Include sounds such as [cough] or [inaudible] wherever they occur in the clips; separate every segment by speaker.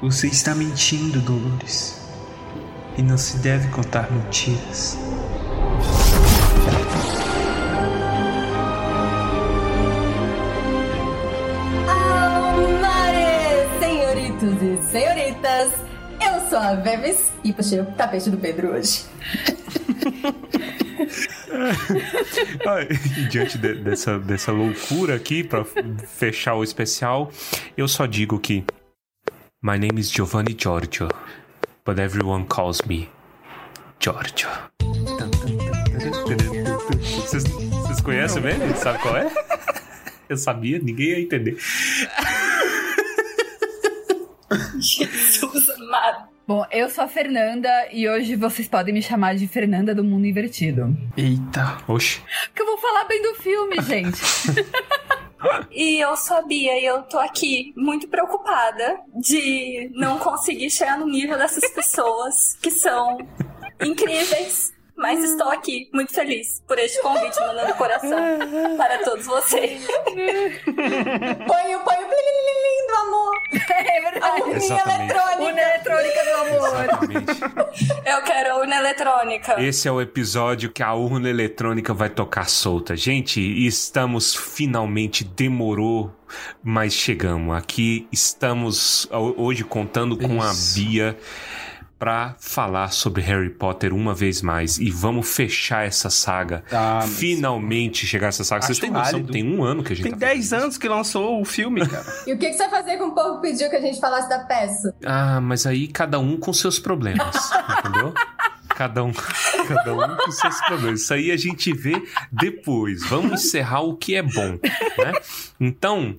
Speaker 1: Você está mentindo, Dolores. E não se deve contar mentiras.
Speaker 2: Almares, senhoritos e senhoritas, eu sou a Veves e puxei o tapete do Pedro hoje. [laughs]
Speaker 3: diante de, dessa, dessa loucura aqui, para fechar o especial, eu só digo que. My name is Giovanni Giorgio, but everyone calls me Giorgio. Vocês, vocês conhecem mesmo? Sabe qual é? Eu sabia, ninguém ia entender.
Speaker 2: Jesus amado.
Speaker 4: Bom, eu sou a Fernanda e hoje vocês podem me chamar de Fernanda do Mundo Invertido.
Speaker 1: Eita.
Speaker 3: Oxi.
Speaker 4: Porque eu vou falar bem do filme, gente. [laughs]
Speaker 2: E eu sou a Bia e eu tô aqui muito preocupada de não conseguir chegar no nível dessas pessoas que são incríveis. Mas estou aqui, muito feliz por este convite, mandando coração para todos vocês. põe o põe o amor. [laughs]
Speaker 4: é verdade.
Speaker 2: A urninha
Speaker 3: Exatamente.
Speaker 2: eletrônica.
Speaker 4: Urna eletrônica do amor.
Speaker 3: Exatamente.
Speaker 2: Eu quero a urna eletrônica.
Speaker 3: Esse é o episódio que a urna eletrônica vai tocar solta. Gente, estamos finalmente, demorou, mas chegamos. Aqui estamos ho- hoje contando com a
Speaker 1: Isso.
Speaker 3: Bia pra falar sobre Harry Potter uma vez mais. E vamos fechar essa saga.
Speaker 1: Tá, mas-
Speaker 3: Finalmente chegar essa saga. Vocês
Speaker 1: Acho
Speaker 3: têm noção que tem um ano que a gente
Speaker 1: Tem
Speaker 3: tá
Speaker 1: 10
Speaker 3: fazendo
Speaker 1: anos que lançou o filme, cara. [laughs]
Speaker 2: E o que, que você vai fazer com o povo que pediu que a gente falasse da peça?
Speaker 3: isso. Ah, mas aí cada um com seus problemas, [laughs] entendeu? Cada um, cada um com seus problemas. Isso aí a gente vê depois. Vamos encerrar o que é bom, né? Então,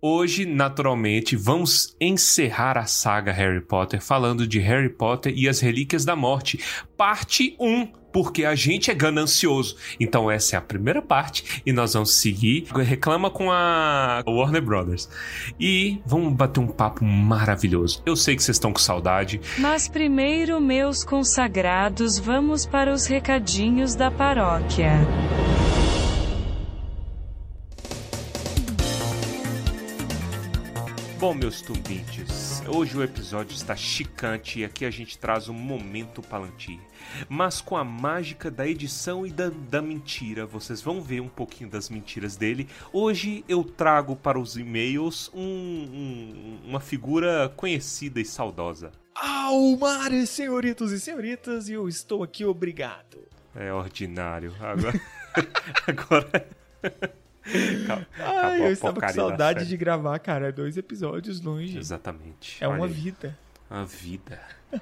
Speaker 3: hoje, naturalmente, vamos encerrar a saga Harry Potter falando de Harry Potter e as Relíquias da Morte, parte 1. Porque a gente é ganancioso. Então, essa é a primeira parte. E nós vamos seguir. Reclama com a Warner Brothers. E vamos bater um papo maravilhoso. Eu sei que vocês estão com saudade.
Speaker 5: Mas primeiro, meus consagrados, vamos para os recadinhos da paróquia.
Speaker 3: Bom, meus tumbintes, hoje o episódio está chicante e aqui a gente traz um momento palantir. Mas com a mágica da edição e da, da mentira, vocês vão ver um pouquinho das mentiras dele. Hoje eu trago para os e-mails um- um- uma figura conhecida e saudosa.
Speaker 6: Almares, senhoritos e senhoritas, eu estou aqui obrigado.
Speaker 3: É ordinário. Agora. [laughs] agora. Acabou
Speaker 6: Ai, eu estava com saudade
Speaker 3: série.
Speaker 6: de gravar, cara, dois episódios longe.
Speaker 3: Exatamente.
Speaker 6: É
Speaker 3: Olha
Speaker 6: uma
Speaker 3: aí.
Speaker 6: vida.
Speaker 3: A vida.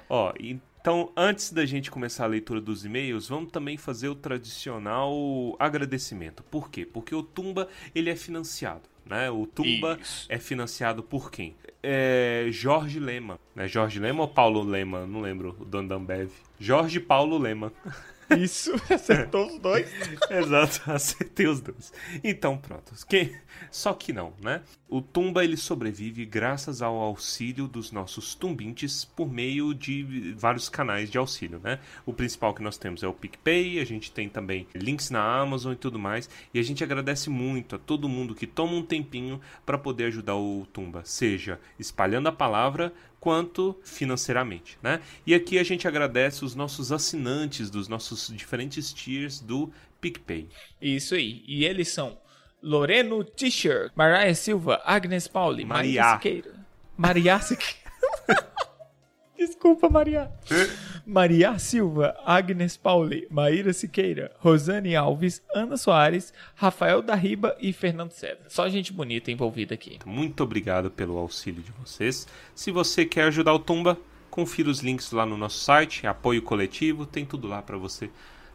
Speaker 3: Ó, então, antes da gente começar a leitura dos e-mails, vamos também fazer o tradicional agradecimento. Por quê? Porque o Tumba, ele é financiado, né? O Tumba
Speaker 6: Isso.
Speaker 3: é financiado por quem? É Jorge Lema, né? Jorge Lema ou Paulo Lema? Não lembro, o dono da Ambev. Jorge Paulo Lema. [laughs]
Speaker 6: Isso, [laughs] acertou os dois. [laughs]
Speaker 3: Exato, acertei os dois. Então, pronto. Quem... Só que não, né? O Tumba ele sobrevive graças ao auxílio dos nossos tumbintes por meio de vários canais de auxílio, né? O principal que nós temos é o PicPay, a gente tem também links na Amazon e tudo mais. E a gente agradece muito a todo mundo que toma um tempinho para poder ajudar o Tumba, seja espalhando a palavra quanto financeiramente, né? E aqui a gente agradece os nossos assinantes dos nossos diferentes tiers do PicPay.
Speaker 6: Isso aí. E eles são Loreno Tischer, Mariah Silva, Agnes Pauli,
Speaker 3: Maria.
Speaker 6: Maria Siqueira. Maria Siqueira. [laughs] Desculpa, Maria. Maria Silva, Agnes Pauli, Maíra Siqueira, Rosane Alves, Ana Soares, Rafael da Riba e Fernando César. Só gente bonita envolvida aqui.
Speaker 3: Muito obrigado pelo auxílio de vocês. Se você quer ajudar o Tumba, confira os links lá no nosso site, apoio coletivo, tem tudo lá para você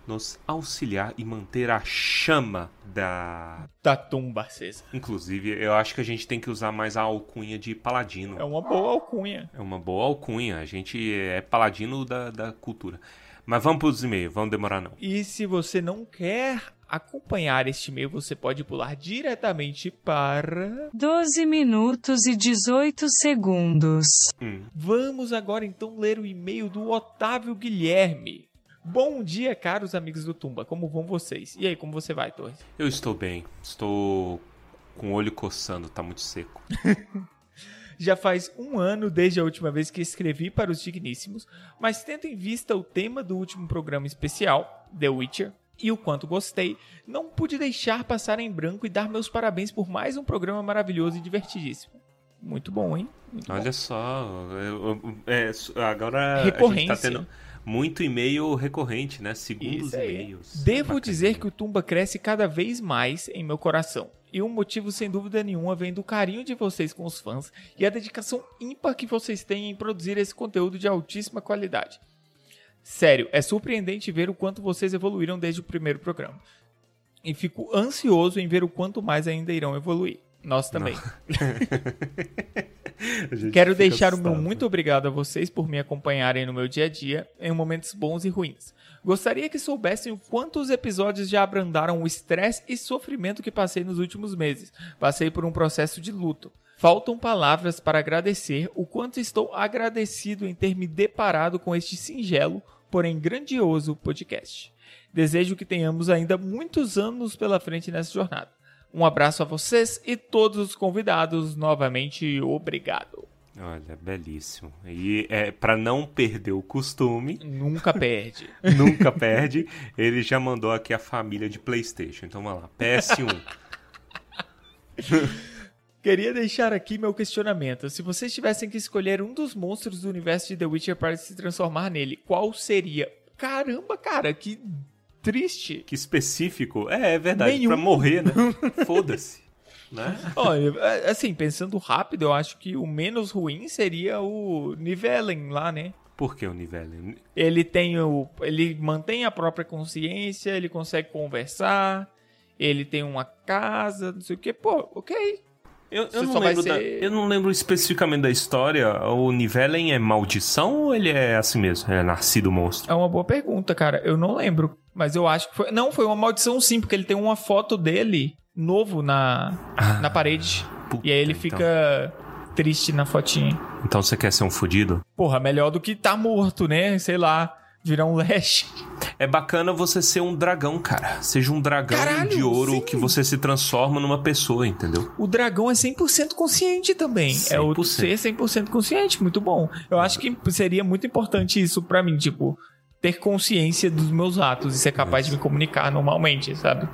Speaker 3: nos auxiliar e manter a chama da.
Speaker 6: Da tumba acesa.
Speaker 3: Inclusive, eu acho que a gente tem que usar mais a alcunha de paladino.
Speaker 6: É uma boa alcunha.
Speaker 3: É uma boa alcunha. A gente é paladino da, da cultura. Mas vamos para os e-mails, vamos demorar não.
Speaker 6: E se você não quer acompanhar este e-mail, você pode pular diretamente para.
Speaker 5: 12 minutos e 18 segundos.
Speaker 3: Hum.
Speaker 6: Vamos agora então ler o e-mail do Otávio Guilherme. Bom dia, caros amigos do Tumba. Como vão vocês? E aí, como você vai, Torres?
Speaker 3: Eu estou bem. Estou com o olho coçando, tá muito seco. [laughs]
Speaker 6: Já faz um ano desde a última vez que escrevi para os Digníssimos, mas tendo em vista o tema do último programa especial, The Witcher, e o quanto gostei, não pude deixar passar em branco e dar meus parabéns por mais um programa maravilhoso e divertidíssimo. Muito bom, hein? Muito
Speaker 3: Olha
Speaker 6: bom.
Speaker 3: só, é, é, agora a gente
Speaker 6: Recorrência.
Speaker 3: tá tendo muito e-mail recorrente, né? Segundos e-mails.
Speaker 6: Devo
Speaker 3: Bacana.
Speaker 6: dizer que o Tumba cresce cada vez mais em meu coração. E o motivo, sem dúvida nenhuma, vem do carinho de vocês com os fãs e a dedicação ímpar que vocês têm em produzir esse conteúdo de altíssima qualidade. Sério, é surpreendente ver o quanto vocês evoluíram desde o primeiro programa. E fico ansioso em ver o quanto mais ainda irão evoluir. Nós também. [laughs] [laughs] Quero deixar o meu
Speaker 3: assustado.
Speaker 6: muito obrigado a vocês por me acompanharem no meu dia a dia em momentos bons e ruins. Gostaria que soubessem o quanto os episódios já abrandaram o estresse e sofrimento que passei nos últimos meses. Passei por um processo de luto. Faltam palavras para agradecer o quanto estou agradecido em ter me deparado com este singelo, porém grandioso podcast. Desejo que tenhamos ainda muitos anos pela frente nessa jornada. Um abraço a vocês e todos os convidados. Novamente, obrigado.
Speaker 3: Olha, belíssimo. E é, para não perder o costume,
Speaker 6: Nunca perde. [laughs]
Speaker 3: nunca perde, ele já mandou aqui a família de PlayStation. Então vamos lá, PS1. [laughs]
Speaker 6: Queria deixar aqui meu questionamento. Se vocês tivessem que escolher um dos monstros do universo de The Witcher para se transformar nele, qual seria? Caramba, cara, que triste.
Speaker 3: Que específico. É, é verdade,
Speaker 6: Nenhum.
Speaker 3: pra morrer, né? [laughs] Foda-se. Né?
Speaker 6: Olha, é, assim, pensando rápido, eu acho que o menos ruim seria o Nivellen lá, né?
Speaker 3: Por que o Nivelle?
Speaker 6: Ele tem o. Ele mantém a própria consciência, ele consegue conversar, ele tem uma casa, não sei o que. Pô, ok.
Speaker 3: Eu, eu, não lembro da-
Speaker 6: ser-
Speaker 3: eu não lembro especificamente da história. O Nivellen é maldição ou ele é assim mesmo? É nascido monstro?
Speaker 6: É uma boa pergunta, cara. Eu não lembro. Mas eu acho que foi. Não, foi uma maldição sim, porque ele tem uma foto dele novo na,
Speaker 3: Ah,
Speaker 6: na parede.
Speaker 3: puta,
Speaker 6: E aí ele
Speaker 3: então.
Speaker 6: fica triste na fotinha.
Speaker 3: Então você quer ser um fudido?
Speaker 6: Porra, melhor do que tá morto, né? Sei lá, virar um Lash.
Speaker 3: É bacana você ser um dragão, cara. Seja um dragão
Speaker 6: Caralho,
Speaker 3: de ouro
Speaker 6: sim.
Speaker 3: que você se transforma numa pessoa, entendeu?
Speaker 6: O dragão é 100% consciente também. É o
Speaker 3: 100%.
Speaker 6: ser 100% consciente, muito bom. Eu acho que seria muito importante isso pra mim, tipo, ter consciência dos meus atos e ser capaz de me comunicar normalmente, sabe?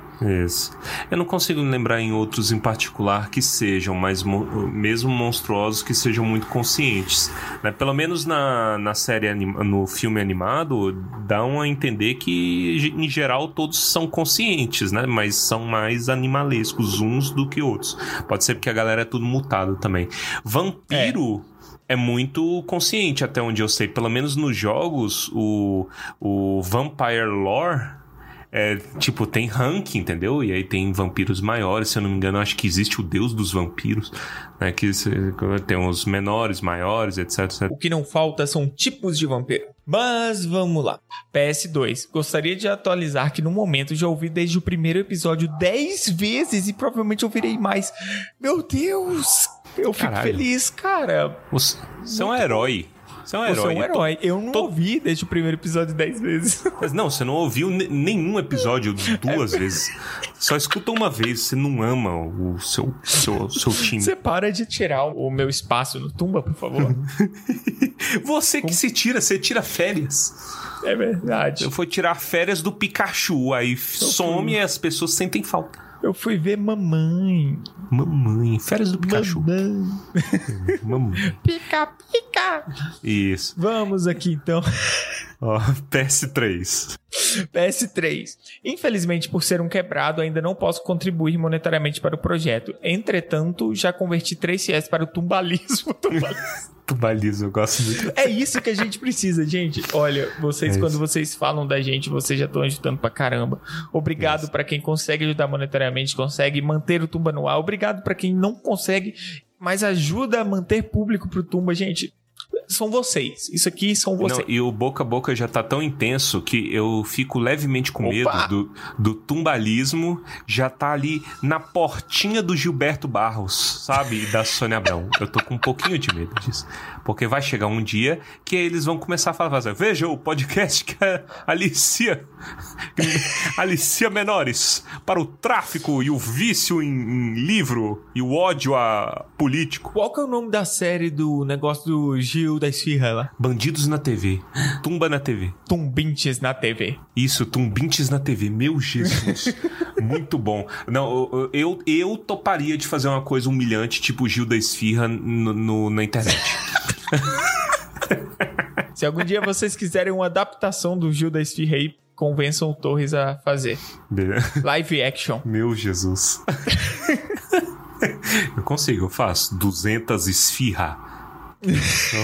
Speaker 3: Isso. Eu não consigo lembrar em outros em particular que sejam, mas mo- mesmo monstruosos que sejam muito conscientes. né? Pelo menos na, na série, anima- no filme animado, dão a entender que, em geral, todos são conscientes, né? Mas são mais animalescos uns do que outros. Pode ser porque a galera é tudo mutado também. Vampiro. É. muito consciente, até onde eu sei. Pelo menos nos jogos, o, o Vampire Lore é, tipo, tem ranking, entendeu? E aí tem vampiros maiores, se eu não me engano, acho que existe o deus dos vampiros, né? Que tem os menores, maiores, etc, etc.
Speaker 6: O que não falta são tipos de vampiro. Mas vamos lá. PS2. Gostaria de atualizar que no momento já ouvi desde o primeiro episódio 10 vezes e provavelmente ouvirei mais. Meu Deus! Eu fico
Speaker 3: Caralho.
Speaker 6: feliz, cara.
Speaker 3: Você você é um herói. Você é um
Speaker 6: Você
Speaker 3: herói.
Speaker 6: é um herói. Eu não
Speaker 3: Tô-
Speaker 6: ouvi desde o primeiro episódio 10 vezes. [laughs]
Speaker 3: Mas não, você não ouviu ne- nenhum episódio duas vezes. Só escuta uma vez, você não ama o seu, seu, seu time.
Speaker 6: Você para de tirar o meu espaço no tumba, por favor. [laughs]
Speaker 3: Você que se tira, você tira férias.
Speaker 6: É verdade.
Speaker 3: Eu fui tirar férias do Pikachu, aí some e as pessoas sentem falta.
Speaker 6: Eu fui ver mamãe.
Speaker 3: Mamãe, férias do Pikachu.
Speaker 6: Mamãe.
Speaker 3: Mamãe.
Speaker 6: Pica, pica.
Speaker 3: Isso.
Speaker 6: Vamos aqui então.
Speaker 3: Ó, [laughs] PS3.
Speaker 6: PS3. Infelizmente, por ser um quebrado, ainda não posso contribuir monetariamente para o projeto. Entretanto, já converti 3 CS para o tumbalismo. [laughs] Tumbalismo.
Speaker 3: Tubalizo, eu gosto muito.
Speaker 6: é isso que a gente precisa, gente. Olha, vocês,
Speaker 3: É
Speaker 6: quando vocês falam da gente, vocês já estão ajudando pra caramba. Obrigado
Speaker 3: Isso.
Speaker 6: pra quem consegue ajudar monetariamente, consegue manter o Tumba no ar. Obrigado pra quem não consegue, mas ajuda a manter público pro Tumba, gente. São vocês. Isso aqui são
Speaker 3: Não,
Speaker 6: vocês.
Speaker 3: e o boca a boca já tá tão intenso que eu fico levemente com medo
Speaker 6: Opa!
Speaker 3: do, do tumbalismo já tá ali na portinha do Gilberto Barros, sabe? E da Sônia Abrão. Eu tô com um pouquinho de medo disso. Porque vai chegar um dia que eles vão começar a falar assim, veja o podcast que a Alicia [laughs] Alicia Menores para o tráfico e o vício em, em livro e o ódio a político.
Speaker 6: Qual que é o nome da série do negócio do Gil da Esfirra lá?
Speaker 3: Bandidos na TV. Tumba na TV.
Speaker 6: Tumbintes na TV.
Speaker 3: Isso, Tumbintes na TV. Meu Jesus. [laughs] Muito bom. Não, eu, eu, eu toparia de fazer uma coisa humilhante, tipo Gil da Esfirra no, no- na internet. [laughs] [laughs]
Speaker 6: Se algum dia vocês quiserem uma adaptação do Gil da Esfirra aí, convençam o Torres a fazer. Live action.
Speaker 3: Meu Jesus. [laughs] eu consigo, eu faço 200 esfirra.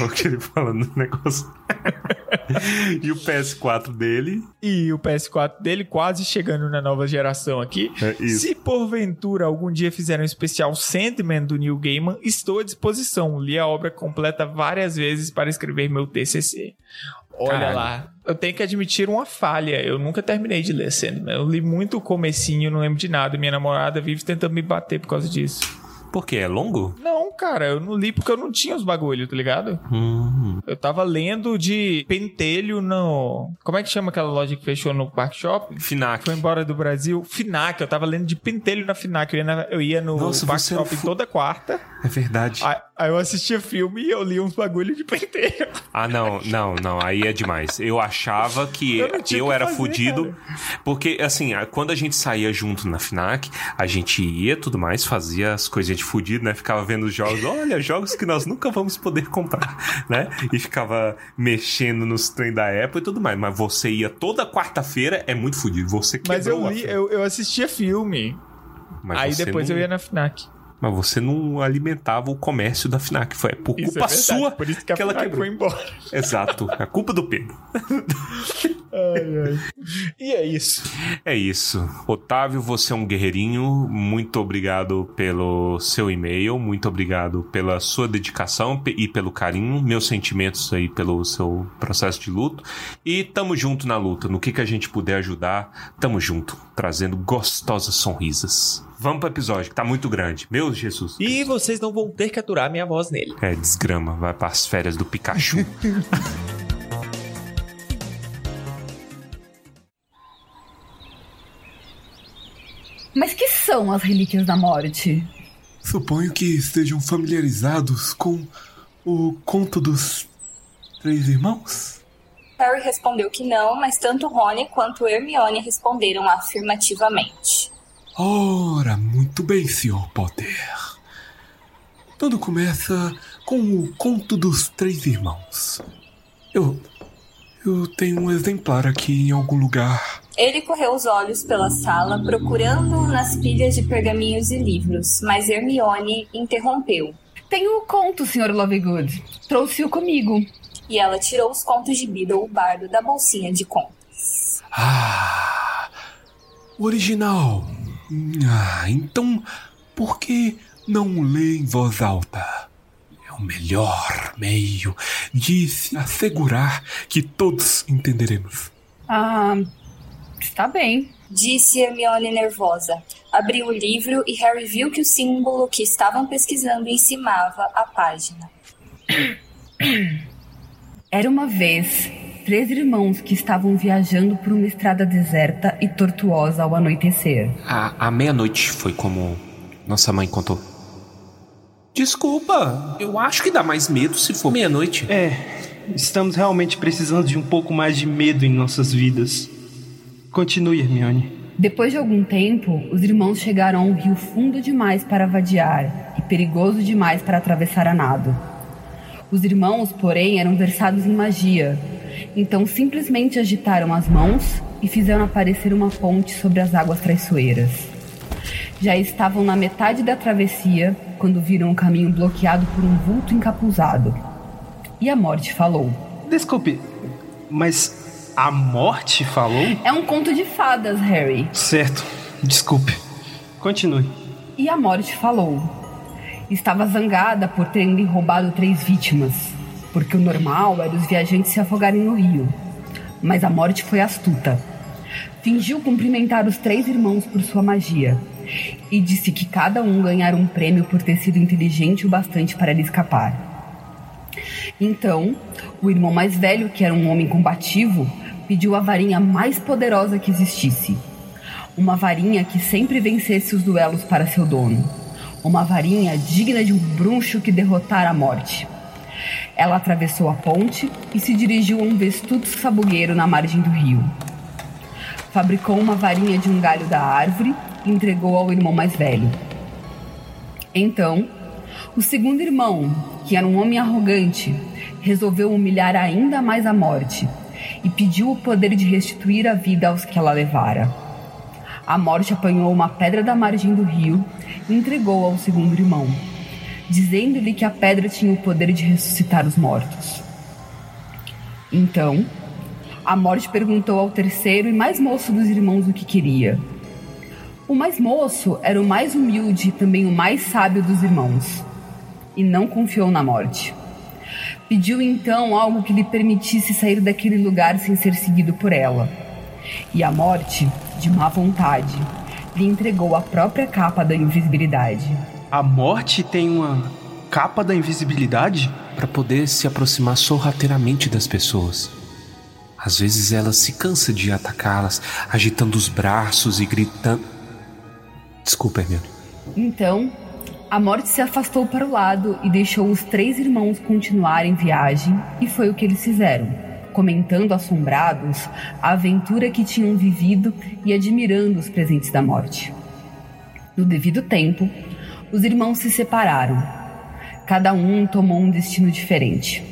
Speaker 3: O que ele fala no negócio. [laughs] e o PS4 dele.
Speaker 6: E o PS4 dele quase chegando na nova geração aqui.
Speaker 3: É.
Speaker 6: Se porventura algum dia fizerem um especial Sandman do Neil Gaiman, estou à disposição. Li a obra completa várias vezes para escrever meu TCC. Olha
Speaker 3: Caralho.
Speaker 6: lá, eu tenho que admitir uma falha. Eu nunca terminei de ler Sandman. Eu li muito o comecinho, não lembro de nada. Minha namorada vive tentando me bater por causa disso.
Speaker 3: Por quê? É longo?
Speaker 6: Não, cara, eu não li porque eu não tinha os bagulho, tá ligado?
Speaker 3: Hum.
Speaker 6: Eu tava lendo de pentelho no. Como é que chama aquela loja que fechou no Park Shopping?
Speaker 3: Finac.
Speaker 6: Foi embora do Brasil. Finac, eu tava lendo de pentelho na Finac. Eu ia, na- eu ia no
Speaker 3: Nossa,
Speaker 6: Park
Speaker 3: fu-
Speaker 6: toda quarta.
Speaker 3: É verdade.
Speaker 6: Aí, aí eu assistia filme e eu li uns bagulho de pentelho.
Speaker 3: Ah, não, não, não. Aí é demais. Eu achava que
Speaker 6: Eu
Speaker 3: eu,
Speaker 6: que
Speaker 3: era
Speaker 6: fazer,
Speaker 3: fudido. Porque, assim, quando a gente saía junto na FNAC, a gente ia tudo mais, fazia as coisinhas fudido, né? Ficava vendo os jogos. Olha, jogos que nós nunca vamos poder comprar, né? E ficava mexendo nos trem da Apple e tudo mais. Mas você ia toda quarta-feira, é muito fudido. Você quebrou
Speaker 6: Mas eu li, eu, eu assistia filme.
Speaker 3: Mas
Speaker 6: aí depois
Speaker 3: não-
Speaker 6: eu ia na Finac.
Speaker 3: Mas você não alimentava o comércio da FNAC. Foi por
Speaker 6: Isso
Speaker 3: culpa
Speaker 6: é
Speaker 3: sua
Speaker 6: Por isso que a
Speaker 3: ela
Speaker 6: Finac
Speaker 3: quebrou.
Speaker 6: foi embora.
Speaker 3: Exato. É culpa do Pedro. [laughs]
Speaker 6: Ai, ai. E é isso.
Speaker 3: É isso. Otávio, você é um guerreirinho. Muito obrigado pelo seu e-mail. Muito obrigado pela sua dedicação e pelo carinho. Meus sentimentos aí pelo seu processo de luto. E tamo junto na luta. No que, que a gente puder ajudar, tamo junto. Trazendo gostosas sonrisas. Vamos pro episódio, que tá muito grande. Meu Jesus.
Speaker 6: E vocês não vão ter que aturar minha voz nele.
Speaker 3: É, desgrama. Vai pras férias do Pikachu. [laughs]
Speaker 4: Mas que são as relíquias da morte?
Speaker 7: Suponho que estejam familiarizados com o conto dos três irmãos?
Speaker 2: Harry respondeu que não, mas tanto Rony quanto Hermione responderam afirmativamente.
Speaker 7: Ora, muito bem, Sr. Potter. Tudo começa com o conto dos três irmãos. Eu. Eu tenho um exemplar aqui em algum lugar.
Speaker 2: Ele correu os olhos pela sala, procurando nas pilhas de pergaminhos e livros, mas Hermione interrompeu.
Speaker 4: Tenho o conto, Sr. Lovegood. Trouxe-o comigo.
Speaker 2: E ela tirou os contos de Beedle, o bardo, da bolsinha de contos.
Speaker 7: Ah! O original. Ah, então por que não lê em voz alta? É o melhor meio de se assegurar que todos entenderemos.
Speaker 4: Ah, está bem.
Speaker 2: Disse Hermione nervosa. Abriu o livro e Harry viu que o símbolo que estavam pesquisando encimava a página.
Speaker 4: Era uma vez três irmãos que estavam viajando por uma estrada deserta e tortuosa ao anoitecer.
Speaker 3: A, a meia-noite foi como nossa mãe contou. Desculpa, eu acho que dá mais medo se for meia-noite.
Speaker 8: É, estamos realmente precisando de um pouco mais de medo em nossas vidas. Continue, Hermione.
Speaker 4: Depois de algum tempo, os irmãos chegaram a um rio fundo demais para vadiar e perigoso demais para atravessar a nado. Os irmãos, porém, eram versados em magia, então simplesmente agitaram as mãos e fizeram aparecer uma ponte sobre as águas traiçoeiras. Já estavam na metade da travessia quando viram o caminho bloqueado por um vulto encapuzado. E a morte falou.
Speaker 8: Desculpe, mas a morte falou?
Speaker 4: É um conto de fadas, Harry.
Speaker 8: Certo, desculpe. Continue.
Speaker 4: E a morte falou. Estava zangada por terem lhe roubado três vítimas. Porque o normal era os viajantes se afogarem no rio. Mas a morte foi astuta. Fingiu cumprimentar os três irmãos por sua magia e disse que cada um ganhara um prêmio por ter sido inteligente o bastante para lhe escapar. Então, o irmão mais velho, que era um homem combativo, pediu a varinha mais poderosa que existisse. Uma varinha que sempre vencesse os duelos para seu dono. Uma varinha digna de um bruxo que derrotara a morte. Ela atravessou a ponte e se dirigiu a um vestudo sabugueiro na margem do rio. Fabricou uma varinha de um galho da árvore e entregou ao irmão mais velho. Então, o segundo irmão, que era um homem arrogante, resolveu humilhar ainda mais a morte e pediu o poder de restituir a vida aos que ela levara. A morte apanhou uma pedra da margem do rio e entregou ao segundo irmão, dizendo-lhe que a pedra tinha o poder de ressuscitar os mortos. Então, a morte perguntou ao terceiro e mais moço dos irmãos o que queria. O mais moço era o mais humilde e também o mais sábio dos irmãos, e não confiou na morte. Pediu então algo que lhe permitisse sair daquele lugar sem ser seguido por ela. E a morte, de má vontade, lhe entregou a própria capa da invisibilidade.
Speaker 8: A morte tem uma capa da invisibilidade?
Speaker 3: Para poder se aproximar sorrateiramente das pessoas. Às vezes ela se cansa de atacá-las, agitando os braços e gritando. Desculpa, Hermione.
Speaker 4: Então, a morte se afastou para o lado e deixou os três irmãos continuarem viagem, e foi o que eles fizeram, comentando assombrados a aventura que tinham vivido e admirando os presentes da morte. No devido tempo, os irmãos se separaram. Cada um tomou um destino diferente.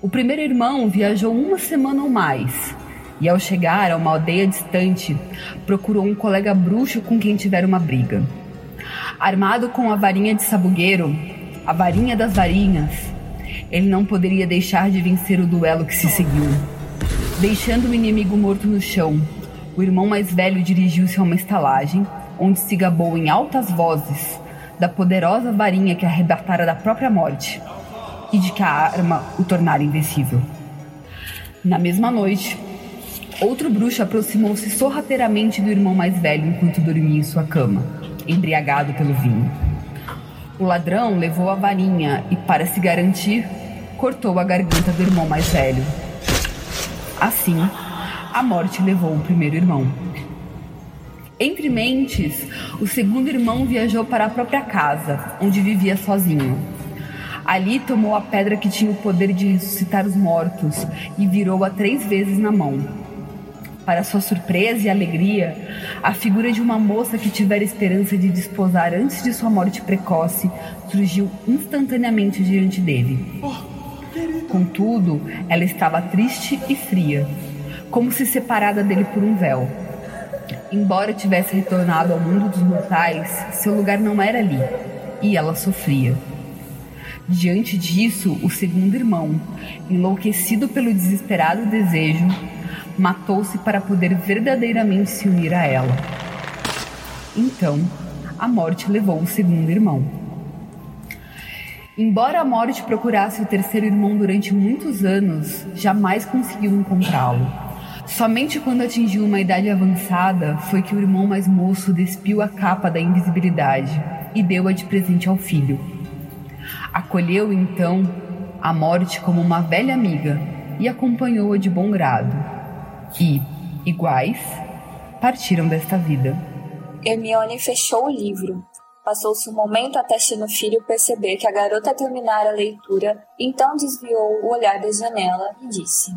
Speaker 4: O primeiro irmão viajou uma semana ou mais, e ao chegar a uma aldeia distante, procurou um colega bruxo com quem tivera uma briga. Armado com a varinha de sabugueiro, a varinha das varinhas, ele não poderia deixar de vencer o duelo que se seguiu. Deixando o inimigo morto no chão, o irmão mais velho dirigiu-se a uma estalagem, onde se gabou em altas vozes da poderosa varinha que arrebatara da própria morte e de que a arma o tornara invencível. Na mesma noite, outro bruxo aproximou-se sorrateiramente do irmão mais velho enquanto dormia em sua cama, embriagado pelo vinho. O ladrão levou a varinha e, para se garantir, cortou a garganta do irmão mais velho. Assim, a morte levou o primeiro irmão. Entre mentes, o segundo irmão viajou para a própria casa, onde vivia sozinho. Ali tomou a pedra que tinha o poder de ressuscitar os mortos e virou-a três vezes na mão. Para sua surpresa e alegria, a figura de uma moça que tivera esperança de desposar antes de sua morte precoce surgiu instantaneamente diante dele. Contudo, ela estava triste e fria, como se separada dele por um véu. Embora tivesse retornado ao mundo dos mortais, seu lugar não era ali, e ela sofria. Diante disso, o segundo irmão, enlouquecido pelo desesperado desejo, matou-se para poder verdadeiramente se unir a ela. Então, a morte levou o segundo irmão. Embora a morte procurasse o terceiro irmão durante muitos anos, jamais conseguiu encontrá-lo. Somente quando atingiu uma idade avançada foi que o irmão mais moço despiu a capa da invisibilidade e deu-a de presente ao filho. Acolheu então a morte como uma velha amiga e acompanhou-a de bom grado. E, iguais, partiram desta vida.
Speaker 2: Hermione fechou o livro. Passou-se um momento até no filho perceber que a garota terminara a leitura, então desviou o olhar da janela e disse: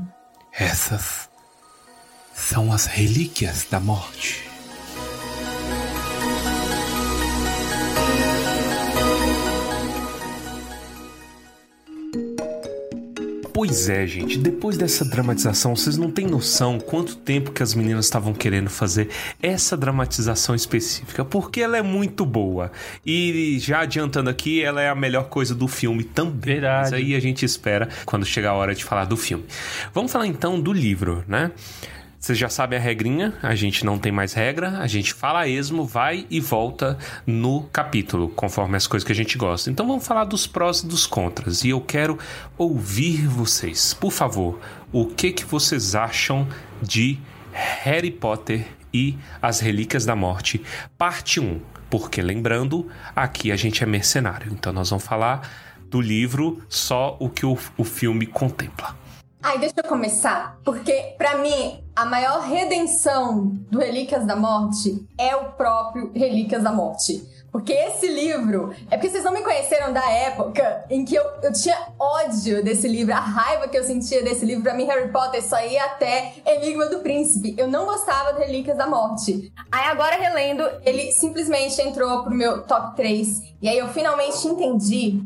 Speaker 7: Essas são as relíquias da morte.
Speaker 3: Pois é, gente, depois dessa dramatização, vocês não têm noção quanto tempo que as meninas estavam querendo fazer essa dramatização específica, porque ela é muito boa. E já adiantando aqui, ela é a melhor coisa do filme também.
Speaker 6: Verdade.
Speaker 3: Mas aí a gente espera quando chegar a hora de falar do filme. Vamos falar então do livro, né? Vocês já sabem a regrinha, a gente não tem mais regra, a gente fala a esmo, vai e volta no capítulo, conforme as coisas que a gente gosta. Então vamos falar dos prós e dos contras. E eu quero ouvir vocês. Por favor, o que que vocês acham de Harry Potter e as Relíquias da Morte, parte 1? Porque lembrando, aqui a gente é mercenário. Então nós vamos falar do livro só o que o, o filme contempla.
Speaker 9: Ai, deixa eu começar, porque pra mim a maior redenção do Relíquias da Morte é o próprio Relíquias da Morte. Porque esse livro. É porque vocês não me conheceram da época em que eu, eu tinha ódio desse livro, a raiva que eu sentia desse livro. Pra mim, Harry Potter só ia até Enigma do Príncipe. Eu não gostava de Relíquias da Morte. Aí, agora relendo, ele simplesmente entrou pro meu top 3. E aí eu finalmente entendi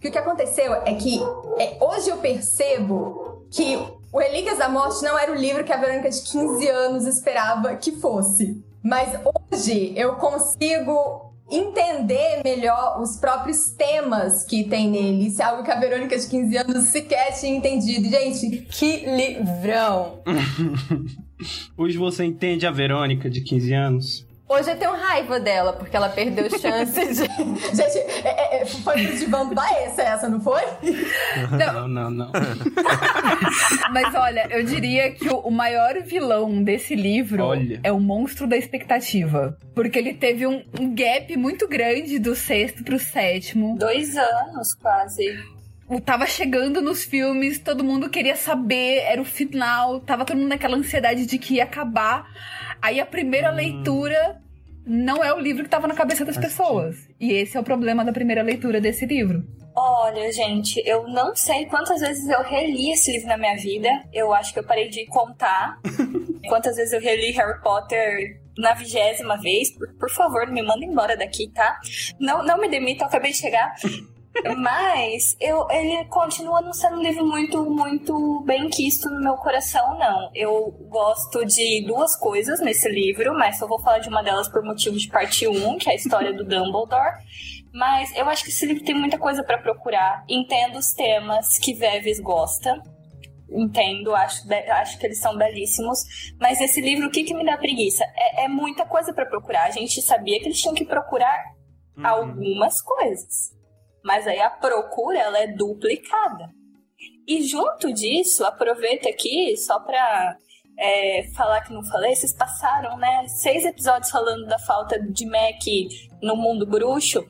Speaker 9: que o que aconteceu é que é, hoje eu percebo que o Relíquias da Morte não era o livro que a Verônica de 15 anos esperava que fosse. Mas hoje eu consigo entender melhor os próprios temas que tem nele. Isso é algo que a Verônica de 15 anos sequer tinha entendido. Gente, que livrão! [laughs]
Speaker 8: Hoje você entende a Verônica de 15 anos?
Speaker 9: Hoje eu tenho raiva dela, porque ela perdeu [laughs] chance de. Gente, é, é, foi pro divã do Baessa essa, não foi? [laughs]
Speaker 8: Não, não, não. [laughs]
Speaker 4: Mas olha, eu diria que o maior vilão desse livro
Speaker 8: Olha.
Speaker 4: é o monstro da expectativa. Porque ele teve um, um gap muito grande do sexto pro sétimo.
Speaker 2: Dois anos, quase.
Speaker 4: O- Tava chegando nos filmes, todo mundo queria saber, era o final, tava todo mundo naquela ansiedade de que ia acabar. Aí a primeira leitura não é o livro que tava na cabeça das pessoas. E esse é o problema da primeira leitura desse livro.
Speaker 2: Olha, gente, eu não sei quantas vezes eu reli esse livro na minha vida. Eu acho que eu parei de contar. [laughs] quantas vezes eu reli Harry Potter na vigésima vez. Por, por favor, me manda embora daqui, tá? Não, não me demita, eu acabei de chegar. Mas eu, ele continua não sendo um livro muito, muito bem quisto no meu coração, não. Eu gosto de duas coisas nesse livro, mas só vou falar de uma delas por motivo de parte 1, que é a história do Dumbledore. Mas eu acho que esse livro tem muita coisa pra procurar. Entendo os temas que Veves gosta. Entendo, acho, acho que eles são belíssimos. Mas esse livro, o que, que me dá preguiça? É, é muita coisa pra procurar. A gente sabia que eles tinham que procurar algumas coisas. Mas aí a procura ela é duplicada. E junto disso, aproveito aqui só pra é, falar que não falei, vocês passaram, né? Seis episódios falando da falta de Mac no mundo bruxo.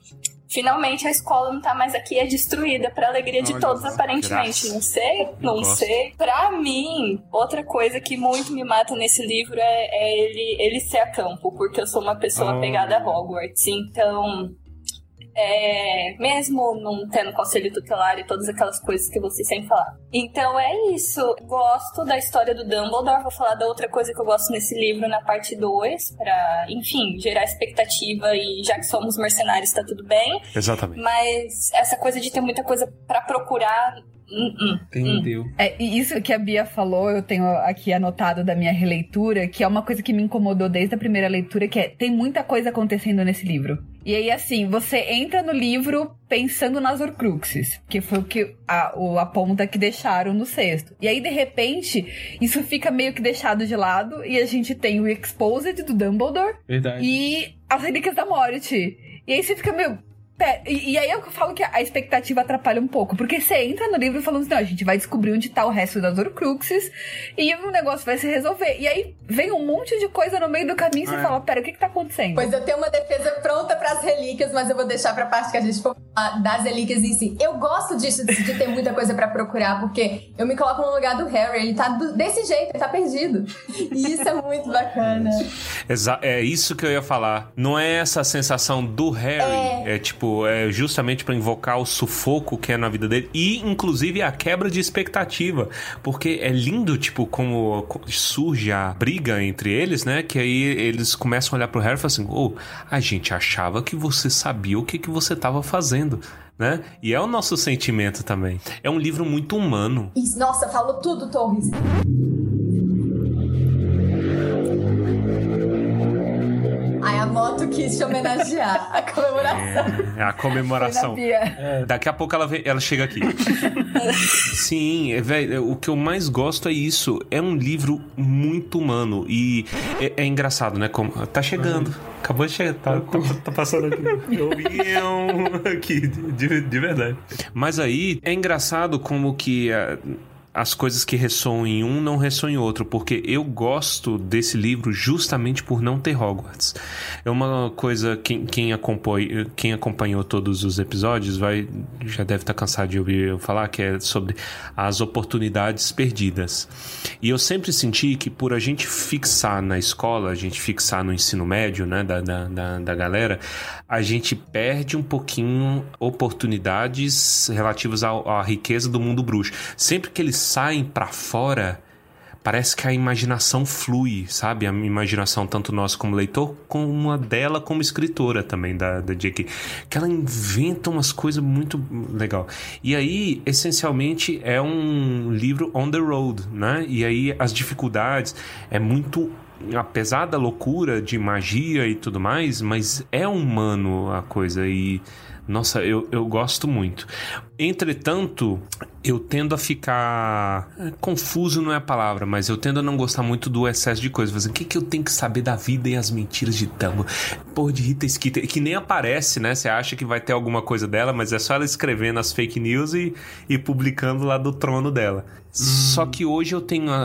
Speaker 2: Finalmente a escola não tá mais aqui, é destruída pra alegria de
Speaker 3: Olha
Speaker 2: todos, aparentemente.
Speaker 3: graça.
Speaker 2: Não sei, não sei. Pra mim, outra coisa que muito me mata nesse livro é, é ele, ele ser a campo, porque eu sou uma pessoa
Speaker 8: Oh.
Speaker 2: apegada a Hogwarts. Então, é, mesmo não tendo conselho tutelar e todas aquelas coisas que vocês sempre falar. Então é isso. Gosto da história do Dumbledore. Vou falar da outra coisa que eu gosto nesse livro na parte 2, pra, enfim, gerar expectativa e já que somos mercenários, tá tudo bem.
Speaker 3: Exatamente.
Speaker 2: Mas essa coisa de ter muita coisa pra procurar. Hum, hum.
Speaker 8: Entendeu?
Speaker 4: É, e isso que a Bia falou, eu tenho aqui anotado da minha releitura, que é uma coisa que me incomodou desde a primeira leitura, que é tem muita coisa acontecendo nesse livro. E aí, assim, você entra no livro pensando nas Horcruxes, que foi o que a, o, a ponta que deixaram no sexto. E aí, de repente, isso fica meio que deixado de lado, e a gente tem o Exposed do Dumbledore
Speaker 8: Verdade.
Speaker 4: e as Relíquias da Morte. E aí você fica meio. Pera, E, e aí eu falo que a expectativa atrapalha um pouco. Porque você entra no livro falando assim, não, a gente vai descobrir onde tá o resto das Horcruxes e o negócio vai se resolver. E aí vem um monte de coisa no meio do caminho e você
Speaker 8: É.
Speaker 4: fala, pera, o que que tá acontecendo?
Speaker 9: Pois eu tenho uma defesa pronta pras relíquias, mas eu vou deixar pra parte que a gente for falar das relíquias em si. Eu gosto disso, de ter muita coisa pra procurar, porque eu me coloco no lugar do Harry. Ele tá do- desse jeito, ele tá perdido. E isso é muito bacana.
Speaker 3: Exa- é isso que eu ia falar. Não é essa sensação do Harry. É, tipo, é justamente pra invocar o sufoco que é na vida dele. E, inclusive, a quebra de expectativa. Porque é lindo, tipo, como co- surge a briga entre eles, né? Que aí eles começam a olhar pro Harry e falam assim: Ô, a gente achava que você sabia o que, que você tava fazendo. Né? E é o nosso sentimento também. É um livro muito humano.
Speaker 9: Nossa, falou tudo, Torres. Aí a moto tu quis te homenagear. A comemoração.
Speaker 3: É, a comemoração.
Speaker 4: Pia.
Speaker 3: Daqui a pouco ela, vem- ela chega aqui. [laughs] Sim, é, velho, o que eu mais gosto é isso. É um livro muito humano e é, é engraçado, né? Como, tá chegando. Acabou de chegar. Tá, tá, tá passando aqui. Aqui, de, de verdade. Mas aí é engraçado como que. ah, as coisas que ressoam em um não ressoam em outro, porque eu gosto desse livro justamente por não ter Hogwarts. É uma coisa, quem, quem, quem acompanhou todos os episódios vai já deve estar cansado de ouvir eu falar, que é sobre as oportunidades perdidas. E eu sempre senti que por a gente fixar na escola, a gente fixar no ensino médio, né, da, da, da, da galera, a gente perde um pouquinho oportunidades relativas ao- à riqueza do mundo bruxo. Sempre que eles saem pra fora, parece que a imaginação flui, sabe? A imaginação, tanto nossa como leitor, como a dela como escritora também, da, da J.K. Que ela inventa umas coisas muito legal. E aí, essencialmente, é um livro on the road, né? E aí, as dificuldades é muito apesar da loucura de magia e tudo mais, mas é humano a coisa e nossa, eu, eu gosto muito. Entretanto, eu tendo a ficar. é, Confuso não é a palavra, mas eu tendo a não gostar muito do excesso de coisas. O que, que eu tenho que saber da vida e as mentiras de Dumbledore? Porra de Rita Skeeter, que nem aparece, né? Você acha que vai ter alguma coisa dela, mas é só ela escrevendo as fake news e, e publicando lá do trono dela. Só que hoje eu tenho a,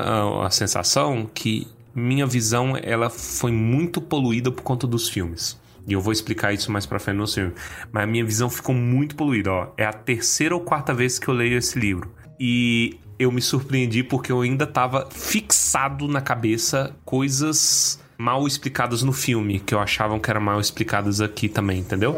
Speaker 3: a- a sensação que minha visão ela foi muito poluída por conta dos filmes. E eu vou explicar isso mais pra frente no filme. Mas a minha visão ficou muito poluída, ó. É a terceira ou quarta vez que eu leio esse livro. E eu me surpreendi porque eu ainda tava fixado na cabeça coisas mal explicadas no filme, que eu achavam que eram mal explicadas aqui também, entendeu?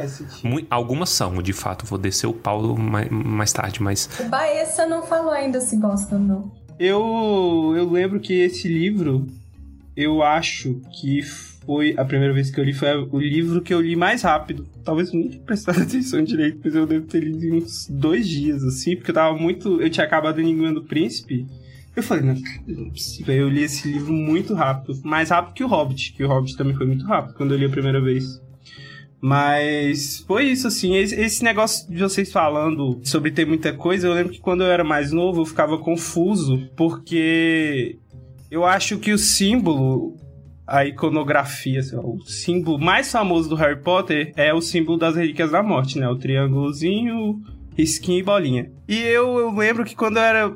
Speaker 3: Algumas são, de fato. Vou descer o pau mais, mais tarde, mas
Speaker 9: O Baessa não falou ainda se gosta ou não.
Speaker 8: Eu, eu lembro que esse livro, eu acho que foi a primeira vez que eu li, foi o livro que eu li mais rápido. Talvez tenha prestado [laughs] atenção direito, mas eu devo ter lido em uns dois dias, assim, porque eu tava muito. Eu tinha acabado Enigma do Príncipe. Eu falei, não, não é. Eu li esse livro muito rápido. Mais rápido que o Hobbit, que o Hobbit também foi muito rápido quando eu li a primeira vez. Mas foi isso, assim. Esse negócio de vocês falando sobre ter muita coisa, eu lembro que quando eu era mais novo eu ficava confuso, porque eu acho que o símbolo, a iconografia, lá, o símbolo mais famoso do Harry Potter é o símbolo das Relíquias da Morte, né? O triângulozinho, risquinho e bolinha. E eu, eu lembro que quando eu era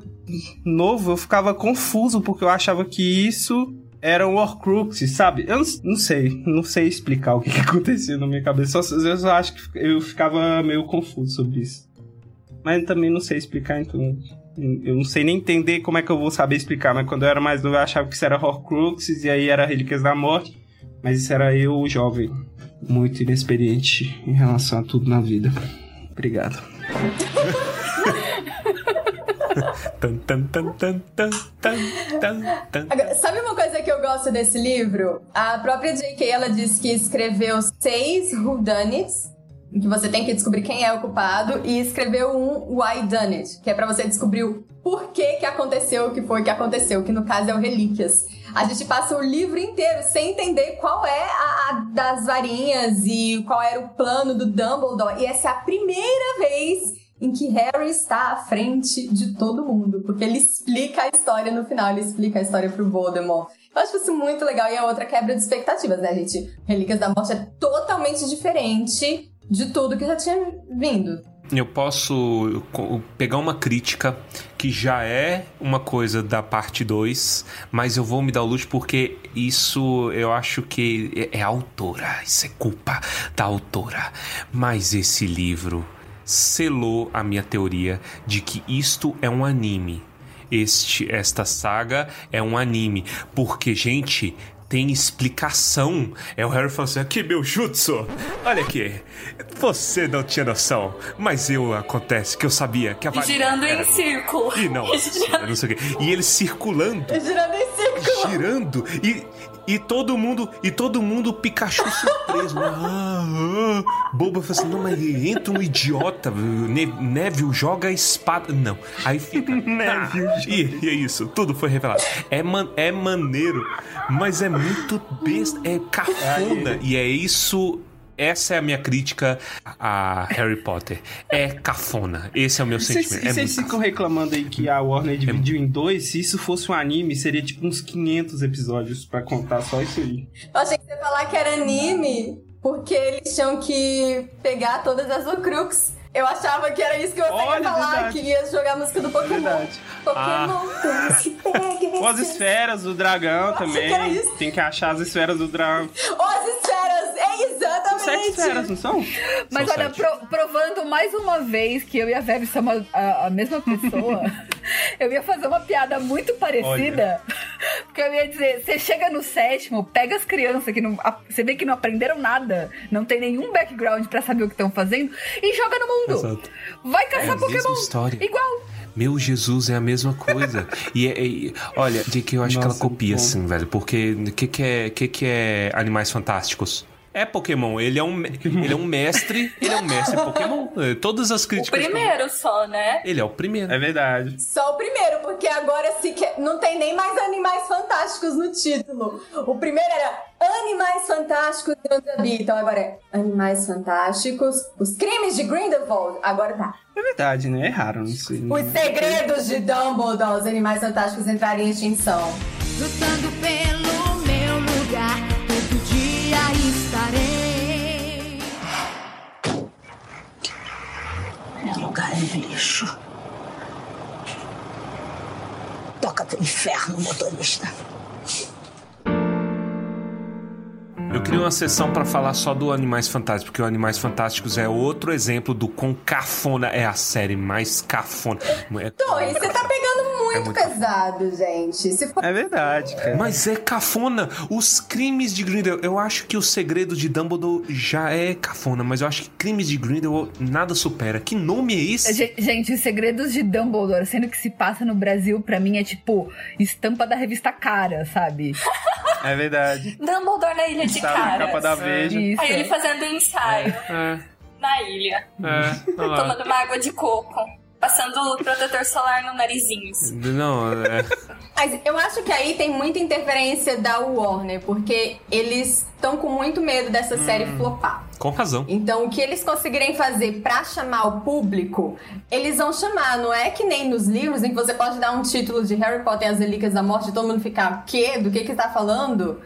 Speaker 8: novo eu ficava confuso, porque eu achava que isso era um Horcrux, sabe? Eu não, não sei, não sei explicar o que, que [laughs] acontecia na minha cabeça. Só, eu só acho que eu ficava meio confuso sobre isso. Mas também não sei explicar, então. Eu não sei nem entender como é que eu vou saber explicar. Mas quando eu era mais novo, eu achava que isso era Horcruxes e aí era Relíquias da Morte. Mas isso era eu, jovem, muito inexperiente em relação a tudo na vida. Obrigado. [laughs]
Speaker 3: Tan, tan, tan, tan, tan, tan, tan.
Speaker 9: Agora, sabe uma coisa que eu gosto desse livro? A própria J.K. ela disse que escreveu seis whodunits, em que você tem que descobrir quem é o culpado, e escreveu um why done it, que é pra você descobrir o porquê que aconteceu o que foi que aconteceu, que no caso é o Relíquias. A gente passa o livro inteiro sem entender qual é a, a das varinhas e qual era o plano do Dumbledore, e essa é a primeira vez em que Harry está à frente de todo mundo, porque ele explica a história no final, ele explica a história pro Voldemort. Eu acho isso muito legal e é outra quebra de expectativas, né, gente? Relíquias da Morte é totalmente diferente de tudo que já tinha vindo.
Speaker 3: Eu posso pegar uma crítica que já é uma coisa da parte 2, mas eu vou me dar o luxo porque isso eu acho que é, é autora, isso é culpa da autora. Mas esse livro selou a minha teoria de que isto é um anime. Este, esta saga é um anime. Porque, gente, tem explicação. É o Harry falando assim: aqui, meu jutsu. Olha aqui. Você não tinha noção. Mas eu acontece que eu sabia que a
Speaker 2: E
Speaker 3: varinha
Speaker 2: girando
Speaker 3: era
Speaker 2: em círculo.
Speaker 3: E não, [laughs]
Speaker 2: E girando-
Speaker 3: não sei o quê. E ele circulando.
Speaker 9: Girando em círculo.
Speaker 3: girando e, e todo mundo e todo mundo Pikachu surpreso. [laughs] Ah, ah. Boba fala assim: não, mas entra um idiota. Ne Neville joga a espada. Não. Aí fica. [laughs] Neville. Ah, e, e é isso. Tudo foi revelado. É, man, é maneiro, mas é muito besta. É cafona. E é isso. Essa é a minha crítica a Harry Potter. É cafona. Esse é o meu
Speaker 8: E vocês,
Speaker 3: sentimento.
Speaker 8: e
Speaker 3: É
Speaker 8: vocês ficam reclamando aí que a Warner dividiu em dois? Se isso fosse um anime, seria tipo uns 500 episódios pra contar só isso aí.
Speaker 9: Eu achei que você ia falar que era anime, porque eles tinham que pegar todas as Horcrux. Eu achava que era isso que você
Speaker 8: Olha,
Speaker 9: ia falar,
Speaker 8: verdade.
Speaker 9: que ia jogar a música do Pokémon.
Speaker 8: Verdade.
Speaker 9: Pokémon, se pegue,
Speaker 8: Ou as esferas do dragão
Speaker 9: que era
Speaker 8: também.
Speaker 9: isso.
Speaker 8: Tem que achar as esferas do dragão.
Speaker 9: Ó, as esferas, é exatamente.
Speaker 8: Sete esferas, não são?
Speaker 4: Mas
Speaker 3: São
Speaker 4: olha, pro- provando mais uma vez que eu e a Vivi somos a, a mesma pessoa, [laughs] eu ia fazer uma piada muito parecida. Porque eu ia dizer, você chega no sétimo, pega as crianças que não. Você vê que não aprenderam nada, não tem nenhum background pra saber o que estão fazendo, e joga no mundo.
Speaker 3: Exato.
Speaker 4: Vai
Speaker 3: É
Speaker 4: caçar
Speaker 3: mesma
Speaker 4: Pokémon.
Speaker 3: história.
Speaker 4: Igual.
Speaker 3: Meu Jesus, é a mesma coisa. [laughs] e, é- e- olha, de que eu acho que
Speaker 8: Nossa,
Speaker 3: ela copia,
Speaker 8: bom.
Speaker 3: assim, velho. Porque o que, que, é, que, que é Animais Fantásticos? É Pokémon. Ele é um, [laughs] ele é um mestre. Ele é um mestre Pokémon. É, Todas as
Speaker 2: O
Speaker 3: críticas.
Speaker 2: primeiro só, né?
Speaker 3: Ele é o primeiro.
Speaker 8: É verdade.
Speaker 9: Só o primeiro, porque agora se que- não tem nem mais Animais Fantásticos no título. O primeiro era Animais Fantásticos e onde habitam. Agora é Animais Fantásticos, os crimes de Grindelwald. Agora tá.
Speaker 8: É verdade, né? Erraram isso aí.
Speaker 9: Os segredos de Dumbledore, os Animais Fantásticos entrarem em extinção.
Speaker 10: Lutando pelo
Speaker 11: lixo. Toca pro inferno, motorista.
Speaker 3: Eu queria uma sessão pra falar só do Animais Fantásticos, porque o Animais Fantásticos é outro exemplo do quão cafona é a série mais cafona. É-
Speaker 9: Torre, você tá pegando muito,
Speaker 3: É muito
Speaker 9: pesado, gente. Se for...
Speaker 8: É verdade, cara.
Speaker 3: Mas é cafona. Os crimes de Grindelwald. Eu acho que o segredo de Dumbledore já é cafona, mas eu acho que crimes de Grindelwald nada supera. Que nome é esse?
Speaker 4: Ge- Gente, os segredos de Dumbledore, sendo que se passa no Brasil, pra mim é tipo estampa da revista Cara, sabe? [laughs]
Speaker 8: É verdade.
Speaker 2: Dumbledore na Ilha de
Speaker 8: na
Speaker 2: Caras.
Speaker 8: capa da Veja.
Speaker 4: Isso.
Speaker 2: Aí ele fazendo um ensaio
Speaker 3: É,
Speaker 2: na ilha,
Speaker 3: é,
Speaker 2: tomando uma água de coco, passando o protetor solar no narizinho. assim.
Speaker 3: Não, é.
Speaker 9: Mas eu acho que aí tem muita interferência da Warner, porque eles estão com muito medo dessa série flopar.
Speaker 3: Com razão.
Speaker 9: Então, o que eles conseguirem fazer pra chamar o público, eles vão chamar. Não é que nem nos livros em que você pode dar um título de Harry Potter e as Relíquias da Morte e todo mundo ficar, quê? Do que que tá falando?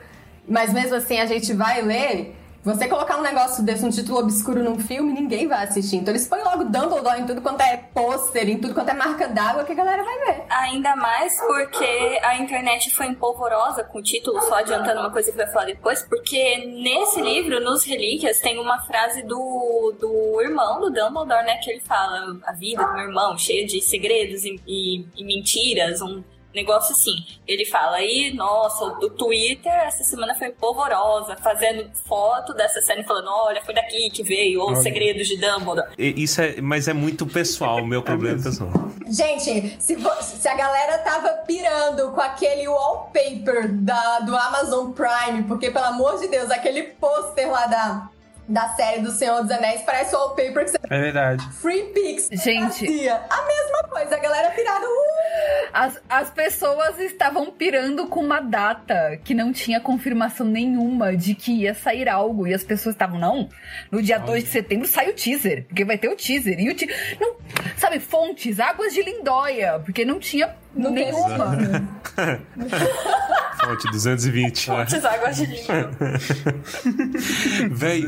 Speaker 9: Mas mesmo assim a gente vai ler. Você colocar um negócio desse, um título obscuro num filme, ninguém vai assistir. Então eles põem logo Dumbledore em tudo quanto é pôster, em tudo quanto é marca d'água que a galera vai ver.
Speaker 2: Ainda mais porque a internet foi empolvorosa com o título, só adiantando uma coisa que vai falar depois, porque nesse livro, nos Relíquias, tem uma frase do, do irmão do Dumbledore, né? Que ele fala: a vida do meu irmão, cheia de segredos e, e- e mentiras, um negócio assim. Ele fala aí, nossa, o Twitter essa semana foi polvorosa, fazendo foto dessa cena e falando: olha, foi daqui que veio, ou os segredos de Dumbledore.
Speaker 3: E- Isso é, mas é muito pessoal, o meu [laughs] problema é pessoal.
Speaker 9: Gente, se, se a galera tava pirando com aquele wallpaper da, do Amazon Prime, porque, pelo amor de Deus, aquele pôster lá da, da série do Senhor dos Anéis parece o wallpaper que você
Speaker 8: É verdade.
Speaker 9: Free Pix.
Speaker 4: Gente.
Speaker 9: fazia. A mesma coisa, a galera pirada. Uh!
Speaker 4: As, as pessoas estavam pirando com uma data que não tinha confirmação nenhuma de que ia sair algo. E as pessoas estavam, não, no dia 2 de setembro sai o teaser, porque vai ter o teaser. E o te... não, Sabe, fontes, águas de Lindóia, porque não tinha
Speaker 9: Não tem
Speaker 4: nenhuma. [laughs]
Speaker 3: Fonte 220.
Speaker 2: Putz, águas de língua. [laughs]
Speaker 3: Véi,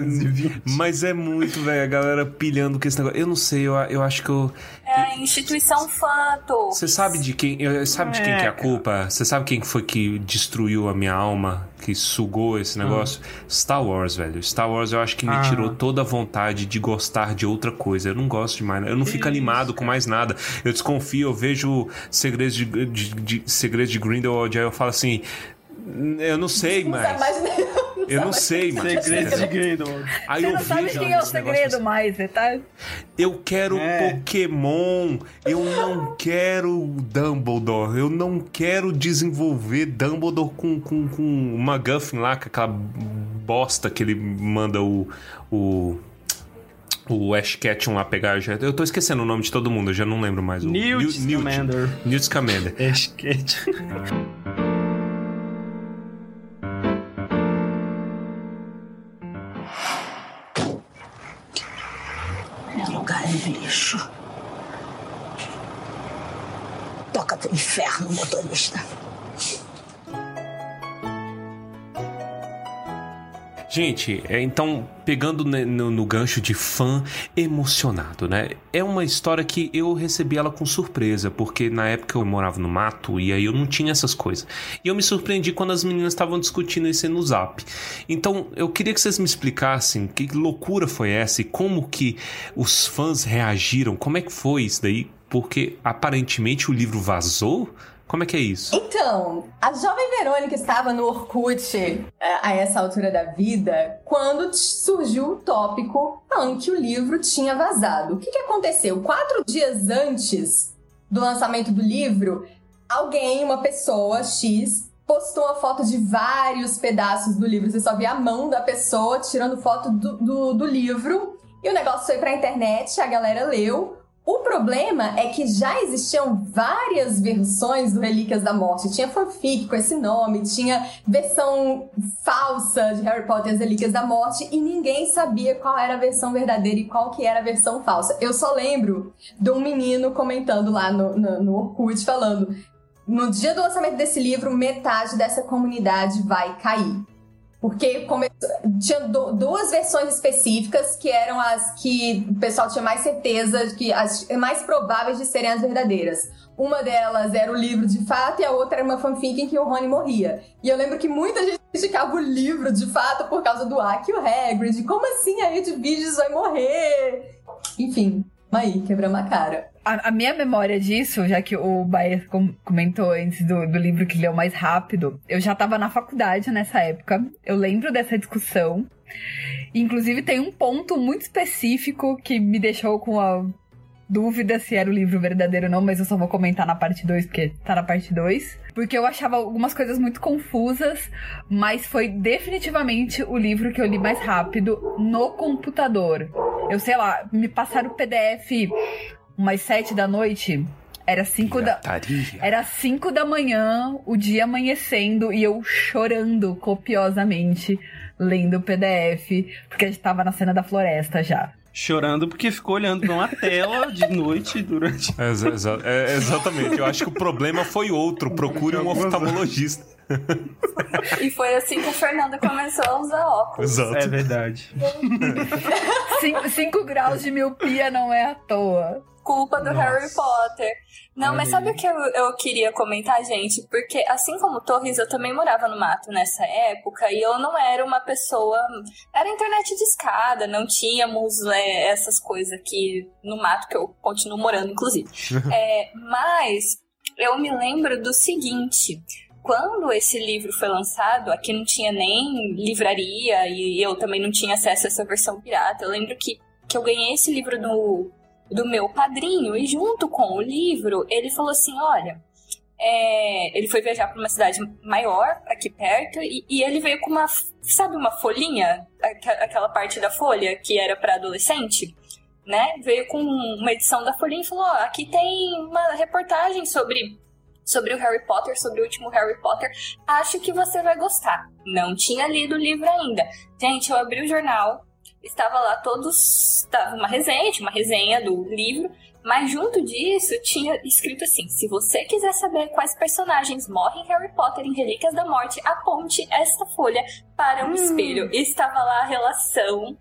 Speaker 3: mas é muito, velho, a galera pilhando com esse negócio. Eu não sei, eu, eu acho que eu.
Speaker 2: É a instituição Fanto.
Speaker 3: Você sabe de quem. Sabe de quem que é a culpa? Você sabe quem foi que destruiu a minha alma? Que sugou esse negócio? Star Wars, velho. Star Wars eu acho que me
Speaker 8: Ah.
Speaker 3: tirou toda a vontade de gostar de outra coisa. Eu não gosto de mais. Eu não fico animado com mais nada. Eu desconfio, eu vejo segredos de, de, de- segredos de Grindelwald, aí eu falo assim. Eu não sei
Speaker 9: Não
Speaker 3: mais.
Speaker 9: sabe mais nem-
Speaker 3: Eu não sei, mano.
Speaker 8: Segredo de Grindelwald.
Speaker 3: Aí
Speaker 4: Você
Speaker 3: eu
Speaker 4: não sabe quem é o segredo mais, você tá?
Speaker 3: Eu quero
Speaker 8: É.
Speaker 3: Pokémon. Eu não quero Dumbledore. Eu não quero desenvolver Dumbledore com, com, com o McGuffin lá, com aquela bosta que ele manda o. o o Ash Ketchum lá pegar. já- Eu tô esquecendo o nome de todo mundo, eu já não lembro mais. O
Speaker 8: Newt
Speaker 3: Newt.
Speaker 8: Scamander.
Speaker 3: Newt Scamander.
Speaker 8: Esquete.
Speaker 11: Meu [laughs] lixo. Toca pro inferno, motorista.
Speaker 3: Gente, é, então, pegando no, no gancho de fã emocionado, né? É uma história que eu recebi ela com surpresa, porque na época eu morava no mato e aí eu não tinha essas coisas. E eu me surpreendi quando as meninas estavam discutindo isso no zap. Então, eu queria que vocês me explicassem que loucura foi essa e como que os fãs reagiram, como é que foi isso daí? Porque aparentemente o livro vazou? Como é que é isso?
Speaker 9: Então, a jovem Verônica estava no Orkut é, a essa altura da vida quando surgiu o tópico falando que o livro tinha vazado. O que, que aconteceu? Quatro dias antes do lançamento do livro, alguém, uma pessoa X, postou uma foto de vários pedaços do livro. Você só via a mão da pessoa tirando foto do, do, do livro. E o negócio foi pra internet, a galera leu. O problema é que já existiam várias versões do Relíquias da Morte. Tinha fanfic com esse nome, tinha versão falsa de Harry Potter e as Relíquias da Morte e ninguém sabia qual era a versão verdadeira e qual que era a versão falsa. Eu só lembro de um menino comentando lá no, no, no Orkut falando no dia do lançamento desse livro, metade dessa comunidade vai cair. Porque come- tinha du- duas versões específicas que eram as que o pessoal tinha mais certeza, de que as mais prováveis de serem as verdadeiras. Uma delas era o livro de fato e a outra era uma fanfic em que o Rony morria. E eu lembro que muita gente criticava o livro de fato por causa do Aki e o Hagrid. Como assim a Edviges vai morrer? Enfim, aí, quebramos a cara.
Speaker 4: A, a minha memória disso, já que o Baez com- comentou antes do, do livro que leu mais rápido, eu já tava na faculdade nessa época. Eu lembro dessa discussão. Inclusive, tem um ponto muito específico que me deixou com a dúvida se era o livro verdadeiro ou não, mas eu só vou comentar na parte 2, porque tá na parte 2. Porque eu achava algumas coisas muito confusas, mas foi definitivamente o livro que eu li mais rápido no computador. Eu sei lá, me passaram o PDF umas sete da noite. Era cinco da.
Speaker 3: Pirataria.
Speaker 4: Era 5 da manhã, o dia amanhecendo e eu chorando copiosamente lendo o PDF, porque a gente tava na cena da floresta já.
Speaker 8: Chorando porque ficou olhando pra uma tela de noite durante.
Speaker 3: É, exa- é, exatamente, eu acho que o problema foi outro. Procure um oftalmologista.
Speaker 2: E foi assim que a Fernanda começou a usar óculos.
Speaker 3: Exato.
Speaker 8: É verdade.
Speaker 4: 5 graus de miopia não é à toa.
Speaker 2: Culpa do
Speaker 8: Nossa.
Speaker 2: Harry Potter. Não, mas sabe o que eu, eu queria comentar, gente? Porque assim como Torres, eu também morava no mato nessa época e eu não era uma pessoa. Era internet de escada, não tínhamos é, essas coisas aqui no mato, que eu continuo morando, inclusive. [laughs] É, mas eu me lembro do seguinte. Quando esse livro foi lançado, aqui não tinha nem livraria e eu também não tinha acesso a essa versão pirata. Eu lembro que, que eu ganhei esse livro do, do meu padrinho e junto com o livro ele falou assim, olha, é, ele foi viajar para uma cidade maior aqui perto e, e ele veio com uma, sabe, uma folhinha, Aque- aquela parte da folha que era para adolescente, né? Veio com uma edição da folhinha e falou, aqui tem uma reportagem sobre sobre o Harry Potter, sobre o último Harry Potter. Acho que você vai gostar. Não tinha lido o livro ainda. Gente, eu abri o jornal, estava lá todos. Estava uma resenha, tinha uma resenha do livro, mas junto disso tinha escrito assim: se você quiser saber quais personagens morrem em Harry Potter em Relíquias da Morte, aponte esta folha para um espelho. E estava lá a relação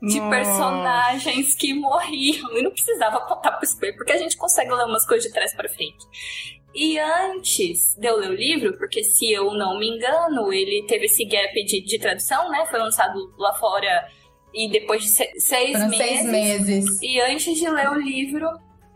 Speaker 2: de
Speaker 8: Nossa.
Speaker 2: personagens que morriam. E não precisava apontar pro espelho, porque a gente consegue ler umas coisas de trás para frente. E antes de eu ler o livro, porque se eu não me engano, ele teve esse gap de, de tradução, né? Foi lançado lá fora e depois de se- seis
Speaker 9: Foram
Speaker 2: meses.
Speaker 9: seis meses.
Speaker 2: E antes de ler o livro,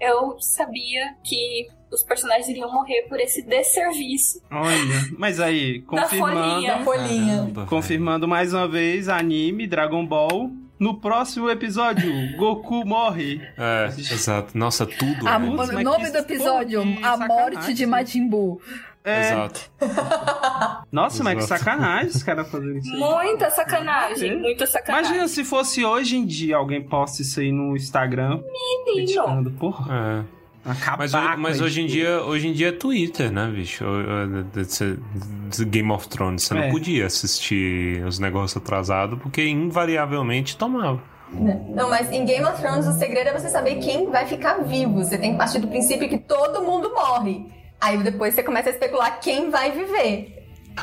Speaker 2: eu sabia que os personagens iriam morrer por esse desserviço.
Speaker 8: Olha, mas aí, [laughs] confirmando.
Speaker 2: folhinha.
Speaker 9: Folhinha.
Speaker 3: Caramba,
Speaker 8: Confirmando mais uma vez, anime, Dragon Ball. No próximo episódio, Goku morre.
Speaker 3: É, exato. Nossa, tudo.
Speaker 4: A-
Speaker 3: né?
Speaker 4: O nome do episódio, A Morte
Speaker 8: sacanagem.
Speaker 4: de Majin Buu.
Speaker 8: É.
Speaker 3: Exato. [laughs]
Speaker 8: Nossa, mas que
Speaker 3: Exato.
Speaker 8: sacanagem os caras fazendo isso aí.
Speaker 2: Muita sacanagem, muita sacanagem.
Speaker 8: Imagina se fosse hoje em dia alguém posta isso aí no Instagram.
Speaker 2: Menino.
Speaker 8: Porra.
Speaker 3: É.
Speaker 8: Acabar
Speaker 3: Mas, mas hoje em dia, hoje em dia é Twitter, né, bicho? Game of Thrones. Você
Speaker 8: É.
Speaker 3: não podia assistir os negócios atrasados porque invariavelmente tomava.
Speaker 9: Não, mas em Game of Thrones o segredo é você saber quem vai ficar vivo. Você tem que partir do princípio que todo mundo morre. Aí depois você começa a especular quem vai viver.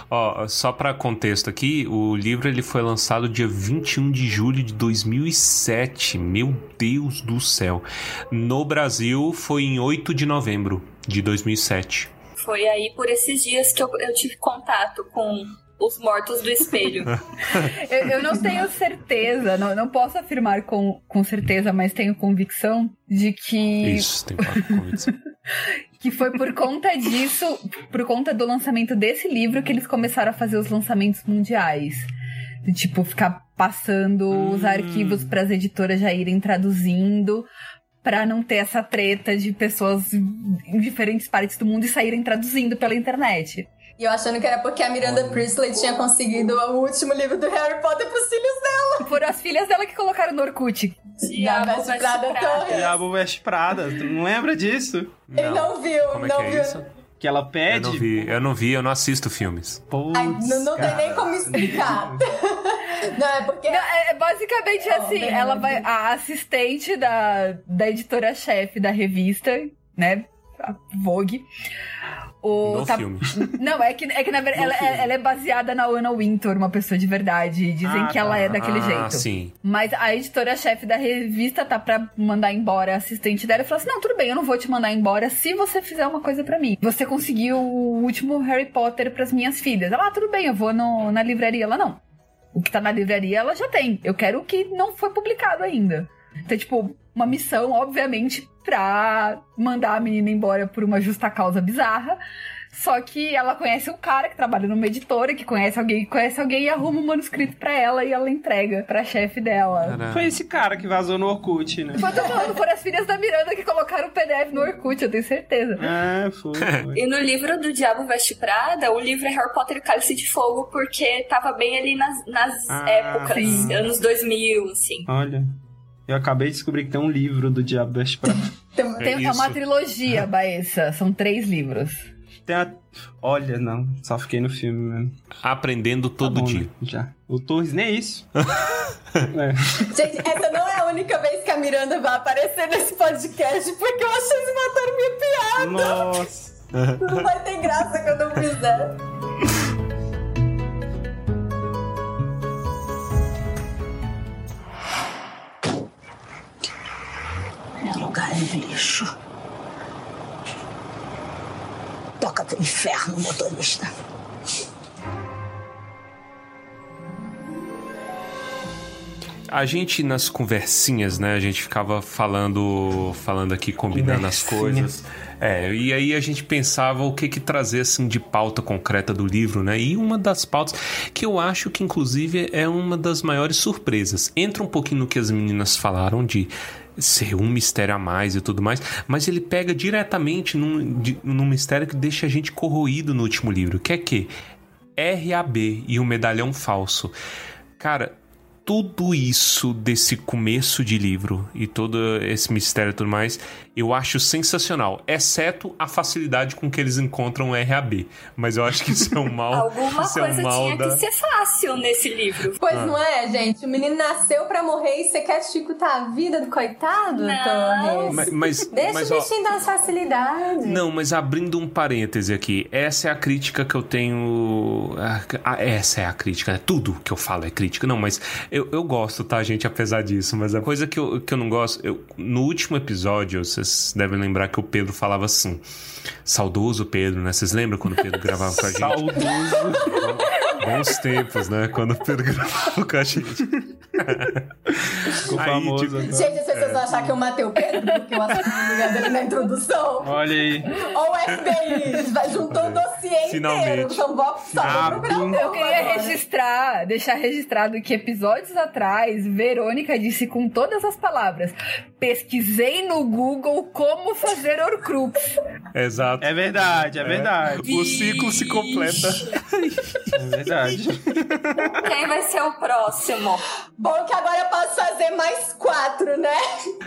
Speaker 3: Ó, só pra contexto aqui, o livro ele foi lançado dia 21 de julho de 2007. Meu Deus do céu. No Brasil foi em 8 de novembro de 2007.
Speaker 2: Foi aí por esses dias que eu, eu tive contato com os mortos do espelho. [laughs]
Speaker 4: Eu, eu não tenho certeza, não, não posso afirmar com, com certeza, mas tenho convicção de que,
Speaker 3: Isso, tem quatro convites. [laughs]
Speaker 4: que foi por conta disso, por conta do lançamento desse livro, que eles começaram a fazer os lançamentos mundiais. De, tipo, ficar passando os arquivos para as editoras já irem traduzindo, para não ter essa treta de pessoas em diferentes partes do mundo e saírem traduzindo pela internet.
Speaker 9: E eu achando que era porque a Miranda Priestley tinha conseguido o último livro do Harry Potter pros filhos dela.
Speaker 4: Foram as filhas dela que colocaram no Orkut.
Speaker 2: Diabo vai
Speaker 9: Prada. Torres.
Speaker 8: Diabo Veste Prada. Tu não lembra disso?
Speaker 9: Ele não viu,
Speaker 3: Como é
Speaker 9: não
Speaker 3: que é
Speaker 9: viu.
Speaker 3: isso?
Speaker 8: Que ela
Speaker 3: Eu
Speaker 8: pede.
Speaker 3: não vi, eu não vi, eu não assisto filmes.
Speaker 8: Putz,
Speaker 9: Ai, não não tem nem como explicar. [laughs] não, é porque.
Speaker 4: Não, é é basicamente
Speaker 9: Oh,
Speaker 4: assim,
Speaker 9: meu
Speaker 4: ela vai. A assistente da, da editora-chefe da revista, né? A Vogue. O,
Speaker 3: No
Speaker 4: tá-
Speaker 3: filme. [laughs]
Speaker 4: Não, é que, é que na verdade ela,
Speaker 8: filme.
Speaker 4: ela é baseada na Anna Wintour, uma pessoa de verdade. Dizem
Speaker 8: Ah,
Speaker 4: que ela
Speaker 8: tá.
Speaker 4: é daquele
Speaker 3: ah,
Speaker 4: jeito.
Speaker 3: sim.
Speaker 4: Mas a editora-chefe da revista tá pra mandar embora a assistente dela e falou assim: Não, tudo bem, eu não vou te mandar embora se você fizer uma coisa pra mim. Você conseguiu o último Harry Potter pras minhas filhas. Ela, ah, tudo bem, eu vou no- na livraria. Ela, não. O que tá na livraria ela já tem. Eu quero o que não foi publicado ainda. Então, tipo, uma missão, obviamente, pra mandar a menina embora por uma justa causa bizarra. Só que ela conhece um cara que trabalha numa editora, que conhece alguém, que conhece alguém e arruma um manuscrito pra ela e ela entrega pra chefe dela.
Speaker 3: Caralho.
Speaker 8: Foi esse cara que vazou no Orkut, né?
Speaker 4: Foi tô falando, foram as filhas da Miranda que colocaram o PDF no Orkut, eu tenho certeza.
Speaker 8: É, foi. foi.
Speaker 2: E no livro do Diabo Veste Prada, o livro é Harry Potter e Cálice de Fogo, porque tava bem ali nas, nas
Speaker 8: Ah,
Speaker 2: épocas,
Speaker 4: sim.
Speaker 2: anos 2000, assim.
Speaker 8: Olha. Eu acabei de descobrir que tem um livro do Diabo Veste Prada. [laughs]
Speaker 9: Tem-
Speaker 4: Tem, é uma trilogia, [laughs] Baessa. São três livros.
Speaker 8: Tem a... Olha, não. Só fiquei no filme mesmo.
Speaker 3: Aprendendo
Speaker 8: Tá
Speaker 3: todo
Speaker 8: bom,
Speaker 3: dia.
Speaker 8: né? Já. O Torres nem é isso. [laughs] É.
Speaker 9: Gente, essa não é a única vez que a Miranda vai aparecer nesse podcast, porque eu achei que mataram minha piada.
Speaker 8: Nossa.
Speaker 9: Não vai ter graça quando eu fizer.
Speaker 11: Lixo. Toca pro inferno, motorista.
Speaker 3: A gente nas conversinhas, né? A gente ficava falando, falando aqui, combinando as coisas. É, e aí a gente pensava o que que trazer assim de pauta concreta do livro, né? E uma das pautas que eu acho que inclusive é uma das maiores surpresas. Entra um pouquinho no que as meninas falaram de ser um mistério a mais e tudo mais, mas ele pega diretamente num, de- num mistério que deixa a gente corroído no último livro, que é que RAB e o medalhão falso. Cara, tudo isso desse começo de livro e todo esse mistério e tudo mais, eu acho sensacional, exceto a facilidade com que eles encontram o RAB. Mas eu acho que isso é um mal. [laughs]
Speaker 2: Alguma
Speaker 3: isso é um
Speaker 2: coisa
Speaker 3: mal
Speaker 2: tinha
Speaker 3: da...
Speaker 2: que ser fácil nesse livro.
Speaker 9: Pois
Speaker 3: Ah.
Speaker 9: não é, gente? O menino nasceu pra morrer e você quer chicotar a vida do coitado,
Speaker 2: Não.
Speaker 9: Torres?
Speaker 3: Mas, mas,
Speaker 9: Deixa
Speaker 3: mas,
Speaker 9: o
Speaker 3: ó,
Speaker 9: bichinho dar facilidade.
Speaker 3: Não, mas abrindo um parêntese aqui, essa é a crítica que eu tenho. ah, ah, Essa é a crítica, né? Tudo que eu falo é crítica. Não, mas eu, eu gosto, tá, gente? Apesar disso, mas a coisa que eu, que eu não gosto. eu- no último episódio, vocês devem lembrar que o Pedro falava assim. Saudoso Pedro, né? Vocês lembram quando o Pedro gravava com a gente? [laughs]
Speaker 8: Saudoso.
Speaker 3: Bons tempos, né? Quando o Pedro gravava com a gente. [laughs]
Speaker 8: Ficou
Speaker 3: Aí,
Speaker 8: famoso
Speaker 3: tipo.
Speaker 9: Gente, as pessoas
Speaker 3: É.
Speaker 9: vão achar que eu matei o Pedro porque eu assumi o lugar dele na introdução.
Speaker 8: Olha aí.
Speaker 9: Ou o FBI, vai juntou o dossiê inteiro.
Speaker 3: Finalmente.
Speaker 9: Então só
Speaker 8: Ah,
Speaker 9: vou procurar um
Speaker 4: Eu queria
Speaker 9: agora.
Speaker 4: registrar, deixar registrado que episódios atrás, Verônica disse com todas as palavras: pesquisei no Google como fazer Horcrux.
Speaker 3: Exato.
Speaker 8: É verdade, é verdade.
Speaker 3: O ciclo se completa.
Speaker 8: É verdade.
Speaker 2: Quem vai ser o próximo?
Speaker 9: Bom que agora eu posso fazer mais quatro, né?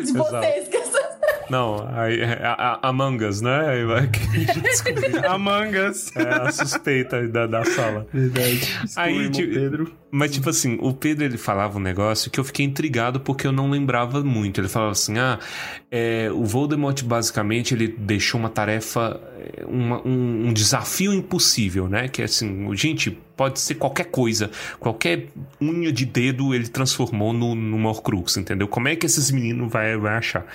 Speaker 9: De vocês que [laughs]
Speaker 3: Não, aí, a, a, Among Us, né? Aí vai que a gente descobriu.
Speaker 8: Among Us.
Speaker 3: É a suspeita da, da sala.
Speaker 8: Verdade.
Speaker 3: Aí,
Speaker 8: Excluímos
Speaker 3: tipo,
Speaker 8: Pedro.
Speaker 3: Mas, tipo assim, o Pedro ele falava um negócio que eu fiquei intrigado porque eu não lembrava muito. Ele falava assim: ah, é, o Voldemort basicamente ele deixou uma tarefa, é, uma- um, um desafio impossível, né? Que é assim, gente, pode ser qualquer coisa, qualquer unha de dedo ele transformou no, numa Horcrux, entendeu? Como é que esses meninos vai, vai achar?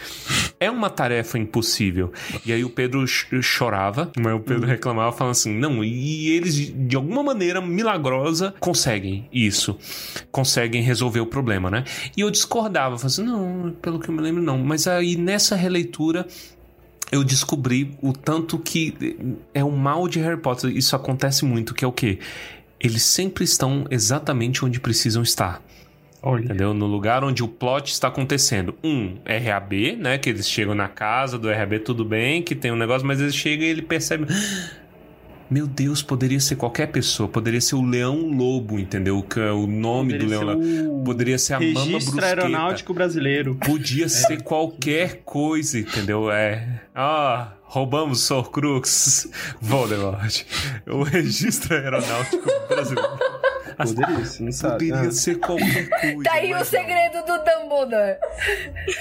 Speaker 3: É uma tarefa impossível. E aí o Pedro ch- chorava, mas o Pedro reclamava, falando assim: não, e eles de alguma maneira milagrosa conseguem isso, conseguem resolver o problema, né? E eu discordava, falava assim: não, pelo que eu me lembro, não. Mas aí nessa releitura. Eu descobri o tanto que é o mal de Harry Potter. Isso acontece muito, que é o quê? Eles sempre estão exatamente onde precisam estar.
Speaker 8: Olha.
Speaker 3: Entendeu? No lugar onde o plot está acontecendo. Um, RAB, né? Que eles chegam na casa do RAB, tudo bem, que tem um negócio, mas eles chegam e ele percebe. Meu Deus, poderia ser qualquer pessoa. Poderia ser o Leão Lobo, entendeu? Que é o nome do
Speaker 8: Poderia
Speaker 3: Leão
Speaker 8: ser
Speaker 3: Lobo.
Speaker 8: o
Speaker 3: Poderia ser a Mama
Speaker 8: Registro
Speaker 3: Brusqueta.
Speaker 8: Aeronáutico Brasileiro.
Speaker 3: Podia ser qualquer coisa, entendeu? É. Ah, roubamos Horcrux. [laughs] Voldemort. O registro aeronáutico brasileiro.
Speaker 8: Poderia, sim, sabe?
Speaker 3: Poderia
Speaker 8: Ah.
Speaker 3: ser qualquer coisa.
Speaker 4: Tá aí o segredo do Dumbledore.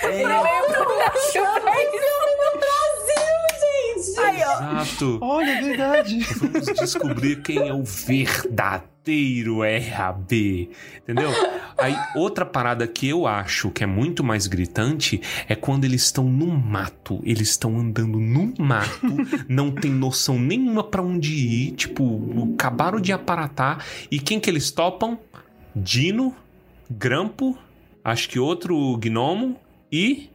Speaker 4: Ele veio pro Brasil pra isso.
Speaker 9: no Brasil, gente!
Speaker 4: Aí, ó.
Speaker 3: Exato.
Speaker 8: Olha, é verdade.
Speaker 3: Vamos descobrir quem é o verdadeiro RAB. Entendeu? Aí, outra parada que eu acho que é muito mais gritante é quando eles estão no mato. Eles estão andando no mato, não tem noção nenhuma pra onde ir. Tipo, acabaram de aparatar. E quem que eles topam? Dino, Grampo, acho que outro gnomo e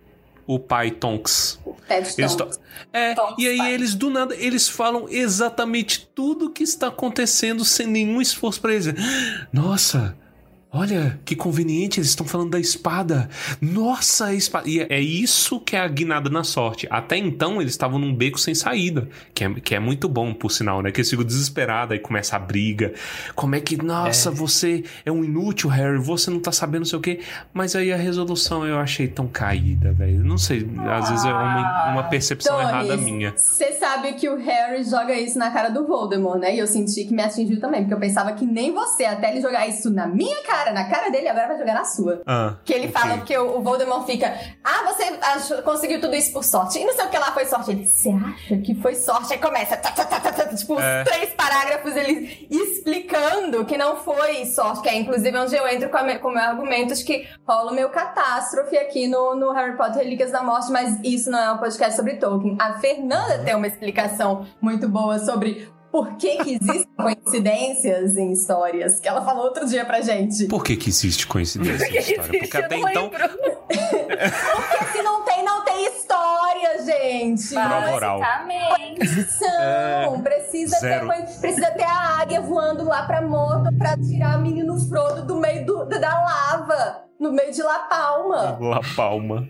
Speaker 3: o pai Tonks.
Speaker 9: Ted
Speaker 3: Eles
Speaker 9: Tonks.
Speaker 3: to- É,
Speaker 2: Tonks
Speaker 3: e aí
Speaker 2: pai.
Speaker 3: eles do nada, eles falam exatamente tudo o que está acontecendo sem nenhum esforço pra eles. [gasps] Nossa, olha que conveniente, eles estão falando da espada. Nossa, a espada. E é isso que é a guinada na sorte. Até então eles estavam num beco sem saída, que é, que é muito bom, por sinal, né? Que eles ficam desesperados, aí começa a briga. Como é que, nossa, você é um inútil, Harry, você não tá sabendo não sei o quê. Mas aí a resolução eu achei tão caída, velho. Não sei, às vezes é uma, uma percepção
Speaker 9: Tones,
Speaker 3: errada minha.
Speaker 9: Você sabe que o Harry joga isso na cara do Voldemort, né? E eu senti que me atingiu também, porque eu pensava que nem você, até ele jogar isso na minha cara, na cara dele, agora vai jogar na sua.
Speaker 3: Ah,
Speaker 9: Que ele
Speaker 3: ok.
Speaker 9: fala, porque o, o Voldemort fica, ah, você achou- conseguiu tudo isso por sorte. E não sei o que lá foi sorte. Ele, você acha que foi sorte? Aí começa, tá, tá, tá, tá, tá, tipo,
Speaker 3: É.
Speaker 9: uns três parágrafos ele explicando que não foi sorte, que é inclusive onde eu entro com, me- com o meu argumento de que rola o meu catástrofe aqui no, no Harry Potter Relíquias da Morte, mas isso não é um podcast sobre Tolkien. A Fernanda tem uma explicação muito boa sobre por que, que existem coincidências em histórias, que ela falou outro dia pra gente.
Speaker 3: Por que que existe coincidência na história? Porque até então...
Speaker 9: Porque se não tem, não tem história, gente.
Speaker 3: Prova oral.
Speaker 9: São. Precisa ter,
Speaker 3: Zero.
Speaker 9: precisa ter a águia voando lá pra Morto pra tirar o menino Frodo do meio do- da lava. No meio de La Palma.
Speaker 3: La Palma.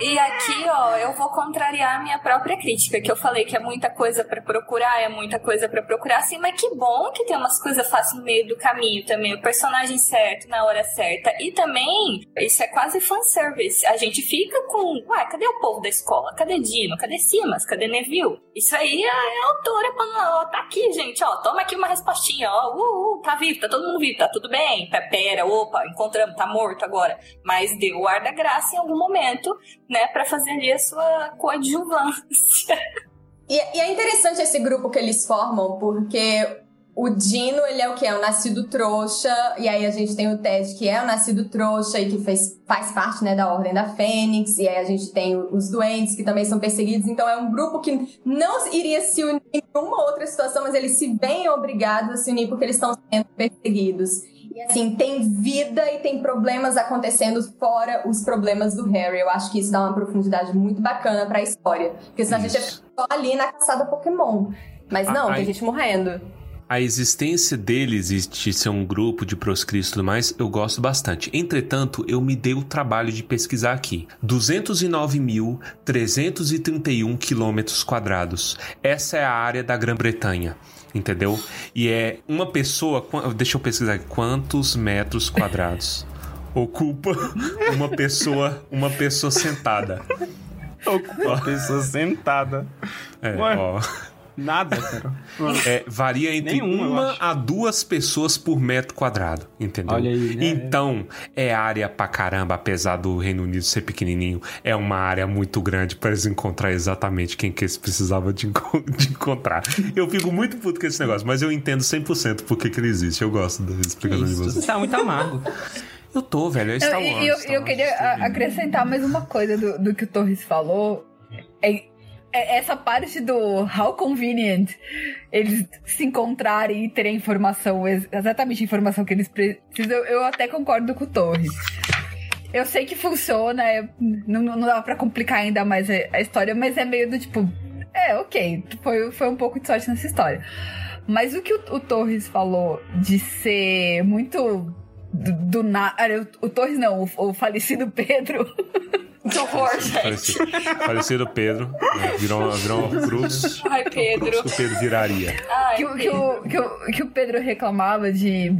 Speaker 2: E aqui, ó, eu vou contrariar a minha própria crítica, que eu falei que é muita coisa pra procurar, é muita coisa pra procurar, assim, mas que bom que tem umas coisas fáceis no meio do caminho também, o personagem certo, na hora certa. E também, isso é quase fanservice. A gente fica com, ué, cadê o povo da escola? Cadê Dino? Cadê Simas? Cadê Neville? Isso aí é a autora falando, ó, tá aqui, gente, ó, toma aqui uma respostinha, ó, uh, uh, tá vivo, tá todo mundo vivo, tá tudo bem, Pe- pera, opa, encontramos, tá morto agora. Mas deu o ar da graça em algum momento, né, pra fazer ali a sua coadjuvância. [laughs]
Speaker 9: E, e é interessante esse grupo que eles formam, porque o Dino, ele é o que? É o nascido trouxa, e aí a gente tem o Ted, que é o nascido trouxa e que fez, faz parte, né, da Ordem da Fênix, e aí a gente tem os doentes, que também são perseguidos, então é um grupo que não iria se unir em nenhuma outra situação, mas eles se veem obrigados a se unir porque eles estão sendo perseguidos. E assim, tem vida e tem problemas acontecendo fora os problemas do Harry. Eu acho que isso dá uma profundidade muito bacana pra história. Porque senão a gente é só ali na caçada Pokémon. Mas não,
Speaker 3: Ah,
Speaker 9: tem
Speaker 3: aí-
Speaker 9: gente morrendo.
Speaker 3: A existência deles e de ser um grupo de proscritos e tudo mais, eu gosto bastante. Entretanto, eu me dei o trabalho de pesquisar aqui. 209.331 quilômetros quadrados. Essa é a área da Grã-Bretanha. Entendeu? E é uma pessoa. Deixa eu pesquisar aqui. Quantos metros quadrados [laughs] ocupa uma pessoa, uma pessoa sentada?
Speaker 8: Uma pessoa sentada.
Speaker 3: É,
Speaker 8: Ué.
Speaker 3: ó.
Speaker 8: Nada, cara. [laughs]
Speaker 3: É, varia entre
Speaker 8: Nenhuma, eu
Speaker 3: uma a duas pessoas por metro quadrado, entendeu?
Speaker 8: Olha aí, né?
Speaker 3: Então, é área pra caramba, apesar do Reino Unido ser pequenininho, é uma área muito grande para eles encontrar exatamente quem que eles precisavam de, enco- [laughs] de encontrar. Eu fico muito puto com esse negócio, mas eu entendo 100% por que que ele existe. Eu gosto da explicação de vocês.
Speaker 8: Você tá muito amargo.
Speaker 3: Eu tô, velho, é Star
Speaker 4: Eu,
Speaker 3: Wars.
Speaker 4: eu,
Speaker 3: Star
Speaker 4: eu
Speaker 3: Wars,
Speaker 4: queria
Speaker 3: tudo
Speaker 4: a-
Speaker 3: bem.
Speaker 4: acrescentar mais uma coisa do, do que o Torres falou. É essa parte do how convenient eles se encontrarem e terem informação, ex- exatamente a informação que eles precisam, eu, até concordo com o Torres. Eu sei que funciona, é- não, não dá pra complicar ainda mais a, história, mas é meio do tipo. É, ok, foi, foi um pouco de sorte nessa história. Mas o que o, o Torres falou de ser muito do, do nada. O, o Torres não, o, o falecido Pedro. [laughs]
Speaker 2: Que horror, gente.
Speaker 3: Falecido, Pedro, né, virou, virou uma cruz.
Speaker 2: Ai, Pedro.
Speaker 3: que o Pedro viraria.
Speaker 2: Ai,
Speaker 4: que, o- que, o, que, o, que o Pedro reclamava de,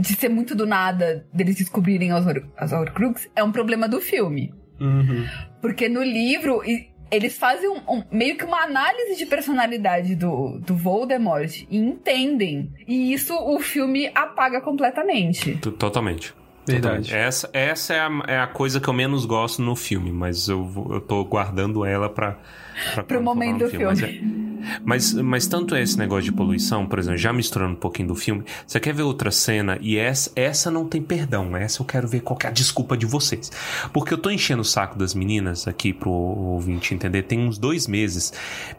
Speaker 4: de ser muito do nada deles descobrirem as, as Horcrux é um problema do filme.
Speaker 8: Uhum.
Speaker 4: Porque no livro e- eles fazem um- um- meio que uma análise de personalidade do, do Voldemort e entendem. E isso o filme apaga completamente.
Speaker 3: T- Totalmente.
Speaker 8: Verdade.
Speaker 3: Totalmente. Essa, essa é, a, é a coisa que eu menos gosto no filme, mas eu, vou- eu tô guardando ela pra. pra
Speaker 4: Pro
Speaker 3: quando for
Speaker 4: momento
Speaker 3: falar no
Speaker 4: do
Speaker 3: Mas, é- [laughs] mas, mas tanto é esse negócio de poluição, por exemplo, já misturando um pouquinho do filme, você quer ver outra cena e essa, essa não tem perdão, essa eu quero ver qual que é a desculpa de vocês. Porque eu tô enchendo o saco das meninas aqui pro ouvinte entender, tem uns dois meses,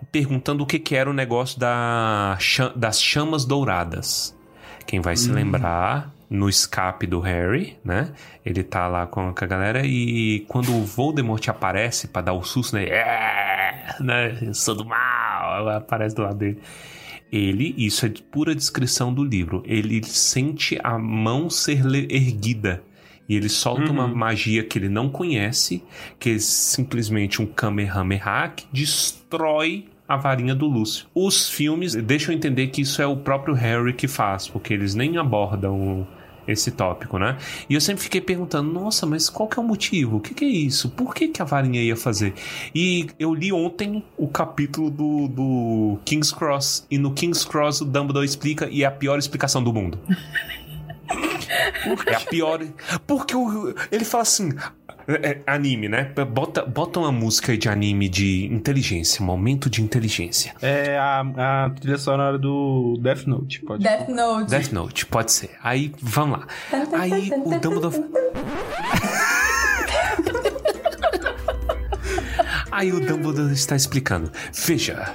Speaker 3: perguntando o que, que era o negócio da, das chamas douradas. Quem vai se lembrar no escape do Harry, né? Ele tá lá com a galera e quando o Voldemort aparece pra dar o susto, né? É, né? Eu sou do mal, aparece do lado dele. Ele, isso é de pura descrição do livro, ele sente a mão ser erguida. E ele solta uma magia que ele não conhece, que é simplesmente um Kamehameha que destrói a varinha do Lúcio. Os filmes deixam entender que isso é o próprio Harry que faz, porque eles nem abordam esse tópico, né? E eu sempre fiquei perguntando, nossa, mas qual que é o motivo? O que, que é isso? Por que, que a varinha ia fazer? E eu li ontem o capítulo do, do King's Cross, e no King's Cross o Dumbledore explica, e é a pior explicação do mundo. [laughs] É a pior. Porque o- ele fala assim. É, é, anime, né? Bota, bota uma música aí de anime de inteligência, momento de inteligência.
Speaker 8: É a, a trilha sonora do Death Note, pode
Speaker 9: Death Note.
Speaker 3: Death Note, pode ser. Aí, vamos lá. Aí o Dumbledore. [laughs] Aí o Dumbledore está explicando. Veja.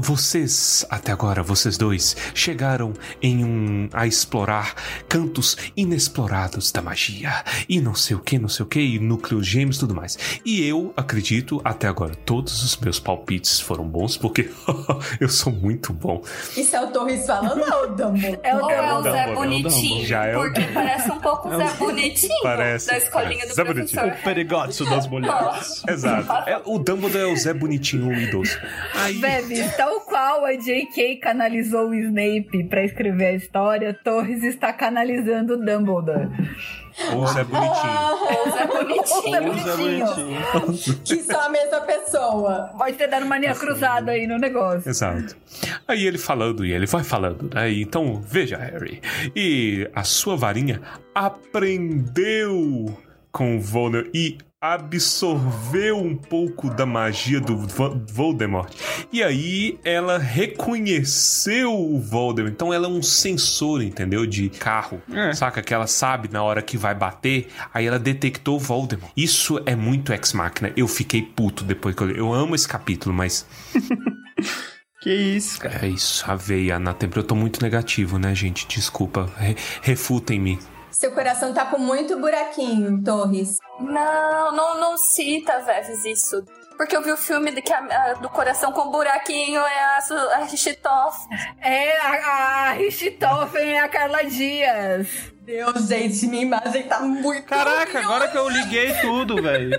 Speaker 3: Vocês, até agora, vocês dois, chegaram em um. a explorar cantos inexplorados da magia. E não sei o que, não sei o que, e núcleos gêmeos e tudo mais. E eu acredito, até agora, todos os meus palpites foram bons, porque [laughs] eu sou muito bom.
Speaker 9: Isso é o Torres falando ou o Dumbledore?
Speaker 4: É o
Speaker 2: Ou é o
Speaker 3: Dumbledore,
Speaker 2: Zé
Speaker 3: é o
Speaker 2: Bonitinho,
Speaker 3: Já é o
Speaker 2: porque parece um pouco o Zé Bonitinho
Speaker 3: Parece,
Speaker 2: da escolinha
Speaker 3: parece.
Speaker 2: do
Speaker 3: Zé
Speaker 2: professor.
Speaker 3: Bonitinho.
Speaker 8: Perigoso das mulheres.
Speaker 3: Exato. É, o Dumbledore é o Zé Bonitinho, o idoso. Aí.
Speaker 4: Bebe, tal qual a J.K. canalizou o Snape pra escrever a história, Torres está canalizando o Dumbledore.
Speaker 3: Ou o Zé Bonitinho.
Speaker 2: Ou o Zé [laughs] Bonitinho.
Speaker 8: Usa bonitinho.
Speaker 9: Que são a mesma pessoa.
Speaker 4: Pode ter dado mania cruzada aí no negócio.
Speaker 3: Exato. Aí ele falando e ele vai falando, né? Então, veja, Harry. E a sua varinha aprendeu com o Voldemort e absorveu um pouco da magia do Vo- Voldemort. E aí ela reconheceu o Voldemort. Então ela é um sensor, entendeu? De carro.
Speaker 8: É.
Speaker 3: Saca? Que ela sabe na hora que vai bater. Aí ela detectou o Voldemort. Isso é muito ex-máquina. Eu fiquei puto depois que eu li. Eu amo esse capítulo, mas [laughs]
Speaker 8: Que isso, cara.
Speaker 3: É isso, aveia na temperatura. Eu tô muito negativo, né, gente? Desculpa. Re- Refutem-me.
Speaker 9: Seu coração tá com muito buraquinho, Torres.
Speaker 2: Não, não, não cita, Veves, isso. Porque eu vi o filme de que a- a- do coração com buraquinho é a, a.
Speaker 4: É, a, a Richthofen é a Carla Dias.
Speaker 9: Deus, gente, minha imagem tá muito.
Speaker 8: Caraca, agora que eu liguei tudo, velho.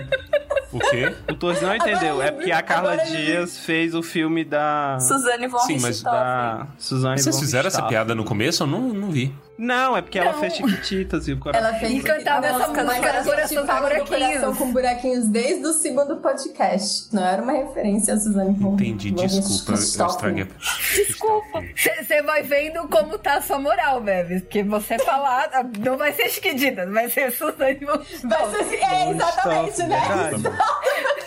Speaker 3: O quê?
Speaker 8: O Torres não entendeu. É porque a Carla
Speaker 9: Agora.
Speaker 8: Dias fez o filme da.
Speaker 2: Suzane von
Speaker 3: Sim, mas.
Speaker 8: Da Suzane
Speaker 3: Vocês
Speaker 8: von
Speaker 3: fizeram essa
Speaker 8: Richthofen.
Speaker 3: piada no começo? Eu não, não vi.
Speaker 8: Não, é porque ela fez Chiquititas e o coração.
Speaker 9: Ela fez
Speaker 4: cantava
Speaker 9: a
Speaker 4: essa
Speaker 9: música, mas
Speaker 4: Coração com Buraquinhos.
Speaker 9: coração com buraquinhos desde o segundo podcast. Não era uma referência a Suzane von
Speaker 3: Entendi,
Speaker 9: von
Speaker 3: desculpa. Eu estraguei.
Speaker 2: Desculpa.
Speaker 4: Você vai vendo como tá a sua moral, Bebes. Porque você falar, não vai ser Chiquititas, vai ser Suzane von
Speaker 9: Vai ser assim, é, exatamente, né?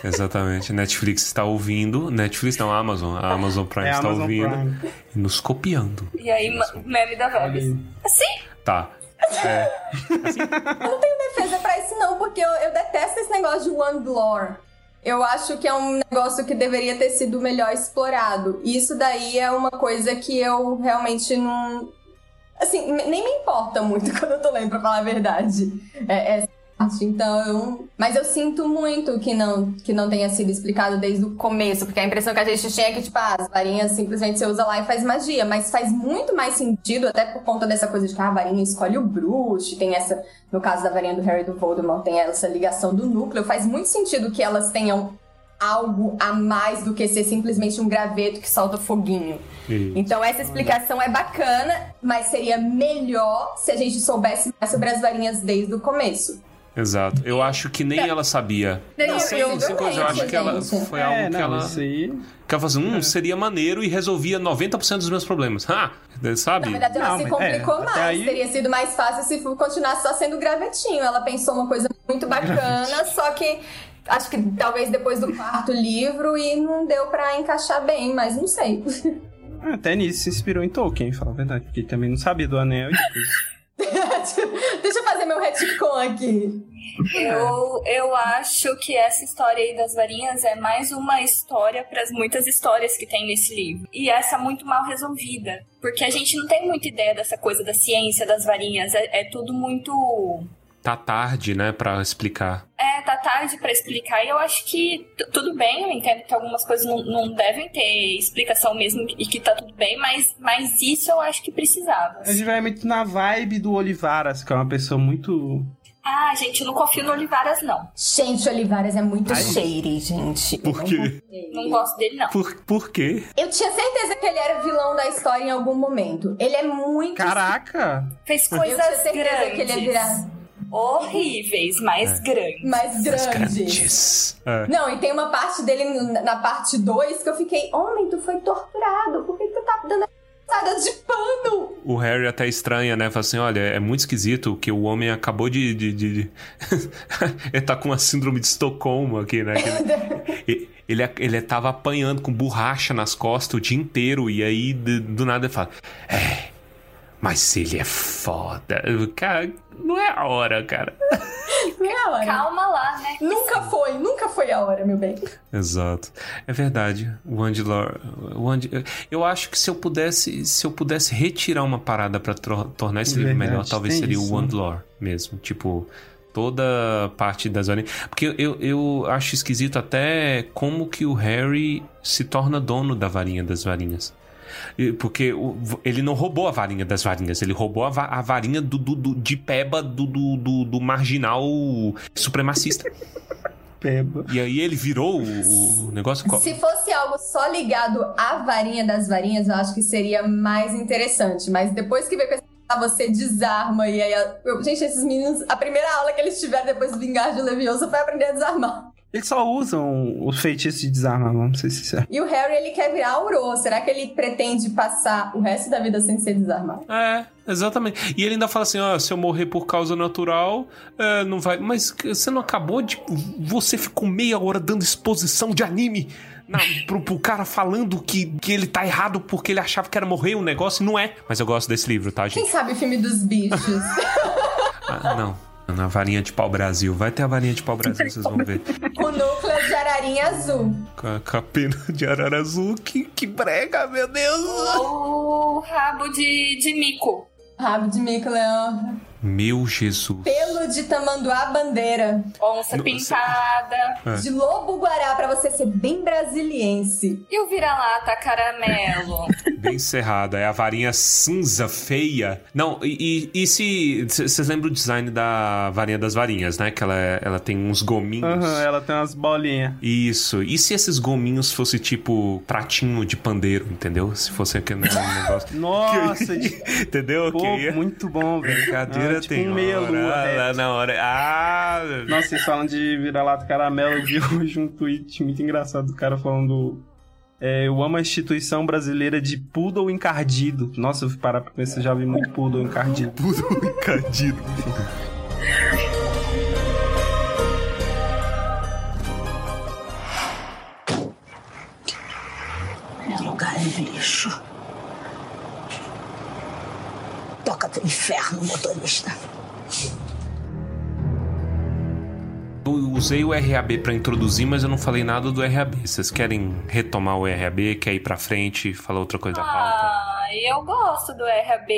Speaker 3: Exatamente. Netflix está ouvindo. Netflix não, a Amazon. A Amazon Prime
Speaker 8: É
Speaker 3: está
Speaker 8: Amazon
Speaker 3: ouvindo.
Speaker 8: Prime.
Speaker 3: E nos copiando.
Speaker 2: E aí, meme da. Assim?
Speaker 3: Tá. É,
Speaker 9: Eu não tenho defesa pra isso, não, porque eu, eu detesto esse negócio de one lore. Eu acho que é um negócio que deveria ter sido melhor explorado. E isso daí é uma coisa que eu realmente não. Assim, nem me importa muito [laughs] quando eu tô lendo, pra falar a verdade. É, parte. Então, eu... Mas eu sinto muito que não, que não tenha sido explicado desde o começo, porque a impressão que a gente tinha é que, tipo, ah, as varinhas simplesmente você usa lá e faz magia. Mas faz muito mais sentido, até por conta dessa coisa de que ah, a varinha escolhe o bruxo, tem essa. No caso da varinha do Harry do Voldemort, tem essa ligação do núcleo. Faz muito sentido que elas tenham algo a mais do que ser simplesmente um graveto que solta foguinho.
Speaker 3: e-
Speaker 9: Então essa explicação é bacana, mas seria melhor se a gente soubesse mais sobre as varinhas desde o começo.
Speaker 3: Exato. Eu acho que nem ela sabia.
Speaker 4: Não,
Speaker 3: Sim,
Speaker 9: eu-
Speaker 3: sim, coisa. Eu acho que ela foi
Speaker 8: É,
Speaker 3: algo que
Speaker 8: não,
Speaker 3: ela.
Speaker 8: isso aí.
Speaker 3: Que ela falou assim, hum, seria maneiro e resolvia 90% dos meus problemas. Ha! [laughs] Sabe?
Speaker 9: Na verdade, ela
Speaker 8: Não,
Speaker 9: se
Speaker 8: mas-
Speaker 9: complicou
Speaker 8: é,
Speaker 9: mais.
Speaker 8: aí-
Speaker 9: Teria sido mais fácil se continuasse só sendo gravetinho. Ela pensou uma coisa muito bacana, só que acho que talvez depois do quarto livro e não deu pra encaixar bem, mas não sei. [laughs]
Speaker 8: Até nisso se inspirou em Tolkien, fala a verdade. Porque também não sabia do anel e depois.
Speaker 9: Deixa eu fazer meu retcon aqui.
Speaker 2: Eu, eu acho que essa história aí das varinhas é mais uma história para as muitas histórias que tem nesse livro. E essa muito mal resolvida. Porque a gente não tem muita ideia dessa coisa da ciência das varinhas. É, é tudo muito.
Speaker 3: Tá tarde, né, pra explicar.
Speaker 2: É, tá tarde pra explicar. E eu acho que tudo bem, eu entendo que algumas coisas não, não devem ter explicação mesmo e que tá tudo bem, mas, mas isso eu acho que precisava.
Speaker 8: A gente vai muito na vibe do Olivaras, que é uma pessoa muito.
Speaker 2: Ah, gente, eu não confio no Olivaras, não.
Speaker 9: Gente, Olivares é muito shady, gente.
Speaker 3: Por quê?
Speaker 2: Não gosto dele, não.
Speaker 3: Por, por quê?
Speaker 9: Eu tinha certeza que ele era vilão da história em algum momento. Ele é muito.
Speaker 8: Caraca!
Speaker 2: Fez
Speaker 9: eu
Speaker 2: coisas
Speaker 9: tinha certeza
Speaker 2: grandes.
Speaker 9: que ele ia virar
Speaker 2: horríveis, mas grandes.
Speaker 9: mais grande.
Speaker 3: Grandes. É.
Speaker 9: Não, e tem uma parte dele na parte 2 que eu fiquei, homem, tu foi torturado, por que tu tá dando passada de pano?
Speaker 3: O Harry até estranha, né? Fala assim: olha, é muito esquisito que o homem acabou de. de, de- de- [laughs] ele tá com uma síndrome de Estocolmo aqui, né? Que Ele, [laughs] ele, ele tava apanhando com borracha nas costas o dia inteiro, e aí do, do nada ele fala: É, mas ele é foda. Cara, não é a hora, cara. [laughs]
Speaker 9: Não é a hora.
Speaker 2: Calma lá, né?
Speaker 9: Nunca foi, nunca foi a hora, meu bem.
Speaker 3: Exato. É verdade. O Angelor. O Ange- Eu acho que se eu pudesse, se eu pudesse retirar uma parada pra tro- tornar esse livro
Speaker 8: Verdade,
Speaker 3: melhor, talvez seria
Speaker 8: isso,
Speaker 3: o
Speaker 8: né?
Speaker 3: Wandlore mesmo. Tipo, toda a parte das varinhas. Porque eu, eu acho esquisito até como que o Harry se torna dono da varinha das varinhas. Porque ele não roubou a varinha das varinhas, ele roubou a, va- a varinha do, do- do- de peba do, do, do- do marginal supremacista.
Speaker 8: Peba.
Speaker 3: E aí ele virou o, negócio.
Speaker 9: Se fosse algo só ligado à varinha das varinhas, eu acho que seria mais interessante. Mas depois que vê com esse ah, você desarma e aí... a- eu- gente, esses meninos, a primeira aula que eles tiveram depois do Vingar de Leviosa foi aprender a desarmar.
Speaker 8: Eles só usam os feitiços de desarmar, vamos ser sinceros.
Speaker 9: E o Harry, ele quer virar Auror. Será que ele pretende passar o resto da vida sem ser desarmado?
Speaker 3: É, exatamente. E ele ainda fala assim: ó, se eu morrer por causa natural, é, não vai. Mas você não acabou de. Você ficou meia hora dando exposição de anime na, pro, pro cara falando que, que ele tá errado porque ele achava que era morrer um negócio e não é. Mas eu gosto desse livro, tá,
Speaker 9: Quem
Speaker 3: gente?
Speaker 9: sabe o filme dos bichos?
Speaker 3: Ah, não. Na varinha de pau Brasil. Vai ter a varinha de pau Brasil, vocês vão ver.
Speaker 9: o núcleo de ararinha azul.
Speaker 3: Com a, com a pena de arara azul. Que, que que brega, meu Deus!
Speaker 2: O rabo de, de mico.
Speaker 9: Rabo de mico, Leão.
Speaker 3: Meu Jesus.
Speaker 9: Pelo de tamanduá bandeira.
Speaker 2: Onça
Speaker 3: Nossa.
Speaker 2: pintada.
Speaker 3: É.
Speaker 9: De lobo guará, pra você ser bem brasiliense.
Speaker 2: E o vira-lata caramelo? [laughs]
Speaker 3: Bem cerrada. É a varinha cinza feia. Não, e, e- e se. Vocês lembram o design da varinha das varinhas, né? Que ela, é- ela tem uns gominhos.
Speaker 8: Aham, ela tem umas bolinhas.
Speaker 3: Isso. E se esses gominhos fosse tipo pratinho de pandeiro, entendeu? Se fosse aquele [laughs] negócio.
Speaker 8: Nossa, de- [laughs]
Speaker 3: Entendeu?
Speaker 8: pô,
Speaker 3: que ia...
Speaker 8: muito bom, velho.
Speaker 3: Brincadeira
Speaker 8: Ah, tipo
Speaker 3: tem
Speaker 8: um meia-lua,
Speaker 3: hora,
Speaker 8: é.
Speaker 3: lá na hora. Ah!
Speaker 8: Nossa, vocês falam de vira-lata caramelo. Eu vi hoje um tweet muito engraçado do cara falando. É, eu amo a instituição brasileira de poodle encardido. Nossa, eu fui parar pra pensar, já vi muito poodle encardido.
Speaker 3: Poodle encardido.
Speaker 11: Meu lugar é no lixo. Toca pro inferno, motorista.
Speaker 3: Eu usei o RAB pra introduzir, mas eu não falei nada do RAB. Vocês querem retomar o RAB? Quer ir pra frente? Falar outra coisa da pauta?
Speaker 2: Ah, eu gosto do RAB.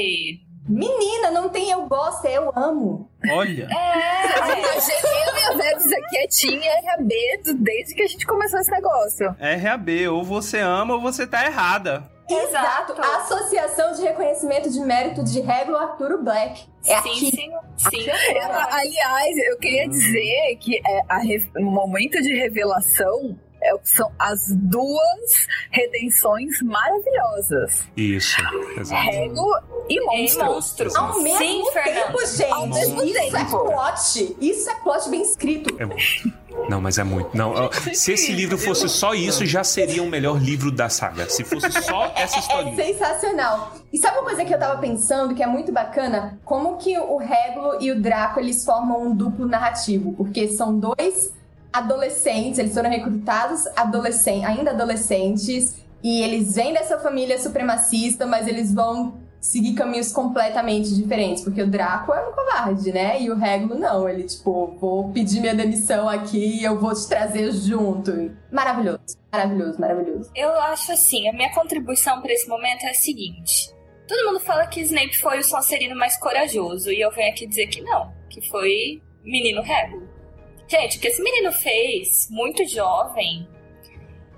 Speaker 9: Menina, não tem eu gosto, é eu amo.
Speaker 8: Olha.
Speaker 2: É.
Speaker 12: Eu e a Vebs aqui é Team RAB desde que a gente começou esse negócio.
Speaker 8: RAB, ou você ama ou você tá errada.
Speaker 9: Exato. A Associação de Reconhecimento de Mérito de Regulo Arturo Black. É
Speaker 2: sim,
Speaker 9: aqui.
Speaker 2: sim, sim.
Speaker 12: A- Aliás, eu queria dizer que é, a momento de revelação é, são as duas redenções maravilhosas.
Speaker 3: Isso, exato.
Speaker 12: Rego e monstro.
Speaker 2: monstro.
Speaker 9: Ao mesmo
Speaker 2: Sim,
Speaker 9: tempo, gente.
Speaker 12: Ao mesmo
Speaker 9: Isso é
Speaker 12: tempo.
Speaker 9: plot. Isso é plot bem escrito.
Speaker 3: É muito. Não, mas é muito. Não, se esse livro fosse só isso, já seria o melhor livro da saga. Se fosse só [laughs] essa
Speaker 9: É
Speaker 3: historinha.
Speaker 9: sensacional. E sabe uma coisa que eu tava pensando que é muito bacana? Como que o Regulo e o Draco eles formam um duplo narrativo? Porque são dois adolescentes, eles foram recrutados ainda adolescentes, e eles vêm dessa família supremacista, mas eles vão seguir caminhos completamente diferentes, porque o Draco é um covarde, né? E o Regulo não, ele tipo, vou pedir minha demissão aqui e eu vou te trazer junto. Maravilhoso, maravilhoso, maravilhoso.
Speaker 2: Eu acho assim, a minha contribuição pra esse momento é a seguinte. Todo mundo fala que Snape foi o Sonserino mais corajoso, e eu venho aqui dizer que não, que foi menino Regulo. Gente, o que esse menino fez, muito jovem,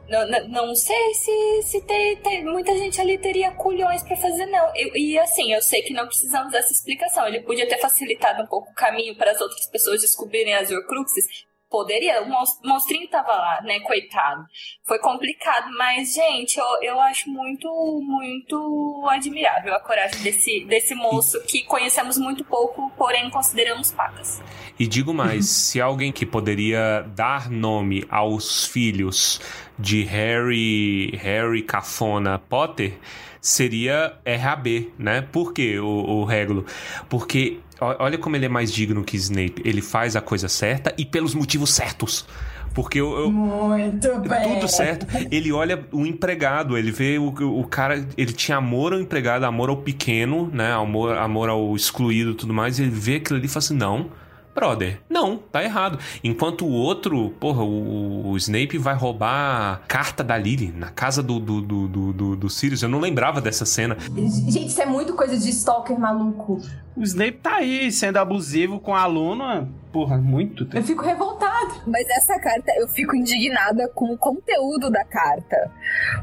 Speaker 2: não, não, não sei se, se tem, tem- muita gente ali teria culhões pra fazer, não. E assim, eu sei que não precisamos dessa explicação. Ele podia ter facilitado um pouco o caminho para as outras pessoas descobrirem as Horcruxes. Poderia, o mons- monstrinho tava lá, né, coitado. Foi complicado, mas, gente, eu, eu acho muito, muito admirável a coragem desse, desse moço que conhecemos muito pouco, porém consideramos pacas.
Speaker 3: E digo mais, se alguém que poderia dar nome aos filhos de Harry, Harry Cafona Potter seria RAB, né? Por quê, o, o Regulo? Porque olha como ele é mais digno que Snape. Ele faz a coisa certa e pelos motivos certos. Porque eu, eu-
Speaker 9: Muito bem.
Speaker 3: tudo certo. Ele olha o empregado, ele vê o, o cara, ele tinha amor ao empregado, amor ao pequeno, né? Amor, amor ao excluído e tudo mais. Ele vê aquilo ali e fala assim: não. Brother, não, tá errado. Enquanto o outro, porra, o, o Snape vai roubar a carta da Lily na casa do, do, do, do, do, do Sirius. Eu não lembrava dessa cena.
Speaker 9: Gente, isso é muito coisa de stalker maluco.
Speaker 8: O Snape tá aí sendo abusivo com a aluna, porra, muito
Speaker 9: Eu
Speaker 8: tempo.
Speaker 9: fico revoltada.
Speaker 12: Mas essa carta, eu fico indignada com o conteúdo da carta.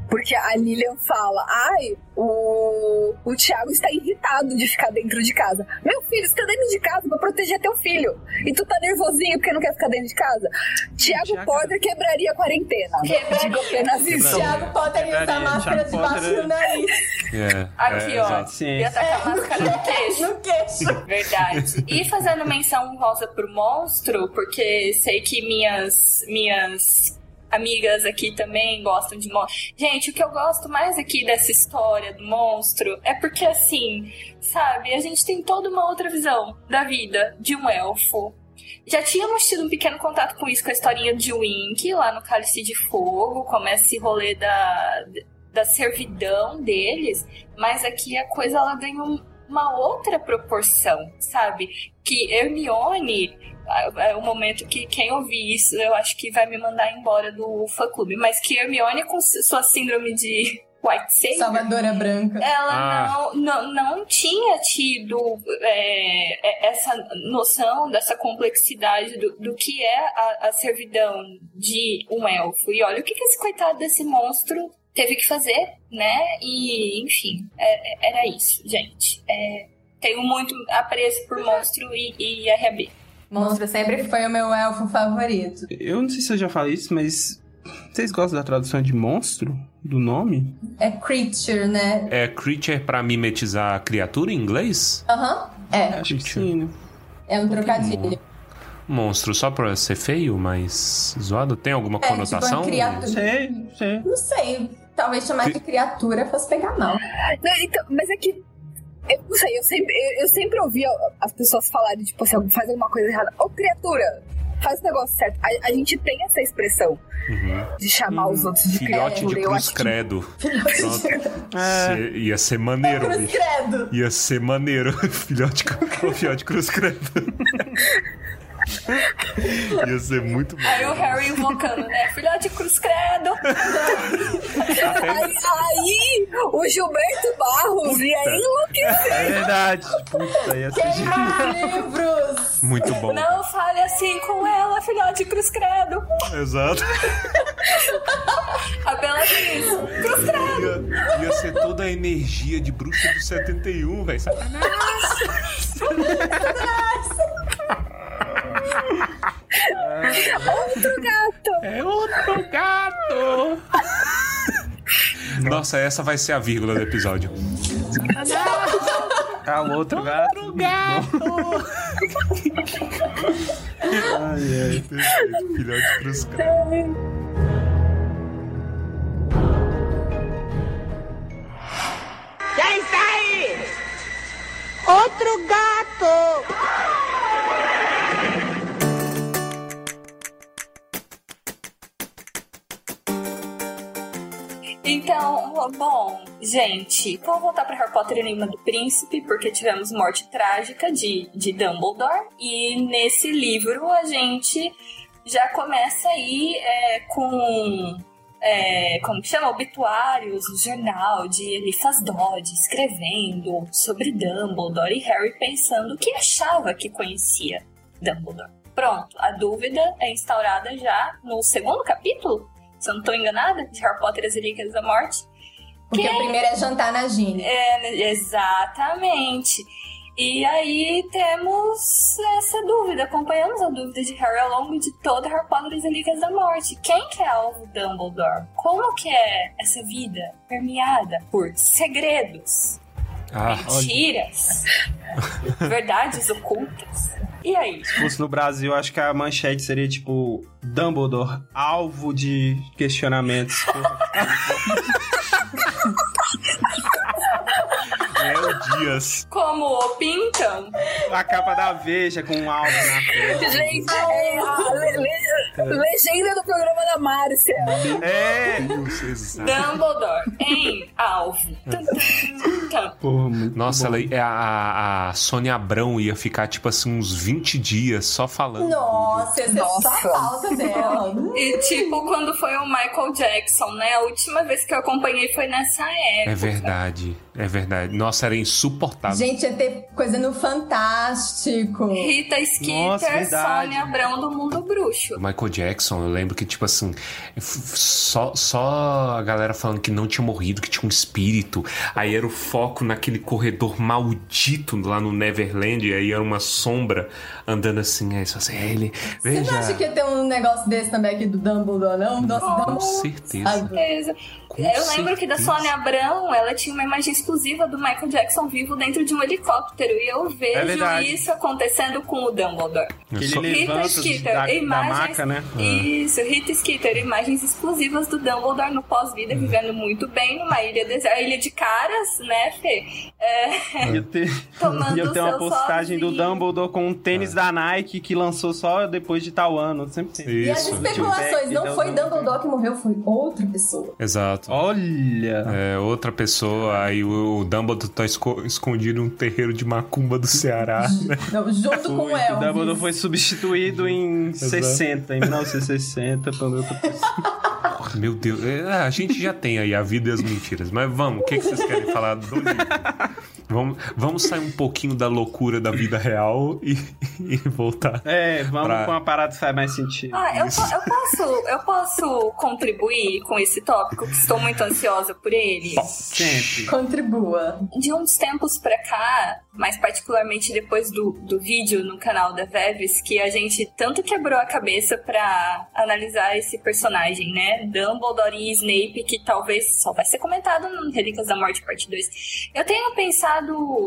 Speaker 12: Porque a Lilian fala: ai, o, o Thiago está irritado de ficar dentro de casa. Meu filho, você tá dentro de casa pra proteger teu filho. E tu tá nervosinho porque não quer ficar dentro de casa. Thiago
Speaker 8: Thiago-
Speaker 12: Potter quebraria a quarentena.
Speaker 2: Quebraria.
Speaker 12: Digo apenas isso.
Speaker 9: Thiago Potter ia usar máscara debaixo
Speaker 8: Potter-
Speaker 9: do nariz.
Speaker 3: É,
Speaker 2: Aqui,
Speaker 3: é,
Speaker 2: ó.
Speaker 8: Sim.
Speaker 2: Ia tacar a máscara no queixo.
Speaker 9: No [laughs] queixo.
Speaker 2: Verdade. E fazendo menção honrosa pro monstro, porque sei que minhas minhas amigas aqui também gostam de monstro. Gente, o que eu gosto mais aqui dessa história do monstro é porque assim, sabe, a gente tem toda uma outra visão da vida de um elfo. Já tínhamos tido um pequeno contato com isso com a historinha de Wink, lá no Cálice de Fogo, começa esse rolê da, da servidão deles, mas aqui a coisa ela ganha um- uma outra proporção, sabe? Que Hermione é o momento que quem ouvir isso eu acho que vai me mandar embora do fã clube, mas que Hermione com sua síndrome de White Savior.
Speaker 9: Salvadora Branca.
Speaker 2: Ela
Speaker 3: Ah.
Speaker 2: não, não, não tinha tido é, é, essa noção dessa complexidade do, do que é a, a servidão de um elfo. E olha o que, que esse coitado desse monstro teve que fazer, né? E, enfim, é- é- era isso, gente. É, tenho muito apreço por monstro e, e RAB.
Speaker 9: Monstro sempre foi o meu elfo favorito.
Speaker 8: Eu não sei se eu já falei isso, mas vocês gostam da tradução de monstro? Do nome?
Speaker 9: É creature, né?
Speaker 3: É creature pra mimetizar criatura em inglês?
Speaker 9: Aham. É.
Speaker 8: Acho que sim, né?
Speaker 9: É um trocadilho.
Speaker 3: Monstro só pra ser feio, mas zoado? Tem alguma
Speaker 9: É,
Speaker 3: conotação?
Speaker 9: tipo, uma criatura.
Speaker 8: Sei, sei.
Speaker 9: Não sei. Talvez chamar de criatura fosse pegar mal.
Speaker 12: Não, então, mas é que. Eu não sei, eu sempre, eu, eu sempre ouvi as pessoas falarem, tipo, assim, faz alguma coisa errada. Ô, criatura, faz o negócio certo. A, a gente tem essa expressão
Speaker 3: Uhum.
Speaker 12: de chamar os outros de
Speaker 3: Filhote
Speaker 12: criatura. [laughs]
Speaker 3: de cruz
Speaker 12: que
Speaker 3: credo.
Speaker 9: Filhote
Speaker 3: Pronto.
Speaker 8: É.
Speaker 3: Ia ser maneiro,
Speaker 9: Cruz
Speaker 3: bicho.
Speaker 9: credo.
Speaker 3: Ia ser maneiro. [laughs] Filhote, filhote cruz credo. [laughs] [laughs] ia ser muito bom.
Speaker 2: Aí o Harry invocando, né? Filhote cruz credo.
Speaker 12: Aí, aí, o Gilberto Barros ia enlouquecer.
Speaker 8: É verdade. Puta, ia ser
Speaker 9: livros!
Speaker 3: Muito bom.
Speaker 2: Não fale assim com ela, filhote cruz credo.
Speaker 3: Exato. [laughs]
Speaker 2: A Bellatrix, cruz credo.
Speaker 3: Ia, ia ser toda a energia de bruxa do 71, velho. Sacanagem. [laughs]
Speaker 12: Outro gato.
Speaker 3: É outro gato. [laughs] Nossa, essa vai ser a vírgula do episódio.
Speaker 8: Ah, o outro gato.
Speaker 3: Outro gato.
Speaker 8: Ai, ai.
Speaker 3: Perfeito. Filhote cruz credo.
Speaker 11: Quem está aí? Outro gato!
Speaker 2: Então, bom, gente, vamos voltar para Harry Potter e o Enigma do Príncipe, porque tivemos morte trágica de, de Dumbledore. E nesse livro a gente já começa aí é, com. É, como que chama? Obituários, no jornal de Eliphas Dodd escrevendo sobre Dumbledore e Harry pensando o que achava que conhecia Dumbledore. Pronto, a dúvida é instaurada já no segundo capítulo, se eu não estou enganada, de Harry Potter e as Relíquias da Morte.
Speaker 9: Porque o primeiro é jantar na Gine.
Speaker 2: É, exatamente. E aí temos essa dúvida, acompanhamos a dúvida de Harry ao longo de toda Harry Potter e as Relíquias da Morte. Quem que é alvo Dumbledore? Como que é essa vida permeada por segredos,
Speaker 3: Ah,
Speaker 2: mentiras, [laughs] verdades ocultas? E aí?
Speaker 8: Se fosse no Brasil, acho que a manchete seria tipo Dumbledore, alvo de questionamentos. [laughs]
Speaker 3: Léo Dias.
Speaker 2: Como o pintam?
Speaker 8: a capa da Veja com um alvo na [laughs] frente.
Speaker 12: Gente, é le- le- legenda do programa da Márcia.
Speaker 8: É!
Speaker 2: Dumbledore em alvo.
Speaker 8: Porra,
Speaker 3: Nossa,
Speaker 8: bom.
Speaker 3: ela, é a, a Sônia Abrão ia ficar, tipo assim, uns 20 dias só falando.
Speaker 9: Nossa, essa é só a
Speaker 12: Nossa.
Speaker 9: falta dela. [laughs]
Speaker 2: E tipo, quando foi o Michael Jackson, né? A última vez que eu acompanhei foi nessa época.
Speaker 3: É verdade, é verdade. Nossa, era insuportável.
Speaker 9: Gente, ia ter coisa no Fantástico.
Speaker 2: Rita Skeeter. Sônia Abrão do Mundo Bruxo.
Speaker 3: Michael Jackson, eu lembro que, tipo assim, só, só a galera falando que não tinha morrido, que tinha um espírito. Aí era o foco naquele corredor maldito lá no Neverland, e aí era uma sombra andando assim. Aí só assim, é ele,
Speaker 9: Você
Speaker 3: veja.
Speaker 9: não acha que ia ter um negócio desse também aqui do Dumbledore, não? Nossa,
Speaker 3: Com
Speaker 9: Dumbledore.
Speaker 3: certeza.
Speaker 9: Ai,
Speaker 2: Certeza.
Speaker 3: Com
Speaker 2: eu lembro que da
Speaker 3: certeza.
Speaker 2: Sônia Abrão, ela tinha uma imagem exclusiva do Michael Jackson vivo dentro de um helicóptero. E eu vejo
Speaker 8: É
Speaker 2: isso acontecendo com o Dumbledore.
Speaker 8: Que ele
Speaker 2: Rita Skeeter,
Speaker 8: da, da maca, né?
Speaker 2: Isso, Rita Skeeter, imagens exclusivas do Dumbledore no pós-vida, vivendo muito bem numa ilha deserta. A ilha de caras, né, Fê? É,
Speaker 8: ter, [laughs]
Speaker 2: Tomando
Speaker 8: ia ter uma postagem do
Speaker 2: sozinho.
Speaker 8: Dumbledore com um tênis da Nike que lançou só depois de tal ano. Sempre tem.
Speaker 9: E as
Speaker 3: Isso,
Speaker 9: especulações, não foi Dumbledore que morreu, foi outra pessoa.
Speaker 3: exato.
Speaker 8: Olha!
Speaker 3: É, outra pessoa, aí o, o Dumbledore tá esco- escondido num terreiro de macumba do Ceará. né?
Speaker 9: Não, junto [laughs] com o
Speaker 8: Foi, o Dumbledore
Speaker 9: Elvis.
Speaker 8: foi substituído em 60, em 1960, por outra pessoa.
Speaker 3: Meu Deus, é, a gente já tem aí a vida e as mentiras, mas vamos, o que, que vocês querem falar do livro? Vamos, vamos sair um pouquinho da loucura da vida real e, e voltar.
Speaker 8: É, vamos
Speaker 3: pra-
Speaker 8: com uma parada que faz mais sentido.
Speaker 2: Ah, eu, eu posso, eu posso contribuir com esse tópico, que estou muito ansiosa por ele.
Speaker 8: Sempre.
Speaker 9: Contribua.
Speaker 2: De uns tempos pra cá, mais particularmente depois do, do vídeo no canal da Veves, que a gente tanto quebrou a cabeça pra analisar esse personagem, né? Dumbledore e Snape, que talvez só vai ser comentado no Relíquias da Morte Parte 2. Eu tenho pensado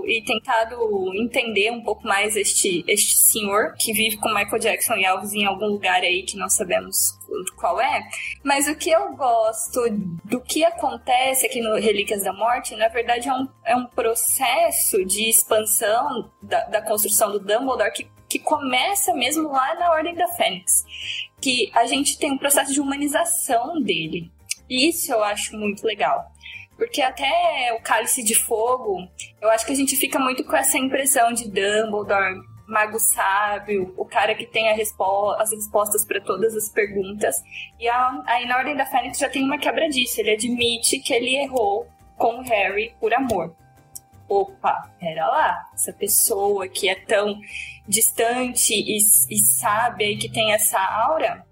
Speaker 2: e tentado entender um pouco mais este, este senhor que vive com Michael Jackson e Elvis em algum lugar aí que não sabemos qual é. Mas o que eu gosto do que acontece aqui no Relíquias da Morte, na verdade, é um, é um processo de expansão da, da construção do Dumbledore que, que começa mesmo lá na Ordem da Fênix. Que a gente tem um processo de humanização dele. Isso eu acho muito legal. Porque até o Cálice de Fogo, eu acho que a gente fica muito com essa impressão de Dumbledore, mago sábio, o cara que tem respo as respostas para todas as perguntas. E aí na Ordem da Fênix já tem uma quebra disso. Ele admite que ele errou com o Harry por amor. Opa, pera lá, essa pessoa que é tão distante e, e sábia e que tem essa aura,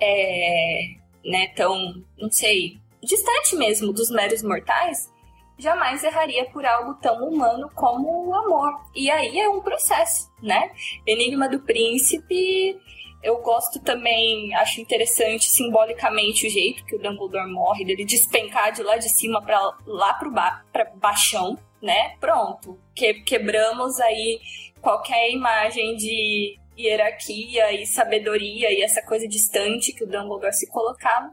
Speaker 2: é, né, tão, não sei, distante mesmo dos meros mortais, jamais erraria por algo tão humano como o amor. E aí é um processo, né? Enigma do Príncipe, eu gosto também, acho interessante simbolicamente o jeito que o Dumbledore morre, dele despencar de lá de cima para lá pro ba pra baixão, né? Pronto. Que quebramos aí qualquer imagem de hierarquia e sabedoria e essa coisa distante que o Dumbledore se colocava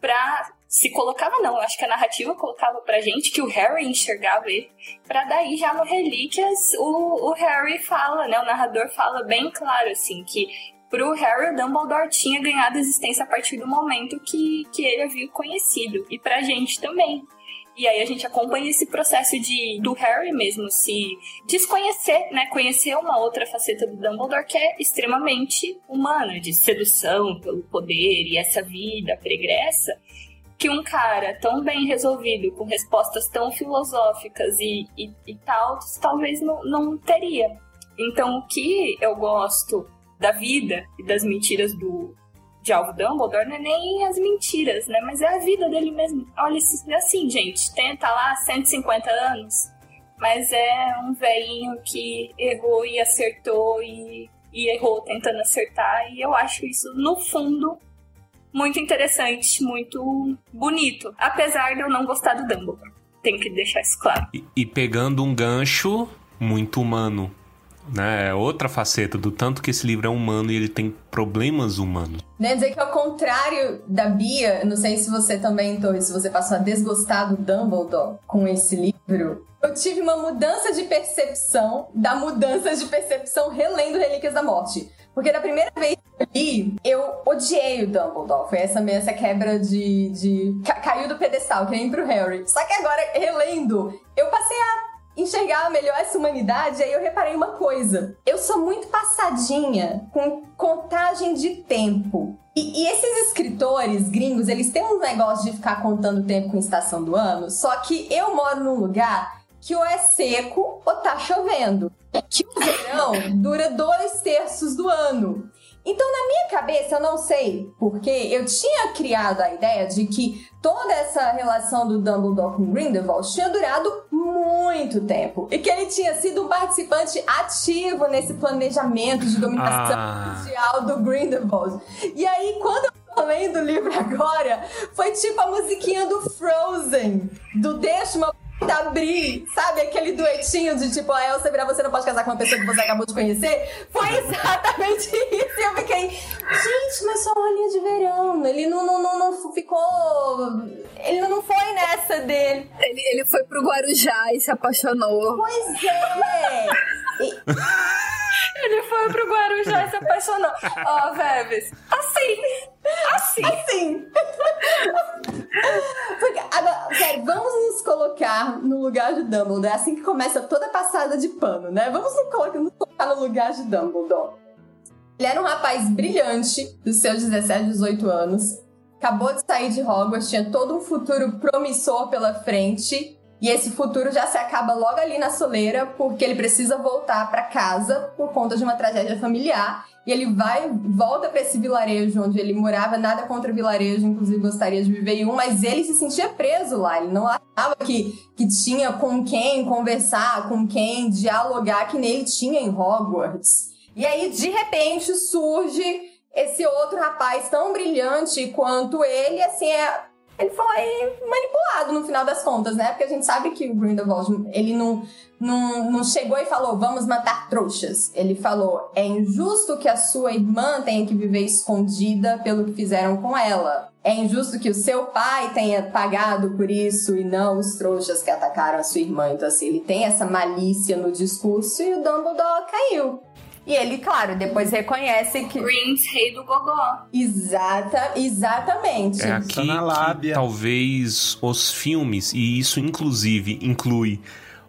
Speaker 2: pra se colocava não, acho que a narrativa colocava pra gente que o Harry enxergava ele, pra daí já no Relíquias o, o Harry fala, né, o narrador fala bem claro assim que pro Harry o Dumbledore tinha ganhado existência a partir do momento que, que ele havia conhecido e pra gente também. E aí a gente acompanha esse processo de do Harry mesmo se desconhecer, né? Conhecer uma outra faceta do Dumbledore que é extremamente humana, de sedução pelo poder e essa vida pregressa, que um cara tão bem resolvido, com respostas tão filosóficas e, e, e tal, talvez não, não teria. Então o que eu gosto da vida e das mentiras do de Alvo Dumbledore não é nem as mentiras, né? Mas é a vida dele mesmo. Olha, assim, assim, gente, tenta lá 150 anos, mas é um velhinho que errou e acertou e, e errou tentando acertar. E eu acho isso, no fundo, muito interessante, muito bonito. Apesar de eu não gostar do Dumbledore. Tem que deixar isso claro.
Speaker 3: E, e pegando um gancho muito humano, né? É outra faceta do tanto que esse livro é humano e ele tem problemas humanos.
Speaker 9: Né, dizer que ao contrário da Bia, não sei se você também, Torres, se você passou a desgostar do Dumbledore com esse livro, eu tive uma mudança de percepção da mudança de percepção relendo Relíquias da Morte. Porque da primeira vez que eu odiei o Dumbledore. Foi essa, essa quebra de. de ca- caiu do pedestal, que nem pro Harry. Só que agora, relendo, eu passei a enxergar melhor essa humanidade, aí eu reparei uma coisa. Eu sou muito passadinha com contagem de tempo. E, e esses escritores gringos, eles têm um negócio de ficar contando tempo com estação do ano, só que eu moro num lugar que ou é seco ou tá chovendo. Que o verão dura dois terços do ano. Então, na minha cabeça, eu não sei porque eu tinha criado a ideia de que toda essa relação do Dumbledore com Grindelwald tinha durado muito tempo e que ele tinha sido um participante ativo nesse planejamento de dominação
Speaker 3: Ah.
Speaker 9: mundial do Grindelwald. E aí, quando eu tô lendo o livro agora, foi tipo a musiquinha do Frozen, do Deixa uma p*** abrir, sabe? Aquele duetinho de tipo, a Elsa virar você não pode casar com uma pessoa que você acabou de conhecer. Foi [laughs] exatamente isso. E eu fiquei, gente, mas só uma linha de verão. Ele não, não, não, não ficou. Ele não foi nessa dele.
Speaker 12: Ele, ele foi pro Guarujá e se apaixonou.
Speaker 9: Pois é! [laughs]
Speaker 2: Ele foi pro Guarujá e se apaixonou. Ó, Veves, assim, assim.
Speaker 9: Assim. Porque, agora, sério, vamos nos colocar no lugar de Dumbledore. É assim que começa toda a passada de pano, né? Vamos nos colocar, nos colocar no lugar de Dumbledore. Ele era um rapaz brilhante, dos seus 17, 18 anos, acabou de sair de Hogwarts, tinha todo um futuro promissor pela frente. E esse futuro já se acaba logo ali na soleira, porque ele precisa voltar para casa por conta de uma tragédia familiar. E ele vai, volta para esse vilarejo onde ele morava, nada contra vilarejo, inclusive gostaria de viver em um, mas ele se sentia preso lá. Ele não achava que, que tinha com quem conversar, com quem dialogar, que nele tinha em Hogwarts. E aí, de repente, surge esse outro rapaz tão brilhante quanto ele, assim, é ele foi manipulado no final das contas, né? Porque a gente sabe que o Grindelwald, ele não, não, não chegou e falou, vamos matar trouxas. Ele falou, é injusto que a sua irmã tenha que viver escondida pelo que fizeram com ela. É injusto que o seu pai tenha pagado por isso e não os trouxas que atacaram a sua irmã. Então, assim, ele tem essa malícia no discurso e o Dumbledore caiu. E ele, claro, depois reconhece que.
Speaker 2: Greens, rei do gogó.
Speaker 9: Exata, exatamente.
Speaker 3: É aqui que talvez os filmes, e isso inclusive inclui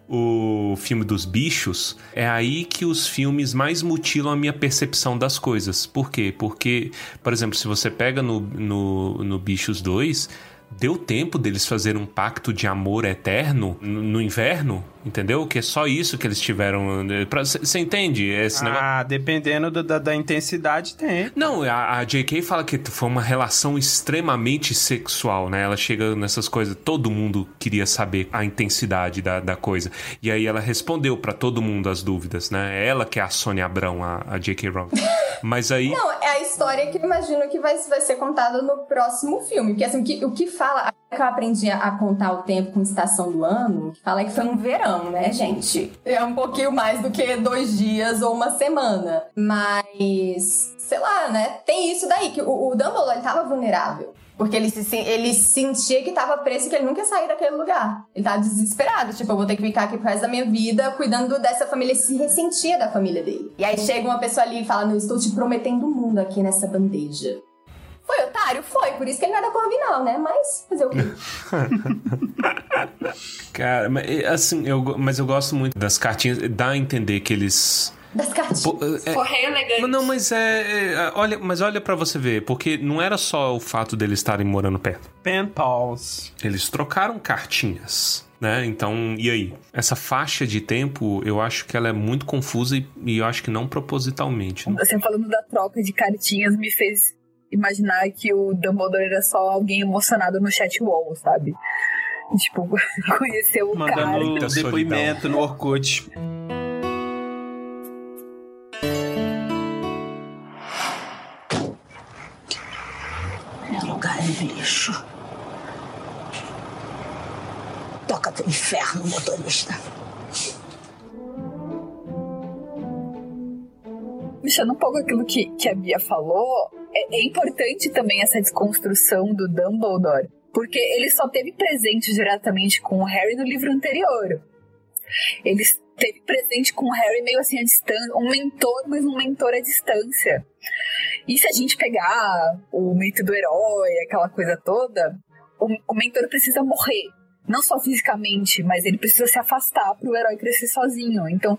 Speaker 3: o filme dos bichos, é aí que os filmes mais mutilam a minha percepção das coisas. Por quê? Porque, por exemplo, se você pega no, no, no Bichos 2, deu tempo deles fazerem um pacto de amor eterno no, no inverno, entendeu? Que é só isso que eles tiveram. Você entende esse
Speaker 8: ah,
Speaker 3: negócio?
Speaker 8: dependendo do, da, da, intensidade, tem.
Speaker 3: Não, a, a J.K. fala que foi uma relação extremamente sexual, né? Ela chega nessas coisas, todo mundo queria saber a intensidade da, da coisa. E aí ela respondeu para todo mundo as dúvidas, né? Ela que é a Sônia Abrão, a, a J.K. Rowling. [laughs] Mas aí.
Speaker 9: Não, é a história que eu imagino que vai, vai ser contada no próximo filme. Porque assim, o que, o que fala. Que eu aprendi a contar o tempo com estação do ano, fala que foi um verão, né, gente? É um pouquinho mais do que dois dias ou uma semana. Mas, sei lá, né? Tem isso daí, que o, o Dumbledore ele tava vulnerável. Porque ele, se, ele sentia que tava preso e que ele nunca ia sair daquele lugar. Ele tava desesperado. Tipo, eu vou ter que ficar aqui pro resto da minha vida cuidando dessa família. Ele se ressentia da família dele. E aí chega uma pessoa ali e fala: Não, estou te prometendo o mundo aqui nessa bandeja. Foi otário? Foi. Por isso que ele não é da Corvinal, né? Mas fazer o quê? [laughs]
Speaker 3: Cara, assim, eu, mas eu gosto muito das cartinhas. Dá a entender que eles
Speaker 9: das cartinhas. Pô,
Speaker 2: é, Correio elegante.
Speaker 3: Não, mas é, é, olha, mas olha para você ver, porque não era só o fato deles estarem morando perto.
Speaker 8: Pen pals.
Speaker 3: Eles trocaram cartinhas. Né? Então, e aí? Essa faixa de tempo, eu acho que ela é muito confusa e, e eu acho que não propositalmente. Né?
Speaker 4: Você falando da troca de cartinhas me fez imaginar que o Dumbledore era só alguém emocionado no chat wall, sabe? Tipo, [laughs] conheceu o
Speaker 8: Mandando
Speaker 4: cara.
Speaker 8: Mandando depoimento no Orkut.
Speaker 11: lixo. Toca teu inferno, motorista.
Speaker 4: Puxando um pouco aquilo que, que a Bia falou, é, é importante também essa desconstrução do Dumbledore, porque ele só teve presente diretamente com o Harry no livro anterior. Ele teve presente com o Harry meio assim à distância, um mentor, mas um mentor à distância. E se a gente pegar o mito do herói, aquela coisa toda, o, o mentor precisa morrer. Não só fisicamente, mas ele precisa se afastar para o herói crescer sozinho. Então,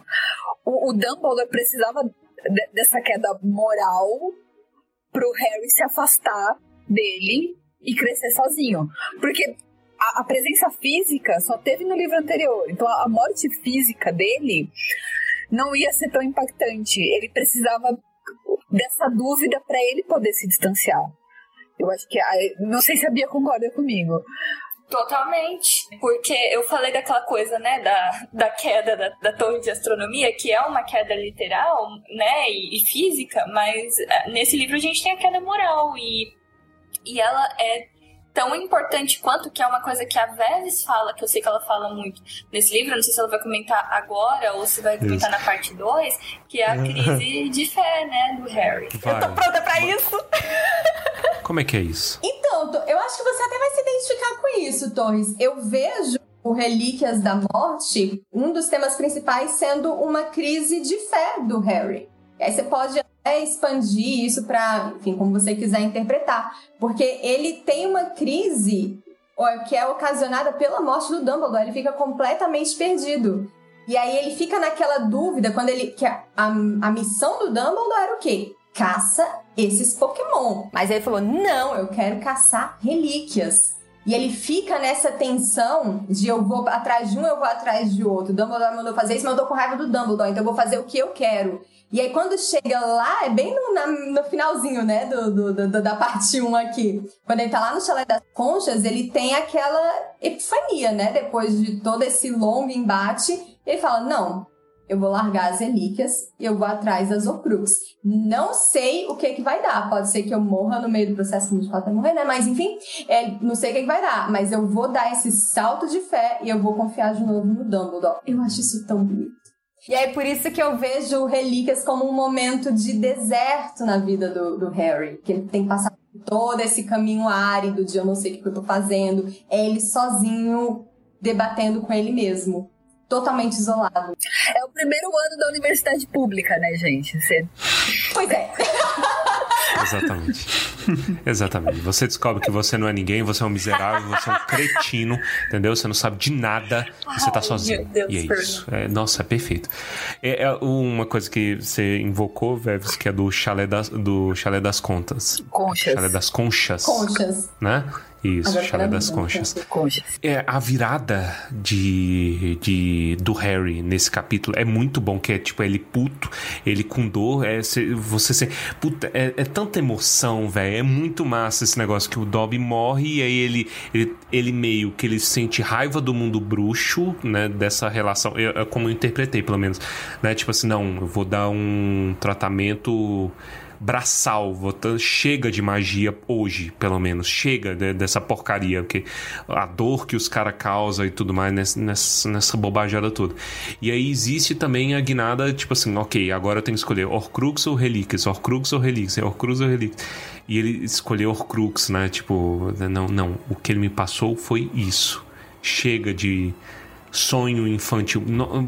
Speaker 4: o, o Dumbledore precisava de, dessa queda moral para o Harry se afastar dele e crescer sozinho. Porque a, a, presença física só teve no livro anterior. Então a, a morte física dele não ia ser tão impactante. Ele precisava dessa dúvida para ele poder se distanciar. Eu acho que. Não sei se a Bia concorda comigo.
Speaker 2: Totalmente. Porque eu falei daquela coisa, né, da, da queda da, da torre de astronomia, que é uma queda literal, né, e, e física, mas é, nesse livro a gente tem a queda moral e, e ela é tão importante quanto, que é uma coisa que a Veves fala, que eu sei que ela fala muito nesse livro, não sei se ela vai comentar agora ou se vai comentar isso. na parte 2, que é a crise de fé, né, do Harry.
Speaker 9: Vai. Eu tô pronta pra isso!
Speaker 3: Como é que é isso?
Speaker 9: Então, eu acho que você até vai se identificar com isso, Torres. Eu vejo o Relíquias da Morte, um dos temas principais sendo uma crise de fé do Harry. E aí você pode expandir isso para, enfim, como você quiser interpretar. Porque ele tem uma crise que é ocasionada pela morte do Dumbledore. Ele fica completamente perdido. E aí ele fica naquela dúvida quando ele. que a, a, a missão do Dumbledore era o quê? caça esses Pokémon. Mas ele falou: não, eu quero caçar relíquias. E ele fica nessa tensão de eu vou atrás de um, eu vou atrás de outro. Dumbledore mandou fazer isso, mas eu tô com raiva do Dumbledore, então eu vou fazer o que eu quero. E aí, quando chega lá, é bem no, na- no finalzinho, né, do, do- do- da parte 1 aqui. Quando ele tá lá no Chalé das Conchas, ele tem aquela epifania, né? Depois de todo esse longo embate, ele fala: Não, eu vou largar as relíquias e eu vou atrás das Horcrux. Não sei o que que vai dar. Pode ser que eu morra no meio do processo 24 até morrer, né? Mas enfim, é, não sei o que que vai dar. Mas eu vou dar esse salto de fé e eu vou confiar de novo no Dumbledore. Eu acho isso tão bonito. E aí, por isso que eu vejo Relíquias como um momento de deserto na vida do, do Harry. Que ele tem por todo esse caminho árido de eu não sei o que eu tô fazendo. É ele sozinho debatendo com ele mesmo. Totalmente isolado.
Speaker 12: É o primeiro ano da universidade pública, né, gente? Você...
Speaker 9: Pois é. [laughs]
Speaker 3: Exatamente. Exatamente. Você descobre que você não é ninguém, você é um miserável, você é um cretino, entendeu? Você não sabe de nada, você tá
Speaker 12: Ai,
Speaker 3: sozinho.
Speaker 12: meu Deus,
Speaker 3: e é isso. É, nossa, é perfeito. É, é uma coisa que você invocou, Veves, que é do chalé das, do chalé das contas.
Speaker 12: Conchas.
Speaker 3: Chalé das conchas.
Speaker 9: Conchas.
Speaker 3: Né? Isso,
Speaker 9: Agora
Speaker 3: chalé das conchas.
Speaker 12: Conchas.
Speaker 3: É, a virada de, de do Harry nesse capítulo é muito bom, que é tipo, ele puto, ele com dor, é, cê- você se, puta, é, é tanta emoção, velho, é muito massa esse negócio que o Dobby morre e aí ele, ele, ele meio que ele sente raiva do mundo bruxo, né, dessa relação, eu- é como eu interpretei pelo menos, né, tipo assim, não, eu vou dar um tratamento braçal, votando, chega de magia hoje, pelo menos, chega de- dessa porcaria, porque a dor que os caras causam e tudo mais nessa, nessa, nessa bobajada toda. E aí existe também a guinada, tipo assim, ok, agora eu tenho que escolher Horcrux ou Relíquias, Horcrux ou Relíquias, Horcrux ou Relíquias. E ele escolheu Horcrux, né, tipo, não, não, o que ele me passou foi isso. Chega de sonho infantil,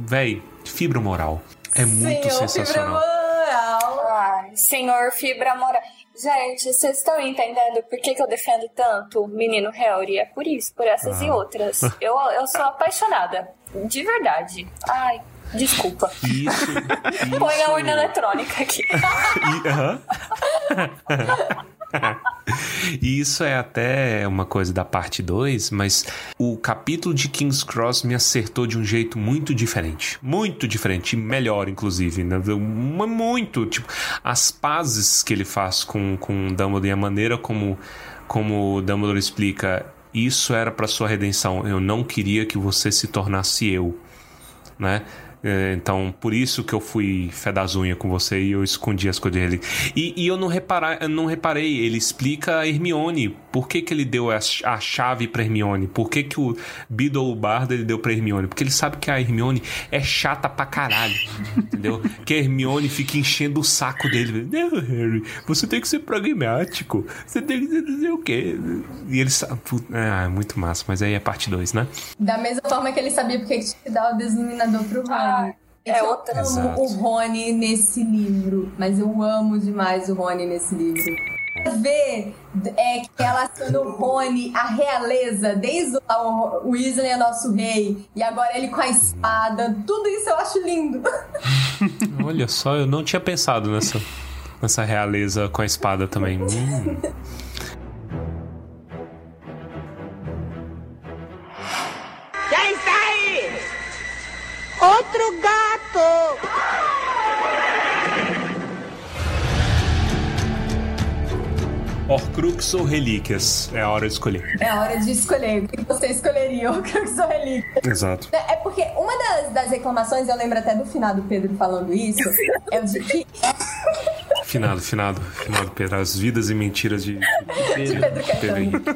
Speaker 3: véi, fibra moral. É muito
Speaker 2: Senhor,
Speaker 3: sensacional.
Speaker 2: Senhor Fibra Moral. Gente, vocês estão entendendo por que, que eu defendo tanto o menino Harry? É por isso, por essas e
Speaker 3: Ah.
Speaker 2: outras. Eu, eu sou apaixonada. De verdade. Ai, desculpa.
Speaker 3: Isso.
Speaker 2: Põe a urna eletrônica aqui.
Speaker 3: E, aham. [laughs] [laughs] E isso é até uma coisa da parte 2, mas o capítulo de King's Cross me acertou de um jeito muito diferente. Muito diferente, e melhor, inclusive. Né? Mu- Muito. Tipo, as pazes que ele faz com, com Dumbledore e a maneira como, como Dumbledore explica. Isso era para sua redenção. Eu não queria que você se tornasse eu né? É, Então, por isso que eu fui fé das unhas com você e eu escondi as coisas dele. E, e eu não, reparar, eu não reparei, ele explica a Hermione. Por que, que ele deu a, a chave pra Hermione? Por que, que o Beedle Bardo ele deu pra Hermione? Porque ele sabe que a Hermione é chata pra caralho. [laughs] entendeu? Que a Hermione fica enchendo o saco dele. Não, Harry, você tem que ser pragmático. Você tem que sei o quê. E ele sabe. Ah, muito massa, mas aí é parte 2, né?
Speaker 9: Da mesma forma que ele sabia porque que que dar o desiluminador pro Rony.
Speaker 2: é
Speaker 9: eu
Speaker 2: outra-
Speaker 9: amo
Speaker 3: Exato.
Speaker 9: o Rony nesse livro, mas eu amo demais o Rony nesse livro. Ver é, que relaciona o Rony à realeza, desde o, o Weasley é nosso rei, e agora ele com a espada, tudo isso eu acho lindo. [laughs]
Speaker 3: Olha só, eu não tinha pensado nessa, nessa realeza com a espada também. Hum.
Speaker 10: Quem está? Outro gato!
Speaker 3: Horcrux ou relíquias? É a hora de escolher.
Speaker 9: É hora de escolher o que você escolheria, [laughs] o que eu sou relíquia.
Speaker 3: Exato.
Speaker 9: É porque uma das, das reclamações, eu lembro até do final do Pedro falando isso, é o de que
Speaker 3: Finado, finado, finado Pedro. As vidas e mentiras de, de
Speaker 9: Pedro Caetano.
Speaker 3: Henrique.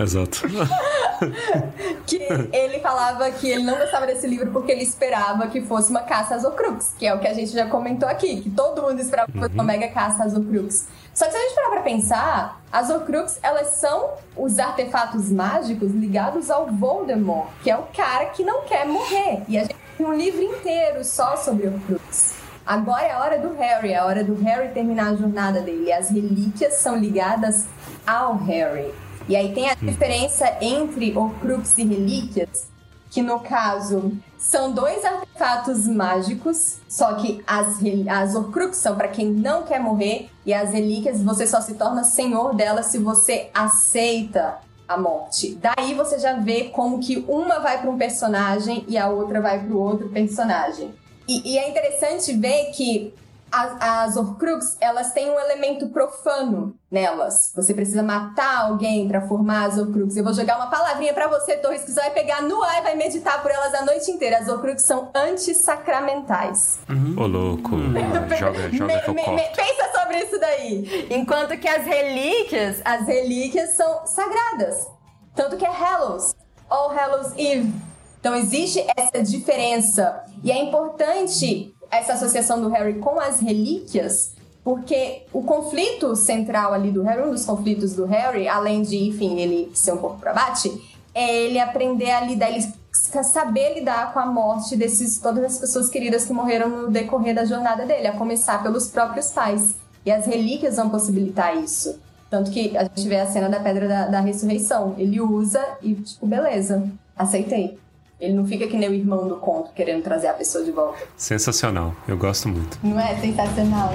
Speaker 3: Exato. [laughs]
Speaker 9: que ele falava que ele não gostava desse livro porque ele esperava que fosse uma caça às Horcrux, que é o que a gente já comentou aqui, que todo mundo esperava que fosse uma mega caça às Horcrux. Só que se a gente parar pra pensar, as Horcrux, elas são os artefatos mágicos ligados ao Voldemort, que é o cara que não quer morrer. E a gente tem um livro inteiro só sobre Horcrux. Agora é a hora do Harry, é a hora do Harry terminar a jornada dele. As relíquias são ligadas ao Harry. E aí tem a diferença entre Horcrux e relíquias, que no caso são dois artefatos mágicos, só que as, as Horcrux são para quem não quer morrer e as relíquias você só se torna senhor delas se você aceita a morte. Daí você já vê como que uma vai para um personagem e a outra vai para o outro personagem. E, e é interessante ver que as, as Horcrux, elas têm um elemento profano nelas. Você precisa matar alguém pra formar as Horcrux. Eu vou jogar uma palavrinha pra você, Torres, que você vai pegar no ar e vai meditar por elas a noite inteira. As Horcrux são antissacramentais.
Speaker 3: Ô, louco. [laughs] joga, joga
Speaker 9: Me-
Speaker 3: que eu
Speaker 9: me-
Speaker 3: corto.
Speaker 9: me- pensa sobre isso daí. Enquanto que as relíquias, as relíquias são sagradas. Tanto que é Hallows. All Hallows Eve. Então existe essa diferença. E é importante essa associação do Harry com as relíquias, porque o conflito central ali do Harry, um dos conflitos do Harry, além de, enfim, ele ser um pouco pra bate, é ele aprender a lidar, ele saber lidar com a morte desses todas as pessoas queridas que morreram no decorrer da jornada dele, a começar pelos próprios pais. E as relíquias vão possibilitar isso. Tanto que a gente vê a cena da Pedra da, da Ressurreição. Ele usa e, tipo, beleza, aceitei. Ele não fica que nem o irmão do conto, querendo trazer a pessoa de volta.
Speaker 3: Sensacional. Eu gosto muito.
Speaker 9: Não é sensacional?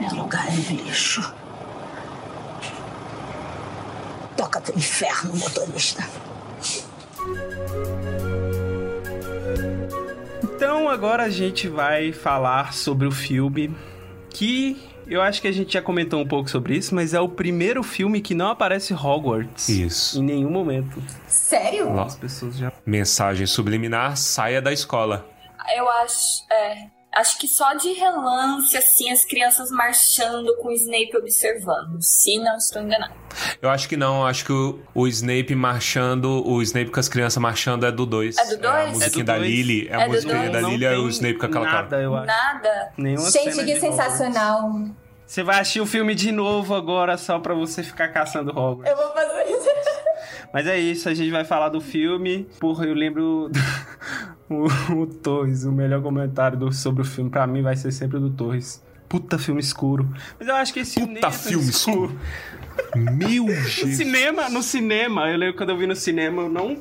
Speaker 11: Meu lugar é lixo. Toca pro inferno, motorista.
Speaker 8: Então agora a gente vai falar sobre o filme que eu acho que a gente já comentou um pouco sobre isso, mas é o primeiro filme que não aparece Hogwarts.
Speaker 3: Isso.
Speaker 8: Em nenhum momento.
Speaker 9: Sério?
Speaker 8: As pessoas já.
Speaker 3: Mensagem subliminar: saia da escola.
Speaker 2: Eu acho. É. Acho que só de relance, assim, as crianças marchando com o Snape observando. Se não estou enganado.
Speaker 3: Eu acho que não, acho que o, o Snape marchando, o Snape com as crianças marchando é do 2.
Speaker 2: É do
Speaker 3: a
Speaker 2: dois?
Speaker 3: musiquinha
Speaker 8: É do
Speaker 3: da
Speaker 8: dois.
Speaker 3: Lily, é a
Speaker 2: É do
Speaker 3: musiquinha
Speaker 2: dois.
Speaker 3: da
Speaker 8: Não
Speaker 3: Lily é o
Speaker 8: tem
Speaker 3: Snape com aquela cara.
Speaker 8: Nada, eu acho.
Speaker 2: Nada.
Speaker 8: Nenhuma
Speaker 9: Gente,
Speaker 8: cena
Speaker 9: que
Speaker 8: de
Speaker 9: sensacional.
Speaker 8: Você vai assistir o filme de novo agora só pra você ficar caçando Hogwarts.
Speaker 9: Eu vou fazer isso.
Speaker 8: Mas é isso, a gente vai falar do filme. Porra, eu lembro. [laughs] o, o Torres, o melhor comentário do- sobre o filme pra mim vai ser sempre o do Torres. Puta filme escuro. Mas eu acho que esse filme.
Speaker 3: Puta
Speaker 8: tão
Speaker 3: filme escuro. Meu
Speaker 8: No
Speaker 3: Jesus.
Speaker 8: cinema, no cinema, eu lembro quando eu vi no cinema, eu não.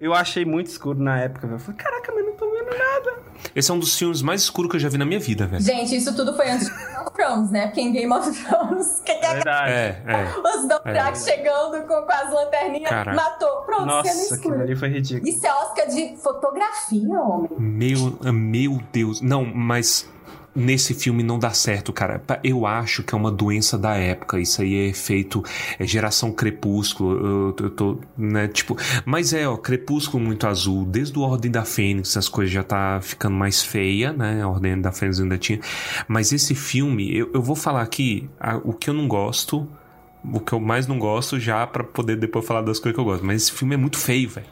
Speaker 8: Eu achei muito escuro na época, velho. Eu falei, caraca, mas não tô vendo nada.
Speaker 3: Esse é um dos filmes mais escuros que eu já vi na minha vida, velho.
Speaker 9: Gente, isso tudo foi antes de Game of Thrones, né? Porque em Game of Thrones, [laughs] é
Speaker 8: Verdade.
Speaker 3: É, é.
Speaker 9: os Dothraki chegando com, com as lanterninhas,
Speaker 3: Caraca.
Speaker 9: matou. Pronto, cena
Speaker 8: Nossa, aquilo
Speaker 9: escura.
Speaker 8: ali foi ridículo.
Speaker 9: Isso é Oscar de fotografia, homem.
Speaker 3: Meu, meu Deus. Não, mas nesse filme não dá certo, cara. Eu acho que é uma doença da época. Isso aí é feito. É geração crepúsculo. Eu, eu tô, né? Tipo. Mas é, ó, crepúsculo muito azul. Desde o Ordem da Fênix, as coisas já tá ficando mais feia, né? A Ordem da Fênix ainda tinha. Mas esse filme, eu, eu vou falar aqui a- o que eu não gosto. O que eu mais não gosto já pra poder depois falar das coisas que eu gosto. Mas esse filme é muito feio, velho.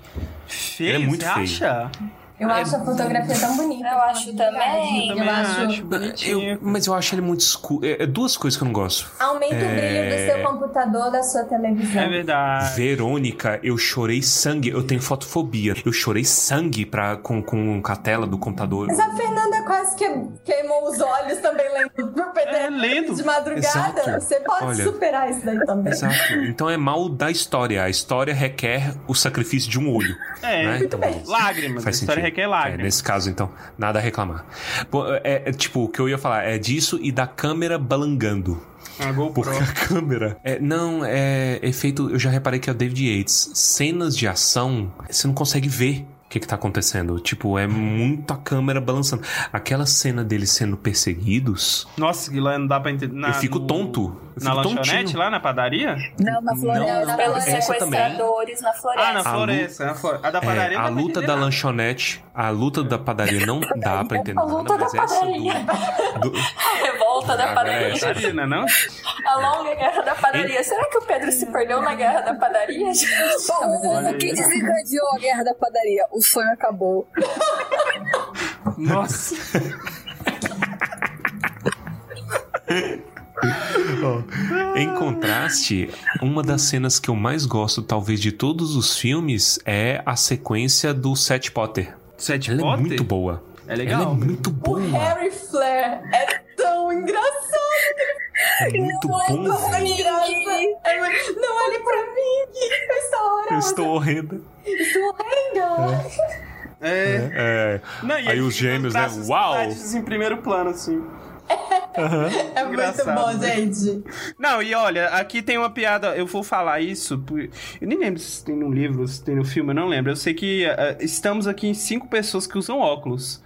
Speaker 8: Feio,
Speaker 3: é muito
Speaker 8: você
Speaker 3: feio.
Speaker 8: acha?
Speaker 9: Eu acho a fotografia tão bonita.
Speaker 2: Eu acho também.
Speaker 9: Eu,
Speaker 8: também
Speaker 9: acho.
Speaker 8: acho bonitinho.
Speaker 3: Eu- mas eu acho ele muito escuro. É, é duas coisas que eu não gosto.
Speaker 9: Aumenta o brilho do seu computador, da sua televisão.
Speaker 8: É verdade.
Speaker 3: Verônica, eu chorei sangue. Eu tenho fotofobia. Eu chorei sangue pra, com, com a tela do computador.
Speaker 9: Mas a Fernanda quase que queimou os olhos também lendo o PDF
Speaker 8: É, lendo.
Speaker 9: de madrugada.
Speaker 3: Exato.
Speaker 9: Você pode
Speaker 3: Olha.
Speaker 9: superar isso daí também.
Speaker 3: Exato. Então é mal da história. A história requer o sacrifício de um olho.
Speaker 8: É,
Speaker 3: né? Então,
Speaker 8: lágrimas.
Speaker 3: Faz
Speaker 8: a história
Speaker 3: sentido.
Speaker 8: requer
Speaker 3: É,
Speaker 8: lágrimas.
Speaker 3: nesse caso, então, nada a reclamar. Pô, é, é, tipo, o que eu ia falar é disso e da câmera balangando.
Speaker 8: A GoPro.
Speaker 3: Porque a câmera. É, não, é efeito. Eu já reparei que é o David Yates. Cenas de ação, você não consegue ver que, que tá acontecendo. Tipo, é muito a câmera balançando. Aquela cena deles sendo perseguidos,
Speaker 8: Nossa, que lá não dá pra entender. Na,
Speaker 3: eu fico
Speaker 8: no-
Speaker 3: tonto. Eu
Speaker 8: Na
Speaker 3: fico
Speaker 8: lanchonete
Speaker 3: tontinho.
Speaker 8: lá na padaria?
Speaker 12: Não, na floresta.
Speaker 3: Não,
Speaker 2: Pelos sequestradores na floresta.
Speaker 8: Ah, na
Speaker 3: A
Speaker 8: floresta. na floresta. A da padaria
Speaker 3: É, a luta da
Speaker 8: nada.
Speaker 3: lanchonete, a luta da padaria não dá pra entender
Speaker 2: A luta
Speaker 3: nada, mas
Speaker 2: da
Speaker 3: essa
Speaker 2: padaria.
Speaker 3: do, do- [laughs]
Speaker 2: A revolta da
Speaker 3: é
Speaker 2: padaria.
Speaker 3: essa.
Speaker 8: Padaria, não é?
Speaker 2: A longa guerra da padaria. Será que o Pedro se perdeu na guerra da padaria?
Speaker 12: Bom, o que desencadeou a guerra da padaria? O sonho acabou.
Speaker 8: Nossa.
Speaker 3: Em contraste, uma das cenas que eu mais gosto, talvez, de todos os filmes é a sequência do Seth Potter.
Speaker 8: Sete
Speaker 3: Ela é
Speaker 8: Potter?
Speaker 3: muito boa.
Speaker 8: É legal.
Speaker 3: Ela é muito
Speaker 9: O
Speaker 3: boa.
Speaker 9: Harry Flair é tão engraçado
Speaker 3: é muito
Speaker 9: não
Speaker 3: bom,
Speaker 9: olhe pra
Speaker 3: velho.
Speaker 9: mim, graça. É muito- Não olhe pra mim. Eu estou
Speaker 3: Eu
Speaker 9: horrorosa.
Speaker 3: estou horrenda.
Speaker 9: Estou horrenda.
Speaker 8: É.
Speaker 3: É.
Speaker 8: Não, e
Speaker 3: Aí os gêmeos,
Speaker 8: os
Speaker 3: né? Uau!
Speaker 8: Em primeiro plano, assim.
Speaker 9: É muito bom,
Speaker 8: né?
Speaker 9: gente.
Speaker 8: Não, e olha, aqui tem uma piada, eu vou falar isso, por- eu nem lembro se tem no livro, se tem no filme, eu não lembro. Eu sei que ah, estamos aqui em cinco pessoas que usam óculos.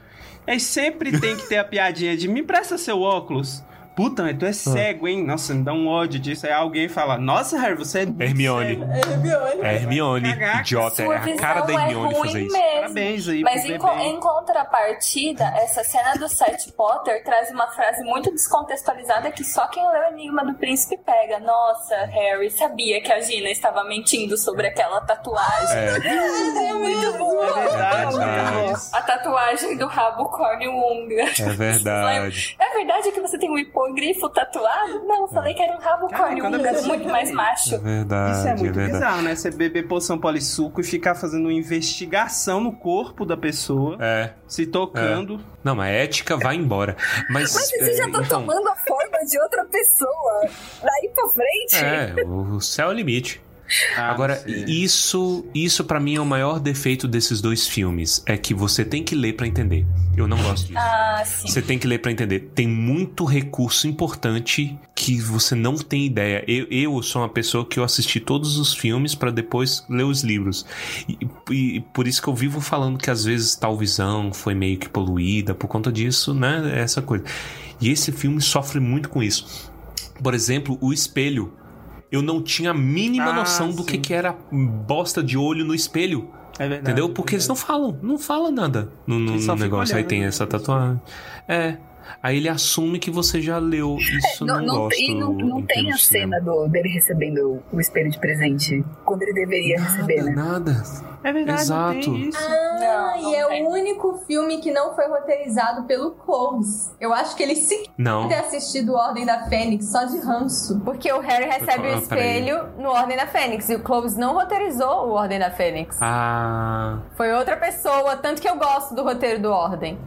Speaker 8: Aí sempre tem que ter a piadinha de me empresta seu óculos. Puta, mas tu é cego, hein? Nossa, me dá um ódio disso. Aí alguém fala, nossa, Harry, você é muito
Speaker 3: Hermione.
Speaker 8: cego."
Speaker 9: É Hermione.
Speaker 3: É Hermione, idiota. É a cara da
Speaker 2: é
Speaker 3: Hermione
Speaker 2: ruim
Speaker 3: fazer isso.
Speaker 2: mesmo.
Speaker 8: Parabéns aí
Speaker 2: Mas em, co- em contrapartida, essa cena do Seth Potter traz uma frase muito descontextualizada que só quem leu Enigma do Príncipe pega. Nossa, Harry sabia que a Gina estava mentindo sobre aquela tatuagem.
Speaker 3: É, [laughs]
Speaker 9: É muito bom.
Speaker 8: É verdade.
Speaker 2: A tatuagem do rabo corne-unga.
Speaker 3: É verdade. [laughs]
Speaker 2: É verdade que você tem um hipogrifo tatuado? Não, eu falei que era um rabo
Speaker 8: Cara, pessoa-
Speaker 2: muito mais macho.
Speaker 3: É verdade.
Speaker 8: Isso é muito
Speaker 3: verdade.
Speaker 8: bizarro, né? Você beber poção polissuco e ficar fazendo uma investigação no corpo da pessoa,
Speaker 3: É.
Speaker 8: se tocando.
Speaker 3: Não, mas a ética vai embora. Mas,
Speaker 12: Mas você
Speaker 3: é,
Speaker 12: já tá
Speaker 3: então,
Speaker 12: tomando a forma de outra pessoa. Daí pra frente.
Speaker 3: É, o céu é o limite.
Speaker 8: Ah,
Speaker 3: Agora,
Speaker 8: sim.
Speaker 3: isso, isso para mim é o maior defeito desses dois filmes, é que você tem que ler pra entender. Eu não gosto disso.
Speaker 2: Ah, sim.
Speaker 3: Você tem que ler pra entender. Tem muito recurso importante que você não tem ideia. Eu, eu sou uma pessoa que eu assisti todos os filmes pra depois ler os livros. E, e por isso que eu vivo falando que às vezes tal visão foi meio que poluída por conta disso, né? Essa coisa. E esse filme sofre muito com isso. Por exemplo, o espelho. Eu não tinha a mínima
Speaker 8: Ah,
Speaker 3: noção do
Speaker 8: sim.
Speaker 3: que, que era bosta de olho no espelho.
Speaker 8: É verdade.
Speaker 3: Entendeu? Porque eles não falam, não falam nada no, no- no negócio. Aí
Speaker 8: olhando,
Speaker 3: tem
Speaker 8: né?
Speaker 3: essa tatuagem. É. Aí ele assume que você já leu. Isso
Speaker 12: Não,
Speaker 3: não,
Speaker 12: não,
Speaker 3: gosto.
Speaker 12: e não, não
Speaker 3: em
Speaker 12: tem a
Speaker 3: de
Speaker 12: cena do, dele recebendo o espelho de presente. Quando ele deveria receber, né?
Speaker 3: Nada.
Speaker 8: É verdade,
Speaker 3: Exato.
Speaker 8: não tem isso.
Speaker 9: Ah,
Speaker 2: Não, não
Speaker 9: e é
Speaker 2: tem.
Speaker 9: o único filme que não foi roteirizado pelo Cloves. Eu acho que ele sequer
Speaker 3: Não.
Speaker 9: ter assistido Ordem da Fênix só de ranço. Porque o Harry recebe
Speaker 3: Ah,
Speaker 9: o
Speaker 3: peraí.
Speaker 9: espelho no Ordem da Fênix. E o Cloves não roteirizou o Ordem da Fênix.
Speaker 3: Ah.
Speaker 9: Foi outra pessoa, tanto que eu gosto do roteiro do Ordem.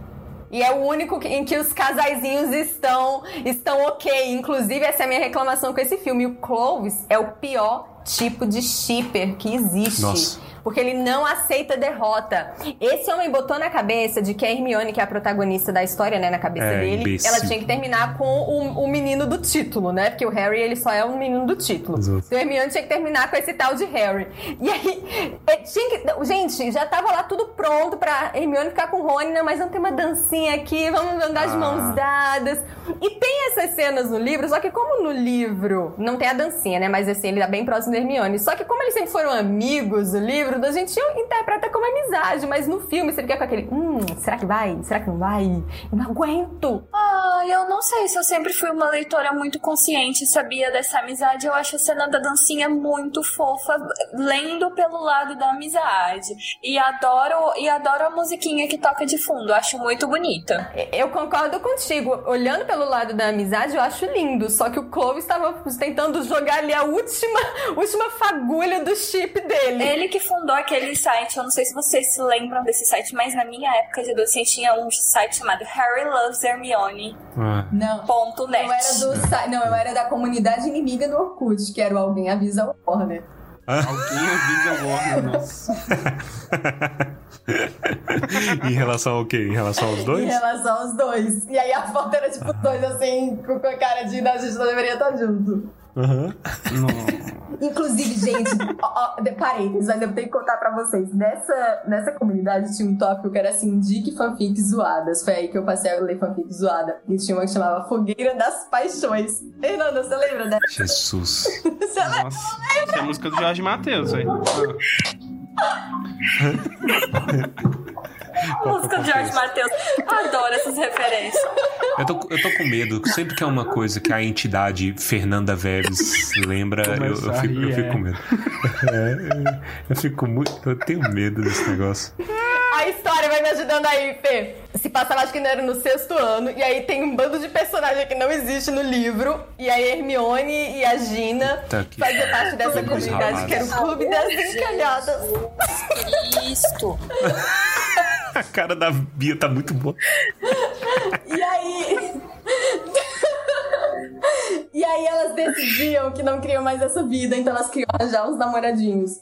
Speaker 9: E é o único em que os casaizinhos estão, estão ok. Inclusive, essa é a minha reclamação com esse filme. O Clovis é o pior tipo de shipper que existe.
Speaker 3: Nossa.
Speaker 9: Porque ele não aceita derrota. Esse homem botou na cabeça de que a Hermione, que é a protagonista da história, né, na cabeça
Speaker 3: É,
Speaker 9: dele,
Speaker 3: imbecil.
Speaker 9: ela tinha que terminar com o, o menino do título, né? Porque o Harry, ele só é um menino do título.
Speaker 3: Exato.
Speaker 9: Então a Hermione tinha que terminar com esse tal de Harry. E aí, é, tinha que, gente, já tava lá tudo pronto pra Hermione ficar com o Rony, né? Mas vamos ter uma dancinha aqui, vamos andar de
Speaker 3: Ah.
Speaker 9: mãos dadas. E tem essas cenas no livro, só que como no livro não tem a dancinha, né? Mas assim, ele tá bem próximo da Hermione. Só que como eles sempre foram amigos do livro, a gente interpreta como amizade, mas no filme você fica com aquele, hum, será que vai? Será que não vai? Eu não aguento.
Speaker 2: Ah, eu não sei se eu sempre fui uma leitora muito consciente, sabia dessa amizade. Eu acho a cena da dancinha muito fofa, lendo pelo lado da amizade. E adoro, e adoro a musiquinha que toca de fundo, acho muito bonita.
Speaker 9: Eu concordo contigo. Olhando pelo lado da amizade, eu acho lindo. Só que o Chloe estava tentando jogar ali a última, [laughs] última fagulha do chip dele.
Speaker 2: Ele que fundou aquele site, eu não sei se vocês se lembram desse site, mas na minha época de adolescente tinha um site chamado Harry Loves Hermione.
Speaker 3: Ah.
Speaker 9: Não.
Speaker 2: Ponto net.
Speaker 9: Eu era do site. Não, eu era da comunidade inimiga do Orkut, que era o Alguém Avisa o Warner.
Speaker 8: Alguém avisa o Warner, [laughs] nossa.
Speaker 3: em relação ao quê? Em relação aos
Speaker 9: Em
Speaker 3: dois?
Speaker 9: relação aos dois. E aí a foto era tipo os dois assim, com a cara de "Não, a gente não deveria estar junto.
Speaker 3: Aham.
Speaker 9: Inclusive, gente, ó, ó, de- parênteses, mas eu tenho que contar pra vocês. Nessa, nessa comunidade tinha um tópico que era assim, indique fanfics zoadas. Foi aí que eu passei a ler fanfic zoada. E tinha uma que chamava Fogueira das Paixões. Fernanda, você lembra dessa?
Speaker 3: Jesus. [laughs]
Speaker 9: Você lembra?
Speaker 8: Nossa, essa é a música do Jorge Matheus, velho. [laughs]
Speaker 2: Música do George Matheus. Adoro essas referências.
Speaker 3: Eu tô, eu tô com medo. Sempre que é uma coisa que a entidade Fernanda Veves lembra, eu, eu fico, eu fico
Speaker 8: é.
Speaker 3: com medo. [laughs] É, eu- eu fico muito. Eu tenho medo desse negócio.
Speaker 9: A história vai me ajudando aí, Fê. Se passava, acho que não era no sexto ano. E aí tem um bando de personagem que não existe no livro. E a Hermione e a Gina
Speaker 3: Tá
Speaker 9: faziam parte dessa comunidade que era o. Clube das Encalhadas.
Speaker 2: Isto. [laughs] [laughs]
Speaker 3: A cara da Bia tá muito boa.
Speaker 9: E aí. [laughs] E aí elas decidiam que não queriam mais essa vida, então elas queriam arranjar uns namoradinhos.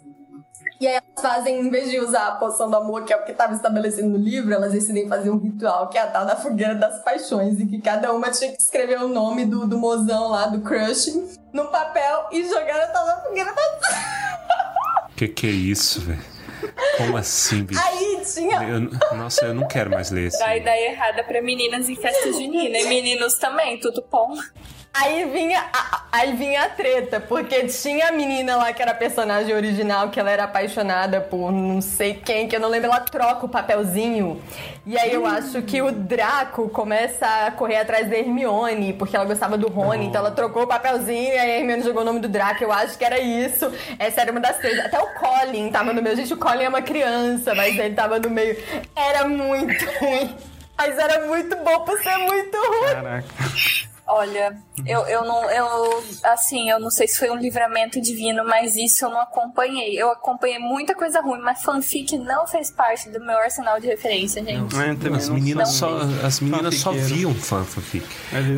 Speaker 9: E aí elas fazem, em vez de usar a poção do amor, que é o que estava estabelecido no livro, elas decidem fazer um ritual, que é a tal da fogueira das paixões, em que cada uma tinha que escrever o nome do, do mozão lá, do crush, no papel e jogar na tal da fogueira das [laughs]
Speaker 3: Que que é isso, velho? Como assim, bicho?
Speaker 9: Aí tinha.
Speaker 3: Eu- nossa, eu não quero mais ler esse.
Speaker 2: Dá ideia errada pra meninas em festa junina. E meninos também, tudo bom.
Speaker 9: Aí vinha, a, aí vinha a treta, porque tinha a menina lá que era a personagem original, que ela era apaixonada por não sei quem, que eu não lembro, ela troca o papelzinho. E aí eu acho que o Draco começa a correr atrás da Hermione, porque ela gostava do Rony, então ela trocou o papelzinho e aí a Hermione jogou o nome do Draco. Eu acho que era isso. Essa era uma das tretas. Até o Colin tava no meio. Gente, o Colin é uma criança, mas ele tava no meio. Era muito [laughs] ruim. Mas era muito bom por ser muito ruim.
Speaker 8: Caraca.
Speaker 2: Olha, eu, eu não. Eu, assim, eu não sei se foi um livramento divino, mas isso eu não acompanhei. Eu acompanhei muita coisa ruim, mas fanfic não fez parte do meu arsenal de referência, gente.
Speaker 8: É, também
Speaker 3: As
Speaker 8: não
Speaker 3: meninas, só, as meninas só viam fan- fanfic.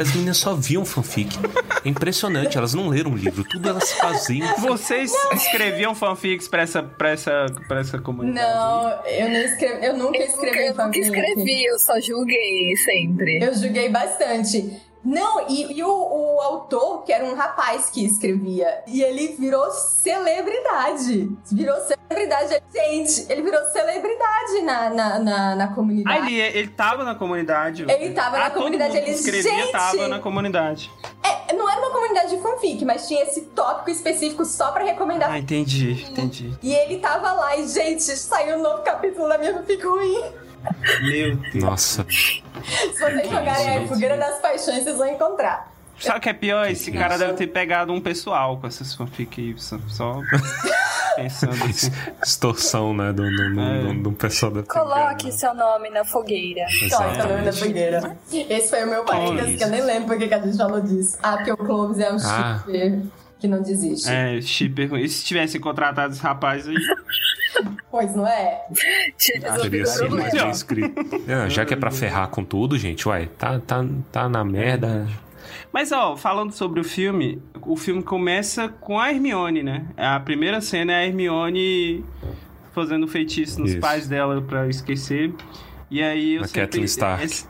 Speaker 3: As meninas só viam fanfic. É impressionante, elas não leram o livro, tudo elas faziam.
Speaker 8: Vocês escreviam fanfics pra essa, pra essa, pra essa comunidade?
Speaker 9: Não, eu não escrevi, eu nunca escrevi
Speaker 12: eu nunca
Speaker 9: fanfic.
Speaker 12: escrevi, eu só julguei sempre.
Speaker 9: Eu julguei bastante. Não, e, e o, o autor, que era um rapaz que escrevia, e ele virou celebridade. Virou celebridade. Gente, ele virou celebridade na, na, na, na
Speaker 8: Ah,
Speaker 9: comunidade.
Speaker 8: ele, ele tava na comunidade.
Speaker 9: Ele tava na
Speaker 8: ah, todo
Speaker 9: comunidade, ele-
Speaker 8: escrevia
Speaker 9: Gente!
Speaker 8: tava na comunidade.
Speaker 9: É, não era uma comunidade de fanfic, mas tinha esse tópico específico só pra recomendar.
Speaker 8: Ah, entendi, entendi.
Speaker 9: E ele tava lá e, gente, saiu um novo capítulo da minha fanfic ruim.
Speaker 8: Meu Deus.
Speaker 3: Nossa,
Speaker 9: Se vocês jogarem aí, Fogueira das Paixões, vocês vão encontrar.
Speaker 8: Sabe o que é pior? Esse
Speaker 3: Que
Speaker 8: cara
Speaker 3: isso?
Speaker 8: deve ter pegado um pessoal com essas fanfic aí, só, só [laughs] pensando assim.
Speaker 3: extorsão, né? Do, do, do,
Speaker 8: É.
Speaker 3: do, do pessoal da
Speaker 2: Coloque seu nome na fogueira.
Speaker 9: Coloca o nome da fogueira. Esse foi o meu parênteses,
Speaker 3: isso.
Speaker 9: que eu nem lembro porque que a gente falou disso. Ah, porque o Clovis é um
Speaker 3: Ah.
Speaker 9: shipper que não desiste.
Speaker 8: É, shipper. E se tivessem contratado esse rapaz aí?
Speaker 9: Pois não é?
Speaker 3: Teria sido mais bem escrito. É, já que é pra ferrar com tudo, gente, uai, tá, tá, tá na merda.
Speaker 8: Mas, ó, falando sobre o filme, o filme começa com a Hermione, né? A primeira cena é a Hermione fazendo feitiço nos
Speaker 3: Isso.
Speaker 8: pais dela pra esquecer. E aí eu
Speaker 3: A
Speaker 8: sempre...
Speaker 3: Kathleen Stark.
Speaker 8: esse-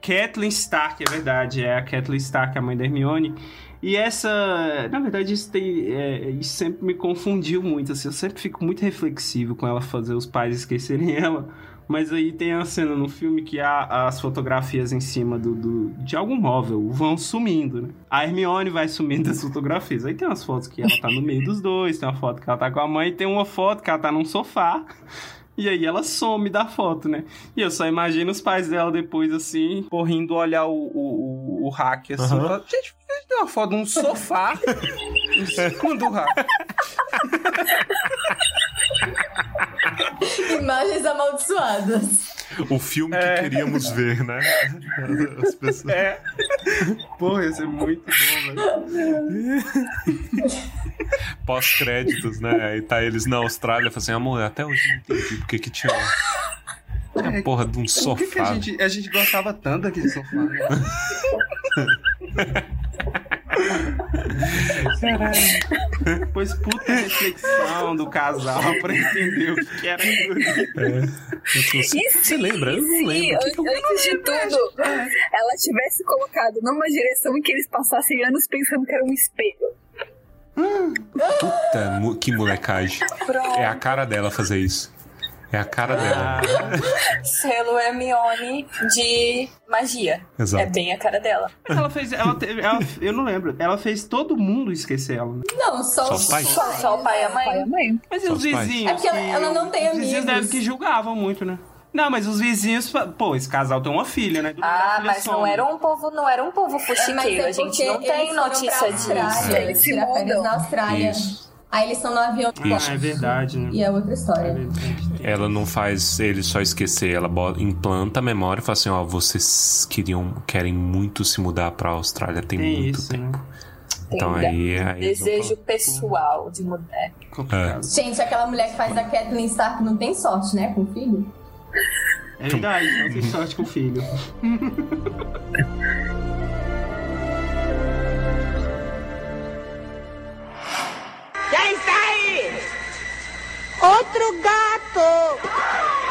Speaker 8: Kathleen Stark, é verdade. É a Kathleen Stark, a mãe da Hermione. E essa... Na verdade, isso, tem, é, isso sempre me confundiu muito. Assim, eu sempre fico muito reflexivo com ela fazer os pais esquecerem [laughs] ela. Mas aí tem a cena no filme que há as fotografias em cima do, do- de algum móvel vão sumindo, né? A Hermione vai sumindo das fotografias. Aí tem umas fotos que ela tá no meio dos dois, tem uma foto que ela tá com a mãe, tem uma foto que ela tá num sofá. E aí ela some da foto, né? E eu só imagino os pais dela depois, assim, correndo olhar o, o, o, o hack, assim.
Speaker 3: Aham.
Speaker 8: fala, Gente, por que tem uma foto num sofá em cima do hack?
Speaker 9: Imagens amaldiçoadas.
Speaker 3: O filme que queríamos ver, né? [laughs] As pessoas...
Speaker 8: É. Porra, ia ser muito bom, velho. [laughs]
Speaker 3: Pós-créditos, né? Aí tá eles na Austrália, falando assim, amor, até hoje não entendi porque que tinha uma, uma porra de um
Speaker 8: Por que, que a,
Speaker 3: sofá.
Speaker 8: gente, a gente gostava tanto daquele sofá? Né? Depois, puta reflexão do casal pra entender o que, que era aquilo ali.
Speaker 3: É. Você,
Speaker 12: E
Speaker 3: você lembra? Eu não lembro. Que que eu-
Speaker 12: Antes de tudo, ela tivesse colocado numa direção em que eles passassem anos pensando que era um espelho.
Speaker 3: Puta, que molecagem.
Speaker 2: Pronto.
Speaker 3: É a cara dela fazer isso. É a cara dela.
Speaker 2: Selo Hermione de magia.
Speaker 3: Exato.
Speaker 2: É bem a cara dela.
Speaker 8: Mas ela fez. Ela teve, ela- eu não lembro. Ela fez todo mundo esquecer ela. né?
Speaker 9: Não, só,
Speaker 3: Só os pais?
Speaker 2: Só, só o pai e a mãe.
Speaker 8: Mas e
Speaker 3: Só
Speaker 8: os vizinhos?
Speaker 9: É porque ela- ela não tem
Speaker 8: Os vizinhos
Speaker 9: amigos.
Speaker 8: devem que julgavam muito, né? Não, mas os vizinhos. Pô, esse casal tem uma filha, né? Do
Speaker 2: Ah,
Speaker 8: filha
Speaker 2: mas não era um povo, não era um povo
Speaker 9: Mas
Speaker 2: fuxiqueiro.
Speaker 9: é
Speaker 2: A gente
Speaker 9: porque
Speaker 2: não tem notícia disso.
Speaker 12: Eles se mudam.
Speaker 9: na Austrália.
Speaker 3: Isso.
Speaker 9: Aí eles estão no avião de
Speaker 3: Isso.
Speaker 8: Ah, é verdade, né?
Speaker 9: E é outra história.
Speaker 8: É.
Speaker 3: Ela não faz ele só esquecer, ela bota- implanta a memória e fala assim, ó, vocês queriam, querem muito se mudar pra Austrália, tem,
Speaker 8: Tem
Speaker 3: muito
Speaker 8: isso,
Speaker 3: tempo.
Speaker 8: né?
Speaker 3: Então aí, aí eles vão
Speaker 2: Desejo pessoal de mudar.
Speaker 8: Complicado.
Speaker 9: Gente, aquela mulher que faz a Kathleen Stark não tem sorte, né, com o filho?
Speaker 8: É verdade, [laughs] não tem sorte com o filho. Quem está aí?
Speaker 10: Outro gato!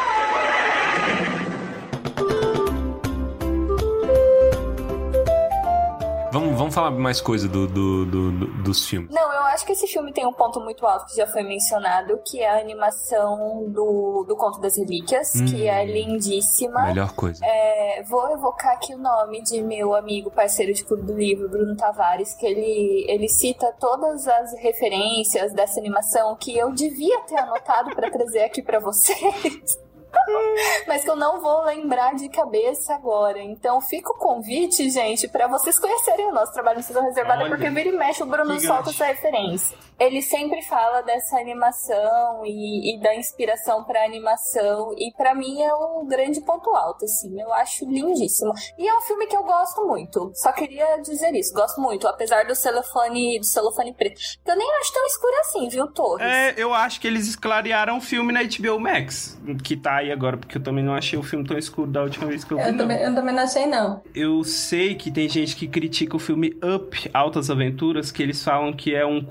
Speaker 3: Vamos, vamos falar mais coisa do, do- do- do- dos filmes.
Speaker 2: Não, eu acho que esse filme tem um ponto muito alto que já foi mencionado, que é a animação do, do Conto das Relíquias,
Speaker 3: Hum.
Speaker 2: que é lindíssima.
Speaker 3: Melhor coisa.
Speaker 2: É, vou evocar aqui o nome de meu amigo, parceiro de clube do livro, Bruno Tavares, que ele, ele cita todas as referências dessa animação que eu devia ter anotado para trazer aqui para vocês. [laughs] Mas que eu não vou lembrar de cabeça agora. Então fica o convite, gente, para vocês conhecerem o nosso trabalho no Season Reservada,
Speaker 8: Olha,
Speaker 2: porque vira e mexe o Bruno solta essa referência. Ele sempre fala dessa animação e, e da inspiração pra animação. E pra mim é um grande ponto alto, assim. Eu acho lindíssimo. E é um filme que eu gosto muito. Só queria dizer isso. Gosto muito, apesar do celofane, do celofane preto. Que eu nem acho tão escuro assim, viu, Torres?
Speaker 8: É, eu acho que eles clarearam o filme na HBO Max, que tá aí agora, porque eu também não achei o filme tão escuro da última vez que eu vi.
Speaker 9: Eu
Speaker 8: não.
Speaker 9: também, eu também não achei, não.
Speaker 8: Eu sei que tem gente que critica o filme Up, Altas Aventuras, que eles falam que é um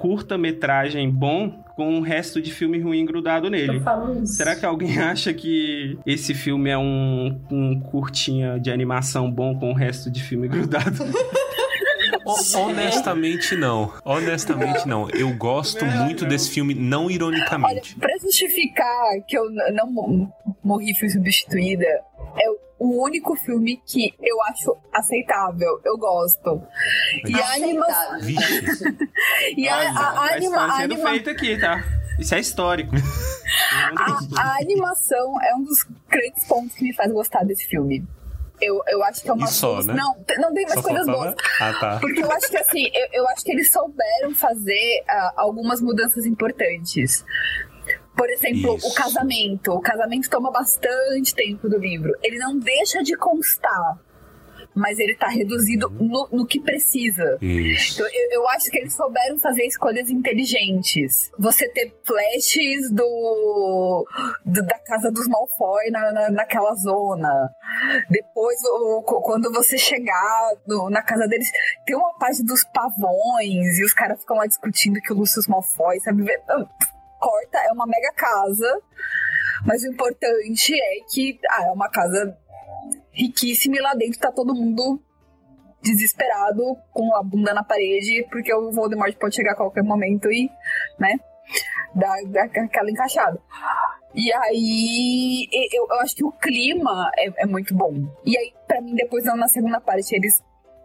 Speaker 8: curta-metragem bom com um resto de filme ruim grudado nele.
Speaker 9: Eu falo isso.
Speaker 8: Será que alguém [laughs] acha que esse filme é um, um curtinha de animação bom com o resto de filme grudado? [laughs]
Speaker 3: Ho- Honestamente, não. Honestamente, não. Eu gosto muito desse filme, não ironicamente.
Speaker 4: Pra justificar que eu não mo- morri e fui substituída, é o único filme que eu acho aceitável. Eu gosto. E a animação. [laughs] E a, a, a,
Speaker 8: Tá
Speaker 4: anima, a,
Speaker 8: sendo
Speaker 4: anima-
Speaker 8: feito aqui, tá? Isso é histórico.
Speaker 4: a- animação é um dos grandes pontos que me faz gostar desse filme. Eu, eu acho que é uma.
Speaker 3: E só, né?
Speaker 4: Não, não tem mais
Speaker 3: Só
Speaker 4: coisas boas.
Speaker 3: Ah, tá.
Speaker 4: Porque eu acho que assim, eu, eu acho que eles souberam fazer ah, algumas mudanças importantes. Por exemplo,
Speaker 3: Isso.
Speaker 4: o casamento. O casamento toma bastante tempo do livro. Ele não deixa de constar, mas ele tá reduzido no, no que precisa.
Speaker 3: Isso.
Speaker 4: Então, eu, eu acho que eles souberam fazer escolhas inteligentes. Você ter flashes do, do- da casa dos Malfoy na, na- naquela zona. Depois, o- quando você chegar no- na casa deles, tem uma parte dos pavões e os caras ficam lá discutindo que o Lucius Malfoy, sabe? Corta, é uma mega casa. Mas o importante é que ah, é uma casa riquíssima e lá dentro tá todo mundo desesperado com a bunda na parede, porque o Voldemort pode chegar a qualquer momento e, né, dar, dar aquela encaixada. E aí, eu, eu acho que o clima é, é muito bom. E aí, pra mim, depois na segunda parte, eles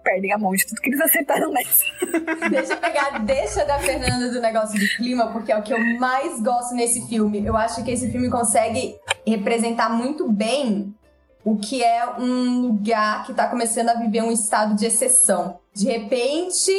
Speaker 4: perdem a mão de tudo que eles acertaram nessa. [laughs]
Speaker 9: Deixa eu pegar, deixa da Fernanda do negócio de clima, porque é o que eu mais gosto nesse filme. Eu acho que esse filme consegue representar muito bem o que é um lugar que tá começando a viver um estado de exceção. De repente,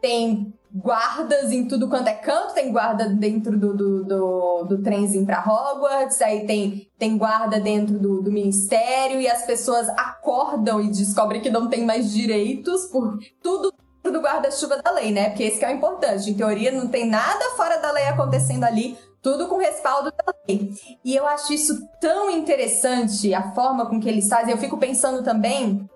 Speaker 9: tem guardas em tudo quanto é canto, tem guarda dentro do, do, do, do trenzinho pra Hogwarts, aí tem, tem guarda dentro do, do ministério, e as pessoas acordam e descobrem que não tem mais direitos por tudo do guarda-chuva da lei, né? Porque esse é o importante. Em teoria, não tem nada fora da lei acontecendo ali, tudo com respaldo da lei. E eu acho isso tão interessante, a forma com que eles fazem. Eu fico pensando também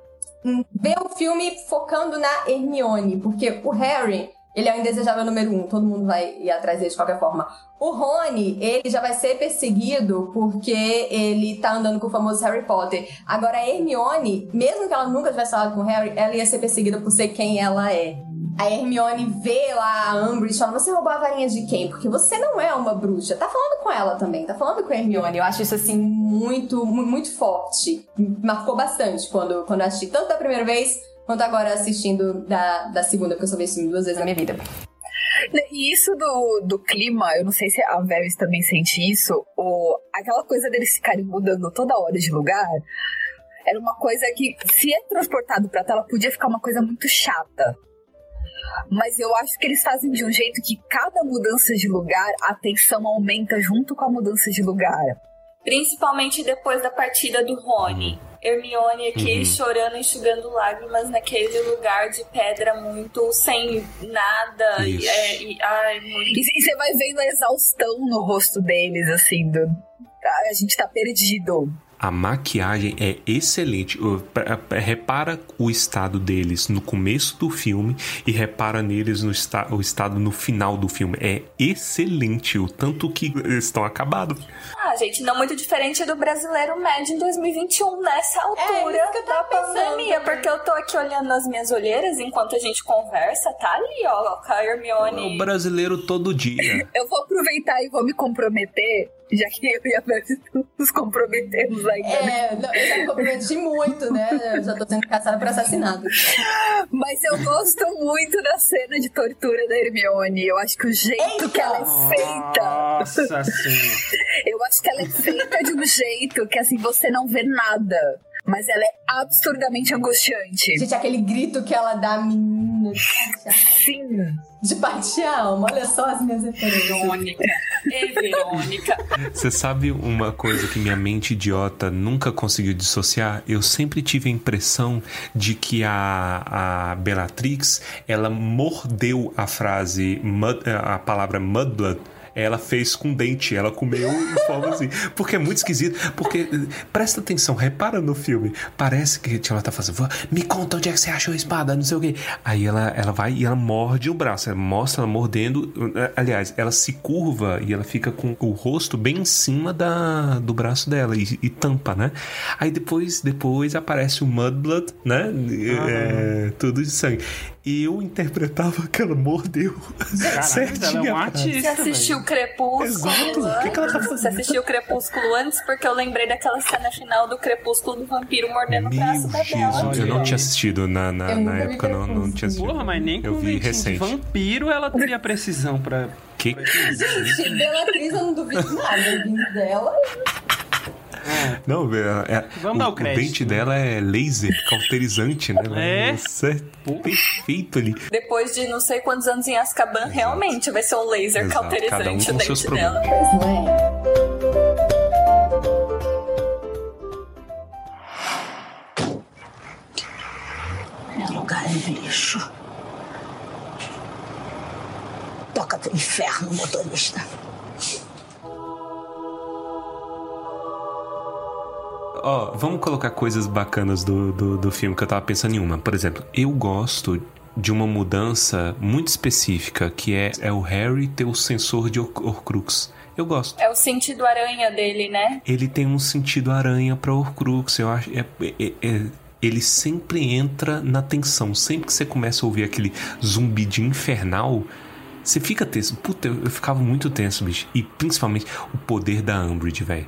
Speaker 9: em ver o filme focando na Hermione, porque o Harry, ele é o indesejável número um, todo mundo vai ir atrás dele de qualquer forma. O Rony, ele já vai ser perseguido porque ele tá andando com o famoso Harry Potter. Agora, a Hermione, mesmo que ela nunca tivesse falado com o Harry, ela ia ser perseguida por ser quem ela é. A Hermione vê lá a Umbridge e fala, você roubou a varinha de quem? Porque você não é uma bruxa. Tá falando com ela também, tá falando com a Hermione. Eu acho isso, assim, muito, mu- muito forte. Marcou bastante quando, quando assisti, tanto da primeira vez, quanto agora assistindo da, da segunda, porque eu só vi esse filme duas vezes na minha vida.
Speaker 4: E isso do, do clima, eu não sei se a Varys também sente isso, ou aquela coisa deles ficarem mudando toda hora de lugar, era uma coisa que, se é transportado pra tela, podia ficar uma coisa muito chata. Mas eu acho que eles fazem de um jeito que cada mudança de lugar, a tensão aumenta junto com a mudança de lugar.
Speaker 2: Principalmente depois da partida do Rony. Hermione aqui
Speaker 3: Uhum.
Speaker 2: chorando, enxugando lágrimas naquele lugar de pedra muito sem nada. E,
Speaker 3: Isso.
Speaker 2: é, e- ai, muito.
Speaker 4: E, e você vai vendo a exaustão no rosto deles, assim, do. A gente tá perdido.
Speaker 3: A maquiagem é excelente. Repara o estado deles no começo do filme e repara neles no esta- o estado no final do filme. É excelente, o tanto que eles estão acabados.
Speaker 2: Ah, gente, não muito diferente do brasileiro médio em 2021, nessa altura
Speaker 9: É, isso que eu
Speaker 2: da
Speaker 9: pensando
Speaker 2: pandemia.
Speaker 9: também.
Speaker 2: Porque eu tô aqui olhando nas minhas olheiras enquanto a gente conversa, tá ali, ó, com a Hermione.
Speaker 3: O brasileiro todo dia. [laughs]
Speaker 12: Eu vou aproveitar e vou me comprometer, já que eu e a Beth nos comprometemos ainda. né?
Speaker 9: É, não, eu já me comprometi muito, né? Eu já tô sendo caçada por assassinato.
Speaker 12: Mas eu gosto muito da cena de tortura da Hermione. Eu acho que o jeito que ela é feita.
Speaker 8: Nossa senhora.
Speaker 12: Eu acho que ela é feita de um jeito que assim você não vê nada. Mas ela é absurdamente angustiante.
Speaker 9: Gente, aquele grito que ela dá, menina,
Speaker 12: Sim.
Speaker 9: De parte a alma. Olha só as minhas referências.
Speaker 2: Verônica. Ei, Verônica.
Speaker 3: Você sabe uma coisa que minha mente idiota nunca conseguiu dissociar? Eu sempre tive a impressão de que a, a Bellatrix ela mordeu a frase, mud- a palavra mudblood. Ela fez com dente, ela comeu em forma assim. Porque é muito esquisito. Porque, presta atenção, repara no filme. Parece que ela tá fazendo. "Vá, Me conta onde é que você achou a espada, não sei o quê. Aí ela, ela vai e ela morde o braço. Ela mostra ela mordendo. Aliás, ela se curva e ela fica com o rosto bem em cima da, do braço dela e, e tampa, né? Aí depois, depois aparece o Mudblood, né? É, tudo de sangue. E eu interpretava que ela mordeu certinho.
Speaker 8: ela é um
Speaker 3: a
Speaker 8: artista.
Speaker 2: Você assistiu Crepúsculo
Speaker 3: Exato. O que que ela tá fazendo?
Speaker 2: Você assistiu Crepúsculo antes? Porque eu lembrei daquela cena final do Crepúsculo do vampiro mordendo o
Speaker 3: Meu
Speaker 2: braço da Bela.
Speaker 3: Jesus, eu não tinha assistido na, na,
Speaker 9: Eu
Speaker 3: na época, não, não tinha assistido.
Speaker 8: Porra, mas nem com
Speaker 3: Eu vi recente.
Speaker 8: vampiro ela teria precisão pra.
Speaker 3: Que?
Speaker 9: Gente, Bellatrix, eu não duvido nada vindo dela.
Speaker 3: Não, é, é-
Speaker 8: Vamos
Speaker 3: o,
Speaker 8: dar o
Speaker 3: o
Speaker 8: crédito,
Speaker 3: dente
Speaker 8: né?
Speaker 3: dela é laser, cauterizante, né?
Speaker 8: É?
Speaker 3: Nossa, é perfeito ali.
Speaker 2: Depois de não sei quantos anos em Azkaban, realmente vai ser um laser
Speaker 3: Exato,
Speaker 2: cauterizante
Speaker 3: cada um
Speaker 2: o
Speaker 3: com seus
Speaker 2: dente dela.
Speaker 9: é?
Speaker 11: Meu lugar é lixo. Toca pro inferno, motorista.
Speaker 3: Ó, vamos colocar coisas bacanas do, do, do filme que eu tava pensando em uma. Por exemplo, eu gosto de uma mudança muito específica, que é, é o Harry ter o sensor de Hor- Horcrux. Eu gosto.
Speaker 2: É o sentido aranha dele, né?
Speaker 3: Ele tem um sentido aranha pra Horcrux. Eu acho. é- é- é- ele sempre entra na tensão. Sempre que você começa a ouvir aquele zumbidinho infernal, você fica tenso. Puta, eu, eu ficava muito tenso, bicho. E principalmente o poder da Umbridge, velho.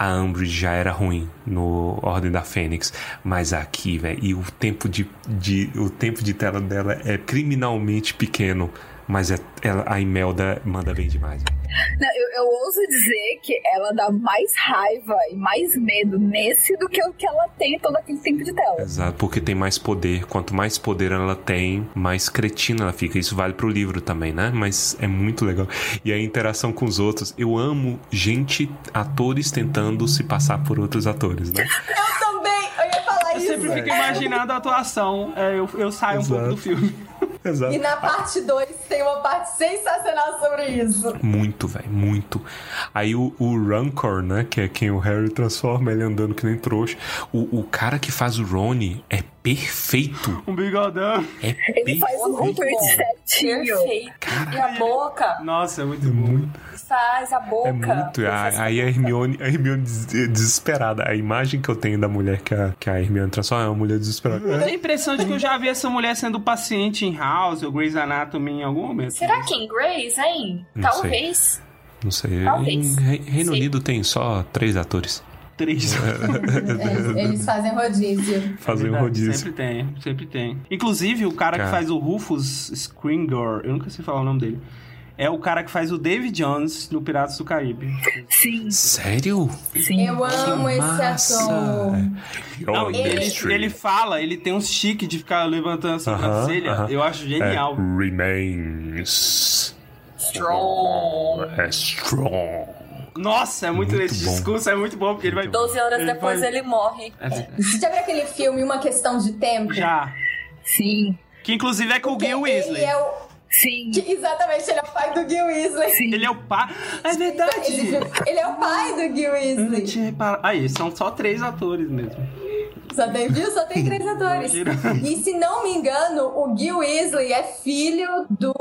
Speaker 3: A Umbridge já era ruim no Ordem da Fênix, mas aqui, velho, e o tempo de, de o tempo de tela dela é criminalmente pequeno, mas é, ela, a Imelda manda bem demais. velho.
Speaker 12: Não, eu, eu ouso dizer que ela dá mais raiva e mais medo nesse do que o que ela tem todo aquele tempo de tela.
Speaker 3: Exato, porque tem mais poder. Quanto mais poder ela tem, mais cretina ela fica. Isso vale pro livro também, né? Mas é muito legal. E a interação com os outros. Eu amo gente, atores tentando se passar por outros atores, né?
Speaker 9: Eu também! Eu ia falar
Speaker 8: Eu
Speaker 9: isso.
Speaker 8: sempre fico imaginando a atuação. é, eu, eu saio um pouco
Speaker 3: Exato.
Speaker 8: do filme. [laughs]
Speaker 3: Exato.
Speaker 9: E na parte 2 tem uma parte sensacional sobre isso.
Speaker 3: Muito, velho, muito. Aí o, o Rancor, né? Que é quem o Harry transforma, ele andando que nem trouxa. O, o cara que faz o Rony é perfeito.
Speaker 8: Um bigodão.
Speaker 3: É
Speaker 12: Ele faz o
Speaker 3: perfeito.
Speaker 12: Certinho.
Speaker 2: Perfeito. E a boca?
Speaker 8: Nossa, é muito bom.
Speaker 2: Faz a boca.
Speaker 3: É muito. a- Aí a Hermione, a Hermione des- desesperada. A imagem que eu tenho da mulher que a, que a Hermione transforma é uma mulher desesperada.
Speaker 8: Eu tenho a impressão de que eu já vi essa mulher sendo paciente em House ou Grey's Anatomy em algum momento.
Speaker 2: Será que em Grace, hein?
Speaker 3: Não
Speaker 2: Talvez.
Speaker 3: Não sei.
Speaker 2: Talvez.
Speaker 3: Em Re- Reino
Speaker 2: Sim.
Speaker 3: Unido tem só três atores.
Speaker 8: Três.
Speaker 9: Eles, [laughs] eles fazem rodízio.
Speaker 3: Fazem
Speaker 8: Verdade,
Speaker 3: rodízio.
Speaker 8: Sempre tem, sempre tem. Inclusive, o cara,
Speaker 3: Cara.
Speaker 8: que faz o Rufus Scringor, eu nunca sei falar o nome dele, é o cara que faz o David Jones no Piratas do Caribe.
Speaker 12: Sim,
Speaker 3: Sério?
Speaker 12: sim.
Speaker 9: Eu amo esse
Speaker 3: Massa.
Speaker 9: ator.
Speaker 8: Não,
Speaker 3: Your
Speaker 8: ele, ele fala, ele tem um chique de ficar levantando a sobrancelha.
Speaker 3: aham.
Speaker 8: Eu acho genial.
Speaker 3: É, remains.
Speaker 2: Strong.
Speaker 3: É strong.
Speaker 8: Nossa, é muito,
Speaker 3: Muito
Speaker 8: esse
Speaker 3: bom.
Speaker 8: discurso é muito bom, porque ele vai.
Speaker 2: 12 horas
Speaker 8: Ele
Speaker 2: depois
Speaker 8: vai-
Speaker 2: ele morre.
Speaker 8: É,
Speaker 9: Você já viu aquele filme Uma Questão de Tempo?
Speaker 8: já.
Speaker 12: Sim.
Speaker 8: Que inclusive é com o
Speaker 9: Porque
Speaker 8: Gil Weasley.
Speaker 9: Ele é o...
Speaker 12: Sim.
Speaker 9: Que, exatamente, ele é o pai do Gil Weasley.
Speaker 12: Sim.
Speaker 8: Ele é o pai. É verdade.
Speaker 9: Filme- Ele é o pai do Gil
Speaker 8: Eu não
Speaker 9: Weasley.
Speaker 8: tinha reparado. Aí, são só três atores mesmo.
Speaker 9: Só tem, viu? Só tem três atores. E se não me engano, o Gil Weasley é filho do.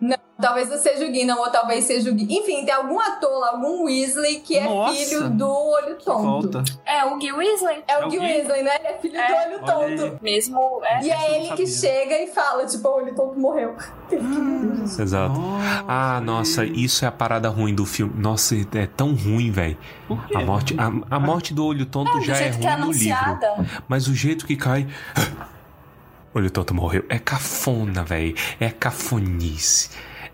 Speaker 9: Não, talvez não seja o Guinan, ou talvez seja o Gui. Enfim, tem algum ator lá, algum Weasley que é
Speaker 8: Nossa.
Speaker 9: filho do Olho Tonto.
Speaker 8: Volta.
Speaker 2: É o Gil Weasley.
Speaker 9: É
Speaker 8: É
Speaker 9: o
Speaker 8: Gui?
Speaker 9: Weasley, né? Ele é filho
Speaker 2: É.
Speaker 9: do Olho
Speaker 8: aí.
Speaker 9: Tonto.
Speaker 2: Mesmo, é.
Speaker 9: E é ele que chega e fala, tipo, o Olho Tonto morreu. [laughs]
Speaker 3: Exato. ah, nossa, isso é a parada ruim do filme. Nossa, é tão ruim, velho.
Speaker 8: Por quê?
Speaker 3: A morte, a, a morte do olho tonto
Speaker 2: do
Speaker 3: já é
Speaker 2: jeito que é
Speaker 3: ruim no livro.
Speaker 2: anunciada.
Speaker 3: Mas o jeito que cai. [gasps] Olho tonto morreu. É cafona, velho. É cafonice.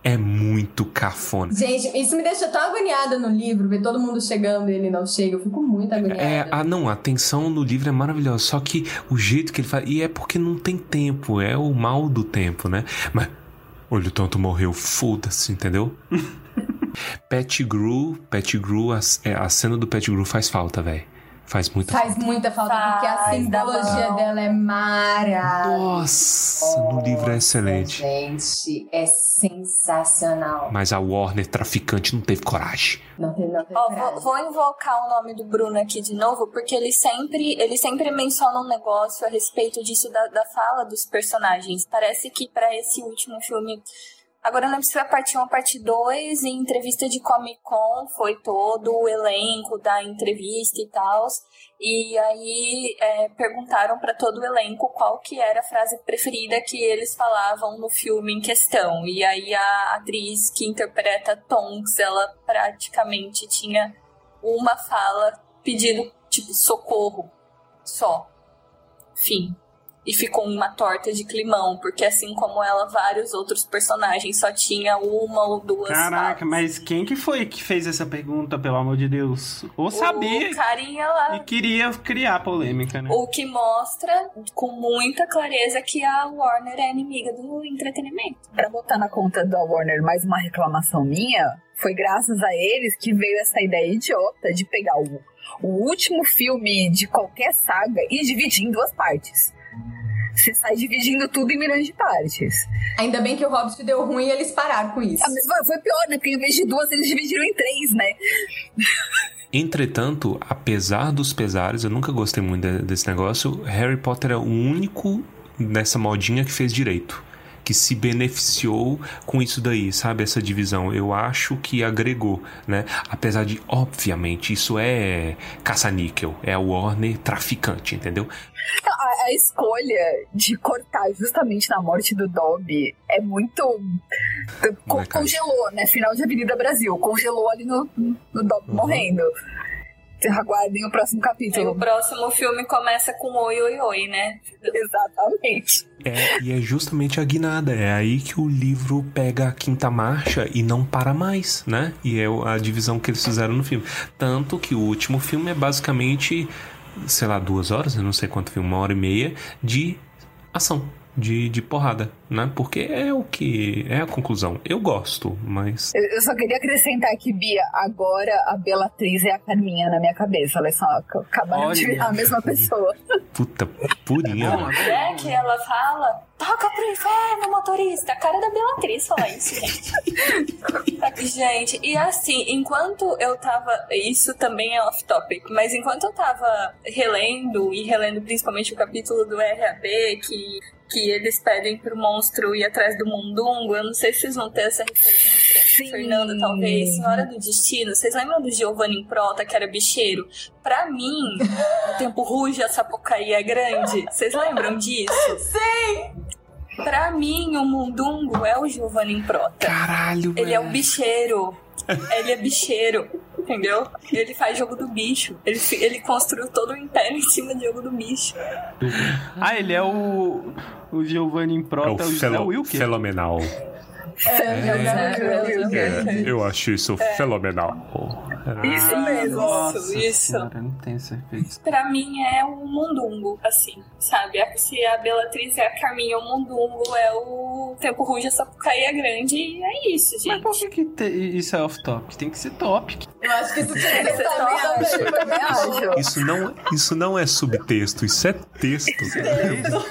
Speaker 3: É muito cafona.
Speaker 9: Gente, isso me deixa tão agoniada no livro, ver todo mundo chegando e ele não chega. Eu fico muito agoniada.
Speaker 3: É, ah, não, a tensão no livro é maravilhosa. Só que o jeito que ele faz. E é porque não tem tempo. É o mal do tempo, né? Mas. Olho tonto morreu. Foda-se, entendeu? [laughs] Pettigrew. Pettigrew. A, é, a cena do Pettigrew faz falta, velho. Faz muita
Speaker 9: Faz muita falta, porque a
Speaker 2: Faz,
Speaker 9: simbologia dela é maravilhosa.
Speaker 3: Nossa, no livro é excelente.
Speaker 9: Gente, é sensacional.
Speaker 3: Mas a Warner traficante não teve coragem.
Speaker 9: Não tem, não tem
Speaker 2: Ó,
Speaker 9: coragem.
Speaker 2: vou, vou invocar o nome do Bruno aqui de novo, porque ele sempre, ele sempre menciona um negócio a respeito disso da, da fala dos personagens. Parece que pra esse último filme. Agora eu lembro se foi a parte 1 ou a parte 2, em entrevista de Comic Con foi todo o elenco da entrevista e tal. E aí é, perguntaram pra todo o elenco qual que era a frase preferida que eles falavam no filme em questão. E aí a atriz que interpreta Tonks, ela praticamente tinha uma fala pedindo, tipo, socorro. Só. Fim. E ficou uma torta de climão, porque assim como ela, vários outros personagens só tinha uma ou duas
Speaker 8: Caraca,
Speaker 2: falas.
Speaker 8: mas quem que foi que fez essa pergunta, pelo amor de Deus? Ou sabia
Speaker 2: O carinha lá.
Speaker 8: e queria criar polêmica, né?
Speaker 2: O que mostra com muita clareza que a Warner é inimiga do entretenimento.
Speaker 12: Pra botar na conta da Warner mais uma reclamação minha, foi graças a eles que veio essa ideia idiota de pegar o, o último filme de qualquer saga e dividir em duas partes. Você sai dividindo tudo em milhões de partes.
Speaker 9: Ainda bem que o Hobbit deu ruim e eles pararam com isso.
Speaker 12: Ah, mas foi, foi pior, né? Porque em vez de duas, eles dividiram em três, né?
Speaker 3: Entretanto, apesar dos pesares, eu nunca gostei muito de- desse negócio. Harry Potter é o único nessa modinha que fez direito. Que se beneficiou com isso daí, sabe? Essa divisão. Eu acho que agregou, né? Apesar de, obviamente, isso é caça-níquel. É a Warner traficante, entendeu?
Speaker 12: A, a escolha de cortar justamente na morte do Dobby é muito. congelou, né? Final de Avenida Brasil. Congelou ali no, no Dobby
Speaker 3: Uhum.
Speaker 12: morrendo. Aguardem o próximo
Speaker 2: Aí o
Speaker 12: capítulo.
Speaker 2: próximo filme começa com oi, oi, oi, né?
Speaker 12: Exatamente.
Speaker 3: É, e é justamente a guinada. É aí que o livro pega a quinta marcha e não para mais, né? E é o- a divisão que eles fizeram no filme. Tanto que o último filme é basicamente, sei lá, duas horas, eu não sei quanto filme, uma hora e meia, de ação. De, de porrada, né? Porque é o que. É a conclusão. Eu gosto, mas.
Speaker 12: Eu, eu só queria acrescentar que, Bia, agora a Belatriz é a Carminha na minha cabeça. Elas só acabaram de
Speaker 3: Olha.
Speaker 12: virar a mesma pessoa.
Speaker 3: Puta, purinha, mano.
Speaker 2: É que ela fala, toca pro inferno, motorista. A cara da Beatriz falar isso, gente. [laughs] gente, e assim, enquanto eu tava. Isso também é off-topic, mas enquanto eu tava relendo, e relendo principalmente o capítulo do RAB, que, que eles pedem pro monstro ir atrás do mundungo, eu não sei se vocês vão ter essa referência. Fernanda, talvez. Senhora do Destino. Vocês lembram do Giovanni Prota, que era bicheiro? Pra mim, o tempo ruge, a Sapucaí é grande. Vocês lembram disso? [laughs]
Speaker 9: Sim!
Speaker 2: Pra mim, o Mundungo é o Giovanni Prota.
Speaker 3: Caralho,
Speaker 2: Ele é o bicheiro. Ele é bicheiro, entendeu? Ele faz jogo do bicho. Ele, ele construiu todo o império em cima do jogo do bicho.
Speaker 8: Ah, ele é o. O Giovanni
Speaker 3: É o
Speaker 8: Prota, o José Wilker.
Speaker 3: fenomenal.
Speaker 2: É,
Speaker 3: É, eu acho isso fenomenal.
Speaker 2: Isso mesmo,
Speaker 8: Nossa
Speaker 2: isso.
Speaker 8: senhora, não tenho certeza.
Speaker 2: Pra mim é um mundungo, assim, sabe? É- Se a Bellatrix é a Carminha, o mundungo é o Tempo Ruge, a Sapucaí é grande, e é isso, gente.
Speaker 8: Mas por que, que te- isso é off-topic? Tem que ser topic.
Speaker 9: Eu acho que isso tinha que
Speaker 12: Eu
Speaker 9: ser
Speaker 12: eu acho.
Speaker 3: Isso não, isso não é subtexto, isso é texto.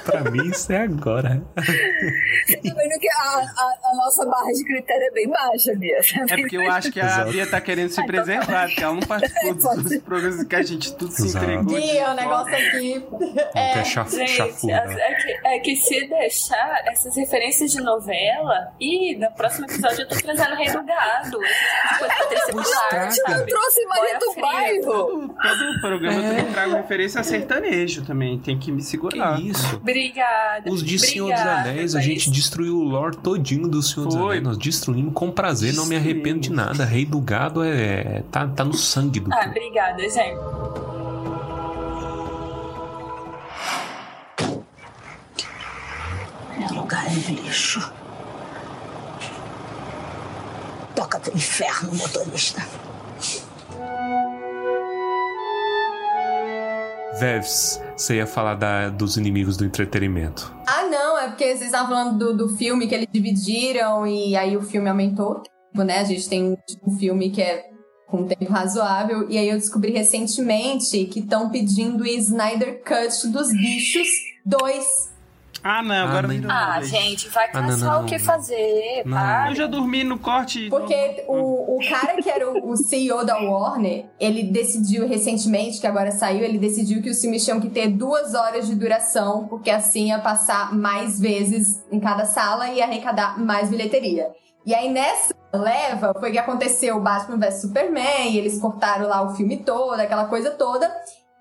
Speaker 3: pra mim, isso é agora.
Speaker 12: Você tá vendo que a, a- a nossa barra de critério é bem baixa, Bia.
Speaker 8: É porque eu acho que a
Speaker 3: Exato.
Speaker 8: Bia tá querendo se preservar, porque ela não participou dos [laughs] dos programas que a gente tudo se
Speaker 3: Exato.
Speaker 8: entregou.
Speaker 9: Bia, o negócio aqui.
Speaker 3: É, é chaf,
Speaker 2: Gente,
Speaker 3: chafuda.
Speaker 2: é que, é que se deixar essas referências de novela, e no próximo episódio eu tô trazendo Rei do Gado, tipo
Speaker 12: Eu trouxe Maria do. Bairro.
Speaker 8: Todo, todo programa eu também trago referência a sertanejo também. Tem que me
Speaker 3: Que
Speaker 8: segurar.
Speaker 3: isso?
Speaker 2: Obrigada.
Speaker 3: Os de Senhor dos
Speaker 2: obrigada,
Speaker 3: Anéis, a gente destruiu o lore todinho do Senhor dos
Speaker 8: Foi.
Speaker 3: Anéis. Nós destruímos com prazer, não me arrependo de nada. Rei do gado é. tá, tá no sangue do.
Speaker 2: Ah, obrigada, gente.
Speaker 11: Meu lugar é lixo. Toca pro inferno, motorista.
Speaker 3: Vevs, você ia falar da- dos inimigos do entretenimento.
Speaker 9: Ah, não, é porque vocês estavam falando do, do filme que eles dividiram e aí o filme aumentou né? A gente tem um filme que é com um tempo razoável. E aí eu descobri recentemente que estão pedindo o Snyder Cut dos Bichos 2.
Speaker 8: Ah, não, agora
Speaker 3: mas-
Speaker 8: virou
Speaker 2: Ah,
Speaker 8: inglês.
Speaker 2: gente, vai
Speaker 3: Ah, não,
Speaker 2: caçar
Speaker 3: não,
Speaker 2: o que
Speaker 3: não.
Speaker 2: fazer,
Speaker 3: Não.
Speaker 8: Eu já dormi no corte.
Speaker 9: Porque o, o cara que era o, o CEO da Warner, ele decidiu recentemente, que agora saiu, ele decidiu que os filmes tinham que ter duas horas de duração, porque assim ia passar mais vezes em cada sala e arrecadar mais bilheteria. E aí nessa leva foi que aconteceu o Batman vs Superman, e eles cortaram lá o filme todo, aquela coisa toda.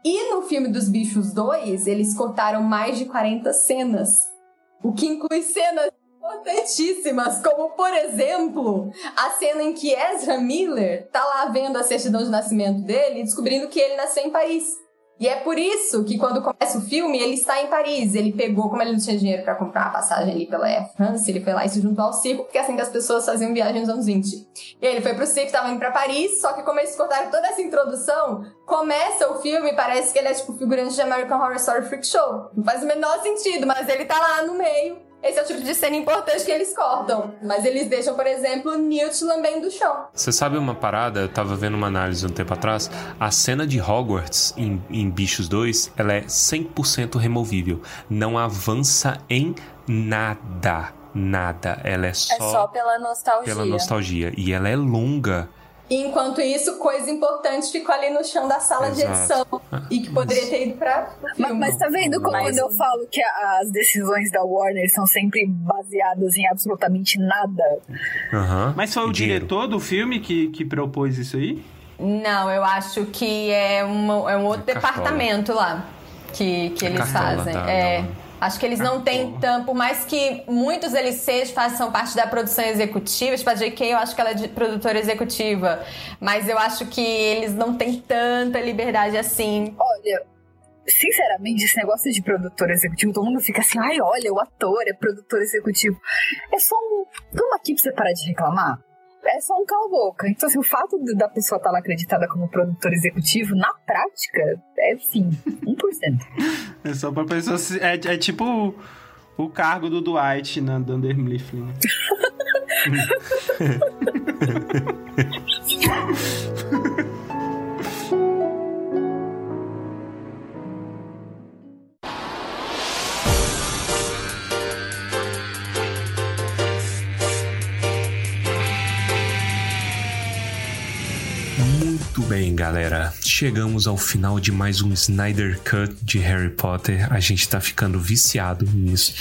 Speaker 9: E no filme dos Bichos 2, eles cortaram mais de 40 cenas. O que inclui cenas importantíssimas, como por exemplo, a cena em que Ezra Miller tá lá vendo a certidão de nascimento dele e descobrindo que ele nasceu em Paris. E é por isso que quando começa o filme, ele está em Paris. Ele pegou, como ele não tinha dinheiro pra comprar uma passagem ali pela Air France, ele foi lá e se juntou ao circo, porque é assim que as pessoas faziam viagem nos anos 20. E ele foi pro circo, tava indo pra Paris, só que como eles cortaram toda essa introdução, começa o filme parece que ele é tipo figurante de American Horror Story Freak Show. Não faz o menor sentido, mas ele tá lá no meio. Esse é o tipo de cena importante que eles cortam. Mas eles deixam, por exemplo, Newt lambendo o chão.
Speaker 3: Você sabe uma parada? Eu tava vendo uma análise um tempo atrás. A cena de Hogwarts em, em Bichos 2, ela é 100% removível. Não avança em nada. Nada. Ela é só,
Speaker 2: É só pela nostalgia.
Speaker 3: pela nostalgia. E ela é longa.
Speaker 9: E enquanto isso, coisa importante ficou ali no chão da sala de
Speaker 3: Exato.
Speaker 9: edição. E que poderia ter ido pra
Speaker 12: Mas, mas tá vendo como
Speaker 2: Mas-
Speaker 12: quando eu falo que as decisões da Warner são sempre baseadas em absolutamente nada?
Speaker 3: Aham.
Speaker 8: Mas foi o
Speaker 3: dinheiro.
Speaker 8: diretor do filme que, que propôs isso aí?
Speaker 9: Não, eu acho que é, uma- é um outro
Speaker 3: É
Speaker 9: departamento lá que, que
Speaker 3: É
Speaker 9: eles
Speaker 3: cartola
Speaker 9: fazem.
Speaker 3: da-
Speaker 9: é.
Speaker 3: da-
Speaker 9: Acho que eles não têm tanto, por mais que muitos sejam, façam parte da produção executiva, tipo a JK, eu acho que ela é de produtora executiva, mas eu acho que eles não têm tanta liberdade assim.
Speaker 12: Olha, sinceramente, esse negócio de produtor executivo, todo mundo fica assim, ai, olha, o ator é produtor executivo. É só um. Vamos aqui pra você parar de reclamar? É só um cala-boca. Então, assim, o fato da pessoa estar lá acreditada como produtor executivo, na prática, é sim, 1%. [laughs]
Speaker 8: É só pra pessoa. se- É, é tipo o, o cargo do Dwight na Dunder Mifflin. né? [laughs] [laughs]
Speaker 3: galera. Chegamos ao final de mais um Snyder Cut de Harry Potter. A gente tá ficando viciado nisso.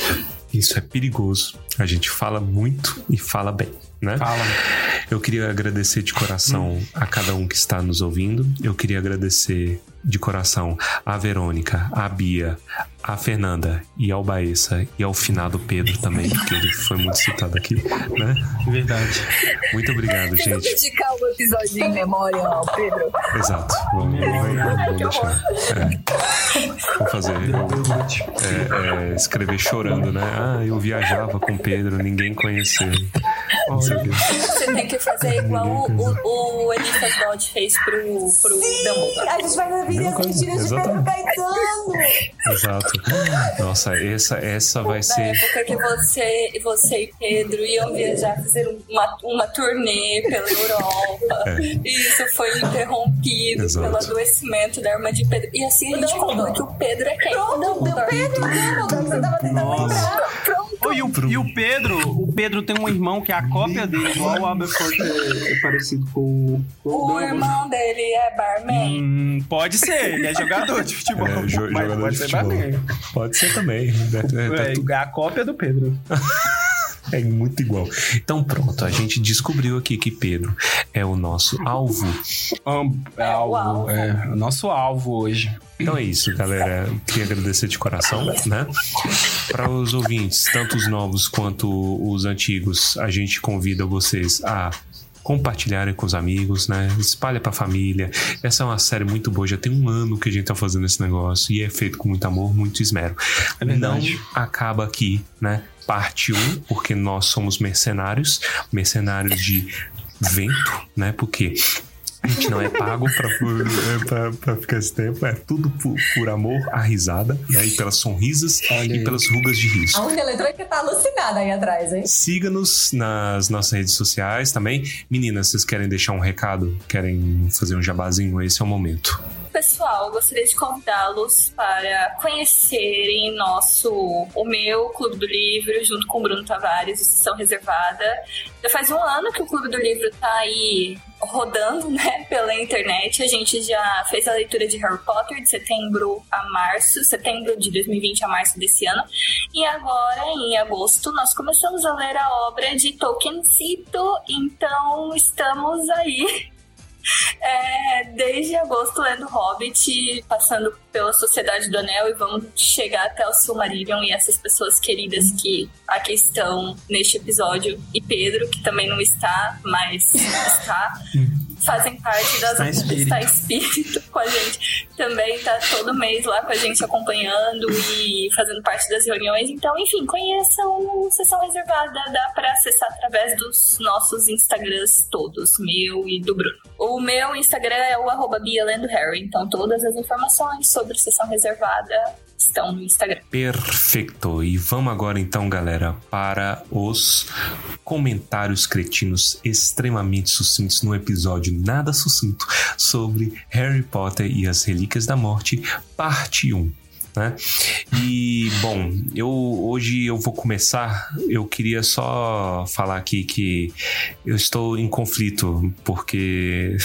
Speaker 3: Isso é perigoso. A gente fala muito e fala bem, né?
Speaker 8: Fala.
Speaker 3: Eu queria agradecer de coração a cada um que está nos ouvindo. Eu queria agradecer de coração a Verônica, a Bia, a Fernanda e ao Baessa e ao finado Pedro também, porque ele foi muito citado aqui, né?
Speaker 8: Verdade.
Speaker 3: Muito obrigado,
Speaker 12: Vamos
Speaker 3: gente.
Speaker 12: dedicar o episódio em memória ao Pedro.
Speaker 3: Exato. Vamos, vamos, vamos deixar. É. Vamos fazer. É, é, escrever chorando, né? Ah, eu viajava com Pedro, ninguém conheceu.
Speaker 2: Você tem que fazer igual o, o, o Eliphas Dodge fez pro, pro Dumbledore.
Speaker 9: A gente vai ouvir as mentiras de Pedro. Caetano.
Speaker 3: Exato. [laughs] Nossa, essa, essa vai
Speaker 2: Na
Speaker 3: ser.
Speaker 2: época que você, você e Pedro iam viajar, fazer uma, uma turnê pela Europa.
Speaker 3: É.
Speaker 2: E isso foi interrompido
Speaker 3: Exato.
Speaker 2: pelo adoecimento da irmã de Pedro. E assim a gente conclui que o Pedro é quem? O Dumbledore.
Speaker 9: Pedro, Dumbledore, você tava tentando lembrar.
Speaker 8: Oh, e, o, e o Pedro, o Pedro tem um irmão que é a cópia dele, igual o Aberford é, é parecido com, com
Speaker 2: O
Speaker 8: Dumbledore.
Speaker 2: irmão dele é barman.
Speaker 8: Hum, pode ser, ele é jogador de futebol.
Speaker 3: É, jo- jogador
Speaker 8: pode
Speaker 3: de
Speaker 8: ser
Speaker 3: futebol.
Speaker 8: barman.
Speaker 3: Pode ser também. né? É, tá
Speaker 8: É, é a cópia do Pedro. [laughs]
Speaker 3: É muito igual. Então pronto, a gente descobriu aqui que Pedro é o nosso alvo.
Speaker 8: É, alvo, é o nosso alvo hoje.
Speaker 3: Então é isso, galera. Queria agradecer de coração, né? Para os ouvintes, tanto os novos quanto os antigos, a gente convida vocês a compartilharem com os amigos, né? Espalha pra família. Essa é uma série muito boa, já tem um ano que a gente tá fazendo esse negócio e é feito com muito amor, muito esmero.
Speaker 8: É.
Speaker 3: Não acaba aqui, né? Parte 1, porque nós somos mercenários, mercenários de vento, né? Porque a gente não é pago pra, pra, pra ficar esse tempo, é tudo por, por amor à risada, né? E pelas sonrisas e pelas rugas de riso.
Speaker 9: A única eletrônica tá alucinada aí atrás, hein?
Speaker 3: Siga-nos nas nossas redes sociais também. Meninas, vocês querem deixar um recado? Querem fazer um jabazinho? Esse é o momento.
Speaker 2: Pessoal, gostaria de convidá-los para conhecerem nosso, o meu Clube do Livro, junto com o Bruno Tavares, Sessão Reservada. Já faz um ano que o Clube do Livro tá aí rodando, né, pela internet. A gente já fez a leitura de Harry Potter de setembro a março, setembro de 2020 a março desse ano. E agora, em agosto, nós começamos a ler a obra de Tolkiencito, então estamos aí é, desde agosto lendo Hobbit, passando pela Sociedade do Anel e vamos chegar até o Silmarillion e essas pessoas queridas que aqui estão neste episódio e Pedro, que também não está, mas está, [laughs] fazem parte das
Speaker 8: Está espírito.
Speaker 2: está espírito [laughs] com a gente. Também está todo mês lá com a gente acompanhando e fazendo parte das reuniões. Então, enfim, conheçam o Sessão Reservada, dá para acessar através dos nossos Instagrams todos, meu e do Bruno. O meu Instagram é o arroba Bia Lendo Harry, então todas as informações sobre Sessão Reservada estão no Instagram.
Speaker 3: Perfeito. E vamos agora então, galera, para os comentários cretinos extremamente sucintos no episódio nada sucinto sobre Harry Potter e as Relíquias da Morte, parte 1. Né? E [laughs] bom, eu hoje eu vou começar. Eu queria só falar aqui que eu estou em conflito porque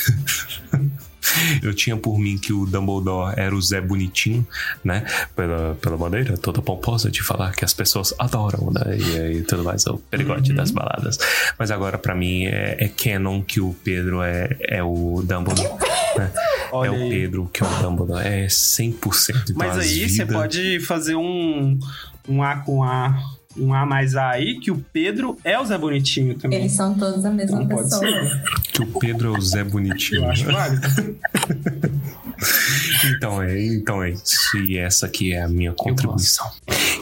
Speaker 3: [laughs] eu tinha por mim que o Dumbledore era o Zé Bonitinho, né? Pela, pela maneira toda pomposa de falar que as pessoas adoram, né? E, e tudo mais, o perigote das baladas. Mas agora, pra mim, é, é canon que o Pedro é, é o Dumbledore. Né? [laughs] É o. Pedro que é o Dumbledore. É 100%. Então,
Speaker 8: Mas
Speaker 3: as
Speaker 8: aí você
Speaker 3: vidas-
Speaker 8: pode fazer um, um A com A, um A mais A aí, que o Pedro é o Zé Bonitinho também.
Speaker 9: Eles são todos a mesma
Speaker 8: Então pode
Speaker 9: pessoa.
Speaker 8: ser.
Speaker 3: Que o Pedro é o Zé Bonitinho.
Speaker 8: Eu acho válido. [laughs]
Speaker 3: Então é, então é isso. E essa aqui é a minha contribuição.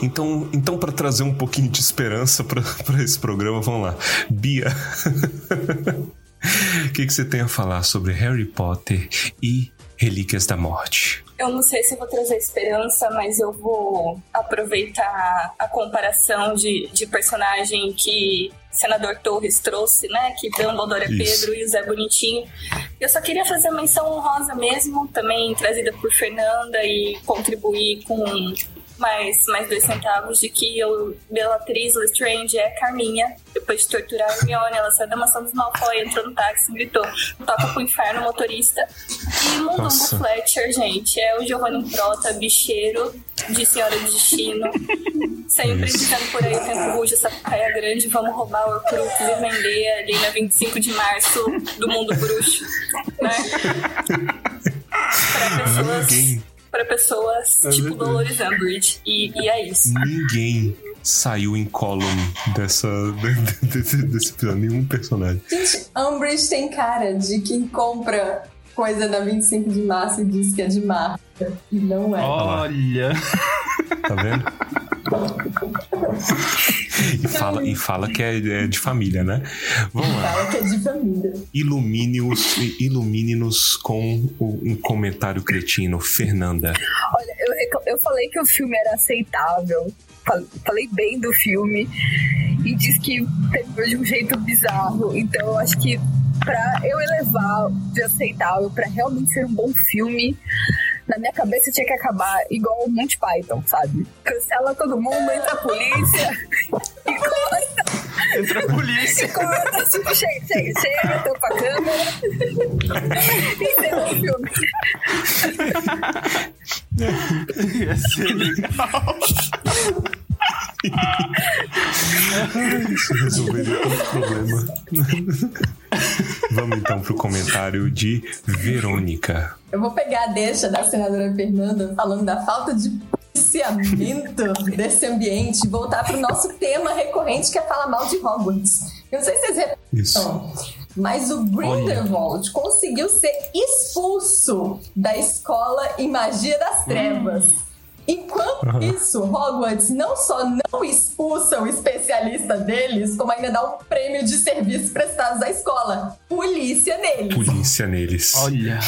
Speaker 3: Então, então para trazer um pouquinho de esperança para [laughs] esse programa, vamos lá. Bia, [laughs] o que, que você tem a falar sobre Harry Potter e Relíquias da Morte?
Speaker 2: Eu não sei se vou trazer esperança, mas eu vou aproveitar a comparação de, de personagem que Senador Torres trouxe, né? Que Dumbledore é. Pedro e o Zé Bonitinho. Eu só queria fazer uma menção honrosa mesmo, também trazida por Fernanda e contribuir com mais, mais dois centavos de que eu, Bellatrix Lestrange é Carminha. Depois de torturar a Hermione, ela saiu da mansão dos Malfoy, entrou no táxi, gritou, toca pro inferno, motorista. E Mundungo. Fletcher, gente, é o Giovanni Prota, bicheiro de Senhora de Destino. Sempre dizendo por aí, o tempo ruge, essa praia grande, vamos roubar o Horcrux e vender ali na 25 de março do mundo bruxo, né? [laughs] Pra pessoas,
Speaker 3: Ninguém,
Speaker 2: pra pessoas tipo Dolores Umbridge. E, e é isso.
Speaker 3: ninguém saiu em column dessa, [laughs] desse, desse episódio. Nenhum personagem.
Speaker 9: Gente, Umbridge tem cara de quem compra coisa da 25 de março e diz que é de marca. E não é.
Speaker 8: Olha.
Speaker 3: Tá vendo? [laughs] E fala, e fala que é, é de família, né? Vamos lá.
Speaker 9: Fala que é de família.
Speaker 3: Ilumine-nos com o- um comentário cretino. Fernanda.
Speaker 12: Olha, eu, eu falei que o filme era aceitável. Fal- Falei bem do filme. E disse que terminou de um jeito bizarro. Então eu acho que pra eu elevar de aceitável pra realmente ser um bom filme, na minha cabeça tinha que acabar igual o Monty Python, sabe? Cancela todo mundo, entra a polícia [laughs] e corta.
Speaker 8: Entra a polícia.
Speaker 12: E corta, tipo, chega, chega, chega, tampa a câmera. e encerra o filme. [laughs]
Speaker 8: Ia ser legal.
Speaker 3: Isso resolveria todo problema. Vamos então pro comentário de Verônica.
Speaker 9: Eu vou pegar a deixa da senadora Fernanda falando da falta de policiamento desse ambiente e voltar pro nosso tema recorrente que é falar mal de Hogwarts. Eu não sei se vocês reparam, mas o Grindelwald conseguiu ser expulso da escola em magia das trevas. Enquanto
Speaker 3: Aham.
Speaker 9: isso, Hogwarts não só não expulsa o especialista deles, como ainda dá um prêmio de serviços prestados à escola. Polícia neles.
Speaker 3: Polícia neles.
Speaker 8: Olha.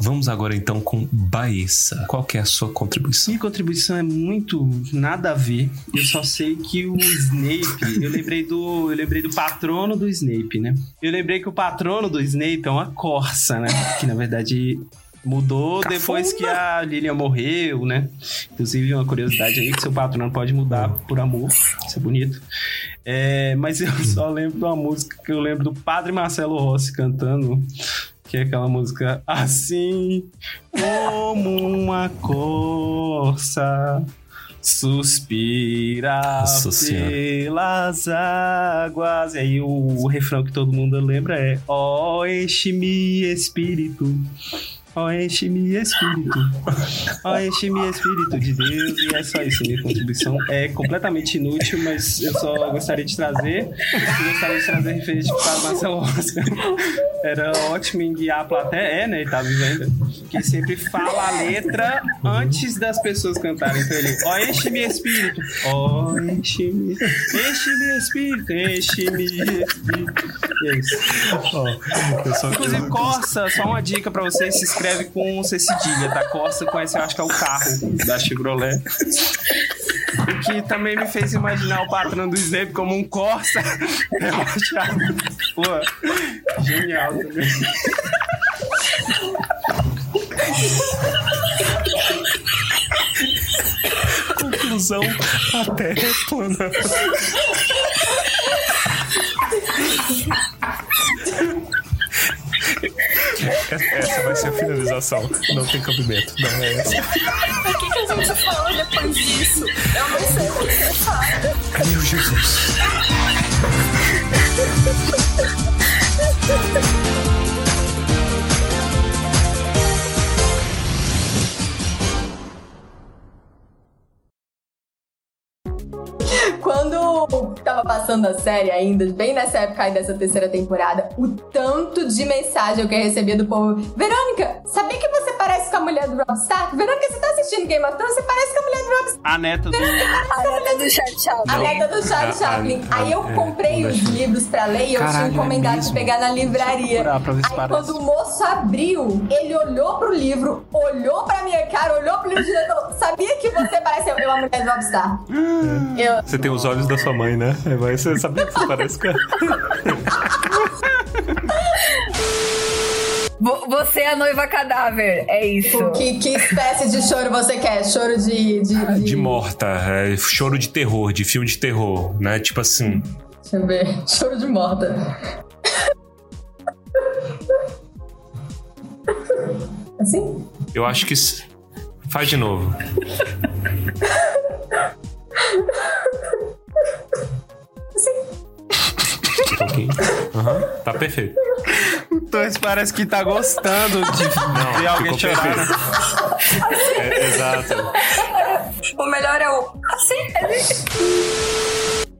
Speaker 3: Vamos agora então com Baessa. Qual que é a sua contribuição?
Speaker 8: Minha contribuição é muito nada a ver. Eu só sei que o Snape, eu lembrei do, eu lembrei do patrono do Snape, né? Eu lembrei que o patrono do Snape é uma corça, né? Que na verdade mudou depois que a Lilian morreu, né? Inclusive uma curiosidade aí que seu patrono pode mudar por amor. Isso é bonito. É, mas eu só lembro de uma música que eu lembro do Padre Marcelo Rossi cantando, que é aquela música assim como uma corça suspira
Speaker 3: Nossa Senhora.
Speaker 8: pelas águas. E aí o, o refrão que todo mundo lembra é Ó, enche-me espírito. Ó, enche-me espírito. Ó, enche-me espírito de Deus. E é só isso. Minha contribuição é completamente inútil, mas eu só gostaria de trazer. Eu gostaria de trazer referente para Marcelo Oscar. Era ótimo em guiar a plateia. É, né? Ele tá vivendo. Que sempre fala a letra antes das pessoas cantarem. Então ele, ó, enche-me espírito. Ó, enche-me. Enche-me espírito. Enche-me espírito. E é isso. Inclusive, Corsa, só uma dica pra vocês: se escreve com C cedilha, tá? Corsa com esse, eu acho que é o carro da Chevrolet. O que também me fez imaginar o patrão do Snape como um Corsa. Eu achava, pô, genial também.
Speaker 3: Conclusão, a Terra é plana. [laughs] Essa vai ser a finalização. Não tem cabimento. Não é essa. [laughs]
Speaker 2: O que, que a gente fala depois disso? Eu não sei o que você fala.
Speaker 3: Meu Jesus. [laughs]
Speaker 9: Quando tava passando a série ainda, bem nessa época aí dessa terceira temporada, o tanto de mensagem que eu recebia do povo. Verônica, sabia que você parece com a mulher do Rob Stark? Verônica, você tá assistindo Game of Thrones? Você parece com a mulher do Rob Stark.
Speaker 8: A neta do.
Speaker 12: A neta do Charlie Chaplin.
Speaker 9: A neta do Charlie
Speaker 8: A-
Speaker 9: Chaplin.
Speaker 8: a-
Speaker 9: Aí eu
Speaker 8: é,
Speaker 9: comprei os livros pra ler e eu
Speaker 8: Caralho,
Speaker 9: tinha
Speaker 8: é
Speaker 9: encomendado
Speaker 8: mesmo?
Speaker 9: de pegar na livraria. Aí
Speaker 8: parece.
Speaker 9: quando o moço abriu, ele olhou pro livro, olhou pra minha cara, olhou pro livro e falou: Sabia que você parece eu, a mulher do Rob Stark? Eu,
Speaker 3: Você tem os olhos da sua mãe, né? É, Mas você sabia que você parece com
Speaker 12: Você é a noiva cadáver, é isso.
Speaker 9: Que, que espécie de choro você quer? Choro de. de,
Speaker 3: De morta, é, choro de terror, de filme de terror, né? Tipo assim.
Speaker 9: Deixa eu ver. [laughs] Choro de morta. Assim?
Speaker 3: Eu acho que. Faz de novo. [laughs] Um pouquinho. Aham, tá perfeito.
Speaker 8: O Torres parece que tá gostando de
Speaker 3: Não,
Speaker 8: ver alguém
Speaker 3: ficou
Speaker 8: chorar. né?
Speaker 3: É, exato.
Speaker 2: O melhor é o. Assim?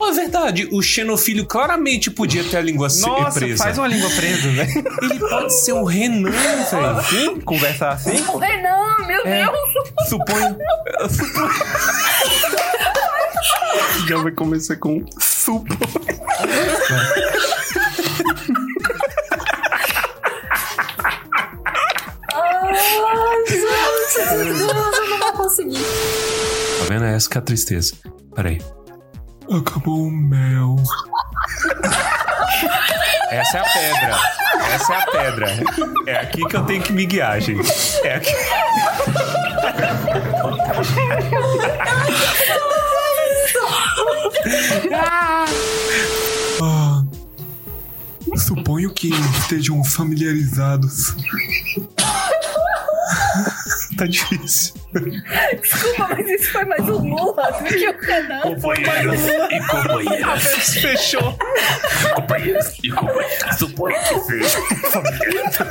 Speaker 3: É verdade, o xenofilho claramente podia ter a língua
Speaker 8: Nossa,
Speaker 3: presa.
Speaker 8: faz uma língua presa, velho.
Speaker 3: Ele pode ser o Renan, velho.
Speaker 8: Assim? Conversar assim?
Speaker 12: O Renan, meu
Speaker 3: É.
Speaker 12: Deus!
Speaker 3: Suponho. [laughs] [laughs]
Speaker 8: Já vai começar com.
Speaker 3: Supo.
Speaker 2: Ai, gente, meu Deus, eu não vou conseguir.
Speaker 3: Tá vendo? Essa que é a tristeza. Peraí. Acabou o mel. Essa é a pedra. Essa é a pedra. É aqui que eu tenho que me guiar, gente. É aqui. [laughs]
Speaker 7: Ah, suponho que estejam familiarizados.
Speaker 3: tá difícil.
Speaker 12: Desculpa, mas isso foi mais um Lula do que o Renan.
Speaker 3: Companheiros e companheiras. Fechou. Companheiros e companheiras. Suponho que seja familiarizado.